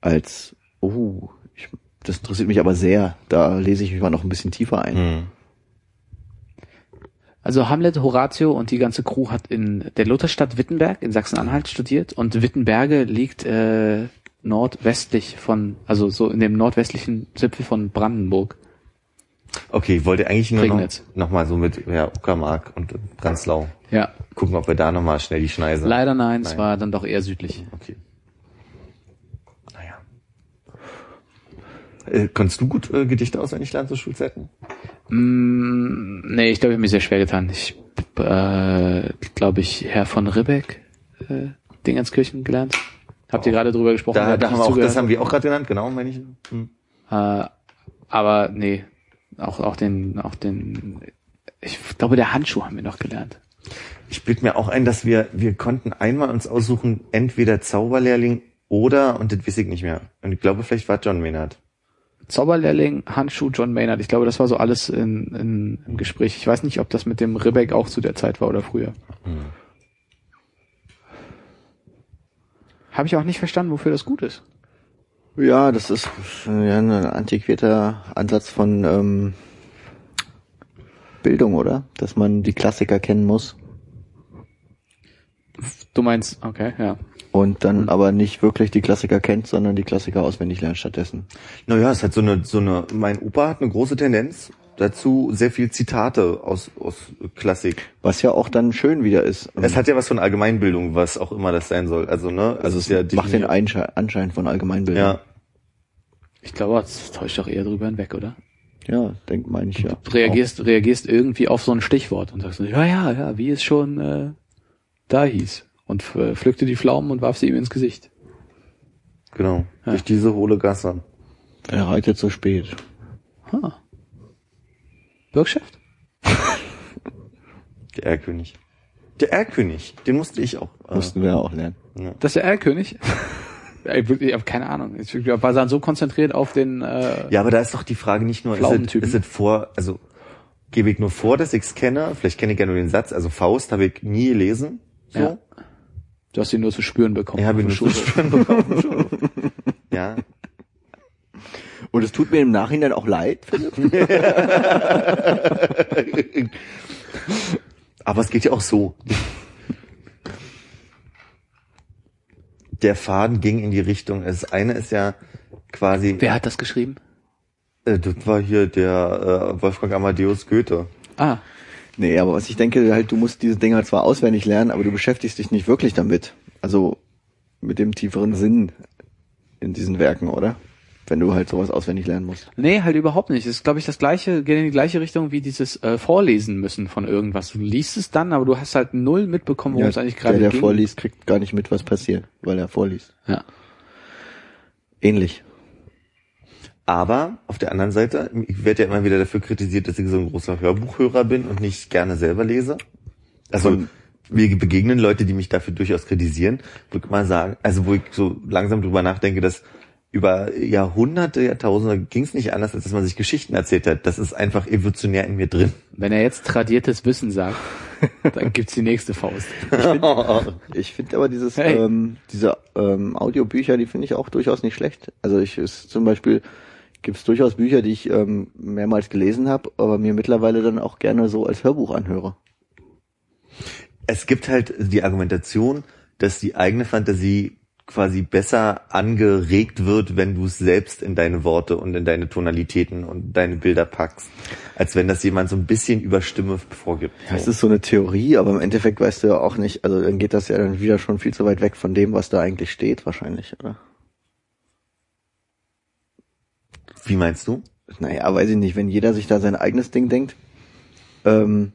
Als, oh, ich, das interessiert mich aber sehr. Da lese ich mich mal noch ein bisschen tiefer ein. Hm. Also Hamlet, Horatio und die ganze Crew hat in der Lutherstadt Wittenberg in Sachsen-Anhalt studiert und Wittenberge liegt äh, nordwestlich von, also so in dem nordwestlichen Zipfel von Brandenburg. Okay, ich wollte eigentlich nur noch, Prignitz. noch mal so mit ja, Uckermark und Prenzlau Ja, gucken, ob wir da noch mal schnell die Schneise. leider nein, es Nein. war dann doch eher südlich. Okay. Naja. Äh, konntest du gut äh, Gedichte auswendig lernen zu Schulzeiten? Mm, nee, ich glaube, ich habe mir sehr schwer getan. Ich äh, glaube ich Herr von Ribbeck äh, Dingenskirchen gelernt. Habt ihr gerade drüber gesprochen? Da, da haben wir auch, zugehört. das haben wir auch gerade genannt, genau, meine ich. Hm. Äh, aber nee, auch auch den auch den ich glaube der Handschuh haben wir noch gelernt. Ich bild mir auch ein, dass wir, wir konnten einmal uns aussuchen, entweder Zauberlehrling oder, und das weiß ich nicht mehr. Und ich glaube, vielleicht war John Maynard. Zauberlehrling, Handschuh, John Maynard. Ich glaube, das war so alles in, in, im Gespräch. Ich weiß nicht, ob das mit dem Ribbeck auch zu der Zeit war oder früher. Habe ich auch nicht verstanden, wofür das gut ist. Ja, das ist ja ein antiquierter Ansatz von ähm, Bildung, oder? Dass man die Klassiker kennen muss Du meinst, okay, ja. und dann aber nicht wirklich die Klassiker kennt, sondern die Klassiker auswendig lernt stattdessen. Naja, es hat so eine, so eine, mein Opa hat eine große Tendenz dazu, sehr viel Zitate aus, aus Klassik. Was ja auch dann schön wieder ist. Es hat ja was von Allgemeinbildung, was auch immer das sein soll. Also, ne? also es es ist ja macht den Anschein von Allgemeinbildung. Ja. Ich glaube, das täuscht doch eher drüber hinweg, oder? ja denk meine ich ja. Du reagierst, reagierst irgendwie auf so ein Stichwort und sagst, ja, ja, ja, wie es schon äh, da hieß. und pflückte die Pflaumen und warf sie ihm ins Gesicht. Genau. Ja. Durch diese hohle Gasse. Er reitet so spät. Ha. Bürgschaft? Der Erlkönig. Der Erlkönig, den musste ich auch. Äh, Mussten wir auch lernen. Das ist der Erlkönig? ich ich habe keine Ahnung. Ich war dann so konzentriert auf den äh, ja, aber da ist doch die Frage nicht nur, ist es, ist es vor, also gebe ich nur vor, dass ich es kenne, vielleicht kenne ich ja nur den Satz, also Faust habe ich nie gelesen. So. Ja. Du hast ihn nur zu spüren bekommen. Ja, habe ich auf nur zu spüren bekommen. ja. Und es tut mir im Nachhinein auch leid, Philipp. Aber es geht ja auch so. Der Faden ging in die Richtung. Das eine ist ja quasi, Wer hat das geschrieben? äh, das war hier der äh, Wolfgang Amadeus Goethe. Ah, Nee, aber was ich denke, halt, du musst diese Dinger zwar auswendig lernen, aber du beschäftigst dich nicht wirklich damit. Also mit dem tieferen Sinn in diesen Werken, oder? Wenn du halt sowas auswendig lernen musst. nee, halt überhaupt nicht. Das ist, glaube ich, das gleiche, geht in die gleiche Richtung wie dieses äh, Vorlesen müssen von irgendwas. Du liest es dann, aber du hast halt null mitbekommen, worum es eigentlich gerade der, der ging. vorliest, kriegt gar nicht mit, was passiert, weil er vorliest. Ja. Ähnlich. Aber auf der anderen Seite, ich werde ja immer wieder dafür kritisiert, dass ich so ein großer Hörbuchhörer bin und nicht gerne selber lese. Also mir begegnen Leute, die mich dafür durchaus kritisieren, wo ich mal sagen, also wo ich so langsam drüber nachdenke, dass über Jahrhunderte, Jahrtausende ging es nicht anders, als dass man sich Geschichten erzählt hat. Das ist einfach evolutionär in mir drin. Wenn er jetzt tradiertes Wissen sagt, dann gibt's die nächste Faust. Ich finde aber dieses, Hey. ähm, diese ähm, Audiobücher, die finde ich auch durchaus nicht schlecht. Also ich ist zum Beispiel gibt es durchaus Bücher, die ich ähm, mehrmals gelesen habe, aber mir mittlerweile dann auch gerne so als Hörbuch anhöre. es gibt halt die Argumentation, dass die eigene Fantasie quasi besser angeregt wird, wenn du es selbst in deine Worte und in deine Tonalitäten und deine Bilder packst, als wenn das jemand so ein bisschen über Stimme vorgibt. Ja, es ist so eine Theorie, aber im Endeffekt weißt du ja auch nicht, also dann geht das ja dann wieder schon viel zu weit weg von dem, was da eigentlich steht, wahrscheinlich, oder? Wie meinst du? Naja, weiß ich nicht, wenn jeder sich da sein eigenes Ding denkt, ähm,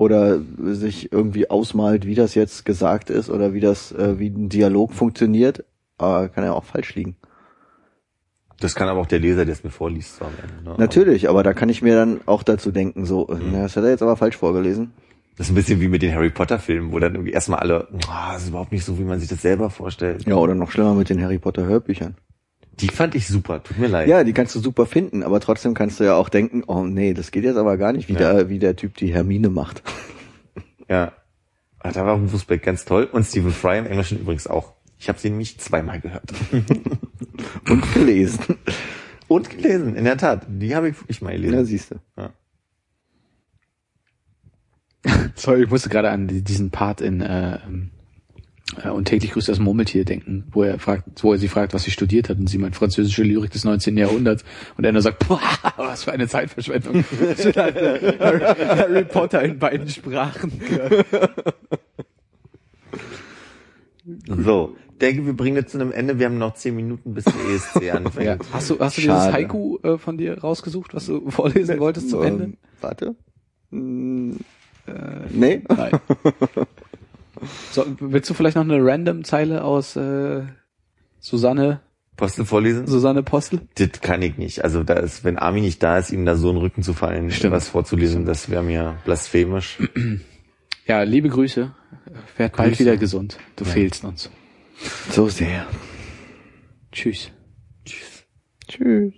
oder sich irgendwie ausmalt, wie das jetzt gesagt ist oder wie das, äh, wie ein Dialog funktioniert, äh, kann ja auch falsch liegen. Das kann aber auch der Leser, der es mir vorliest, so am Ende. Ne? Natürlich, aber da kann ich mir dann auch dazu denken, so, äh, na, das hat er jetzt aber falsch vorgelesen. Das ist ein bisschen wie mit den Harry Potter Filmen, wo dann irgendwie erstmal alle, "Ah, das ist überhaupt nicht so, wie man sich das selber vorstellt. Ja, oder noch schlimmer mit den Harry Potter Hörbüchern. Die fand ich super, tut mir leid. Ja, die kannst du super finden, aber trotzdem kannst du ja auch denken, oh nee, das geht jetzt aber gar nicht, wie, Ja. der, wie der Typ die Hermine macht. ja. Ach, da war Rufus Beck ganz toll. Und Stephen Fry im Englischen übrigens auch. Ich habe sie nämlich zweimal gehört. Und gelesen. Und gelesen, in der Tat. Die habe ich wirklich mal Ja, gelesen. siehst du. Ja. Sorry, ich musste gerade an die- diesen Part in äh, und täglich grüßt das Murmeltier denken, wo er fragt, wo er sie fragt, was sie studiert hat, und sie meint französische Lyrik des 19. Jahrhunderts und er nur sagt, was für eine Zeitverschwendung. Harry Potter in beiden Sprachen. So, denke, wir bringen jetzt zu einem Ende. Wir haben noch zehn Minuten, bis der ESC Ja. anfängt. Hast du, hast du dieses. Haiku äh, von dir rausgesucht, was du vorlesen wolltest zum Ende? Warte. Hm, äh, nee. Nein. So, willst du vielleicht noch eine random Zeile aus äh, Susanne, Postel vorlesen? Susanne Postel? Das kann ich nicht. Also da ist, wenn Armin nicht da ist, ihm da so in den Rücken zu fallen, Stimmt. was vorzulesen, das wäre mir blasphemisch. Ja, liebe Grüße. Werd bald Grüße. wieder gesund. Du fehlst uns. So sehr. Tschüss. Tschüss. Tschüss.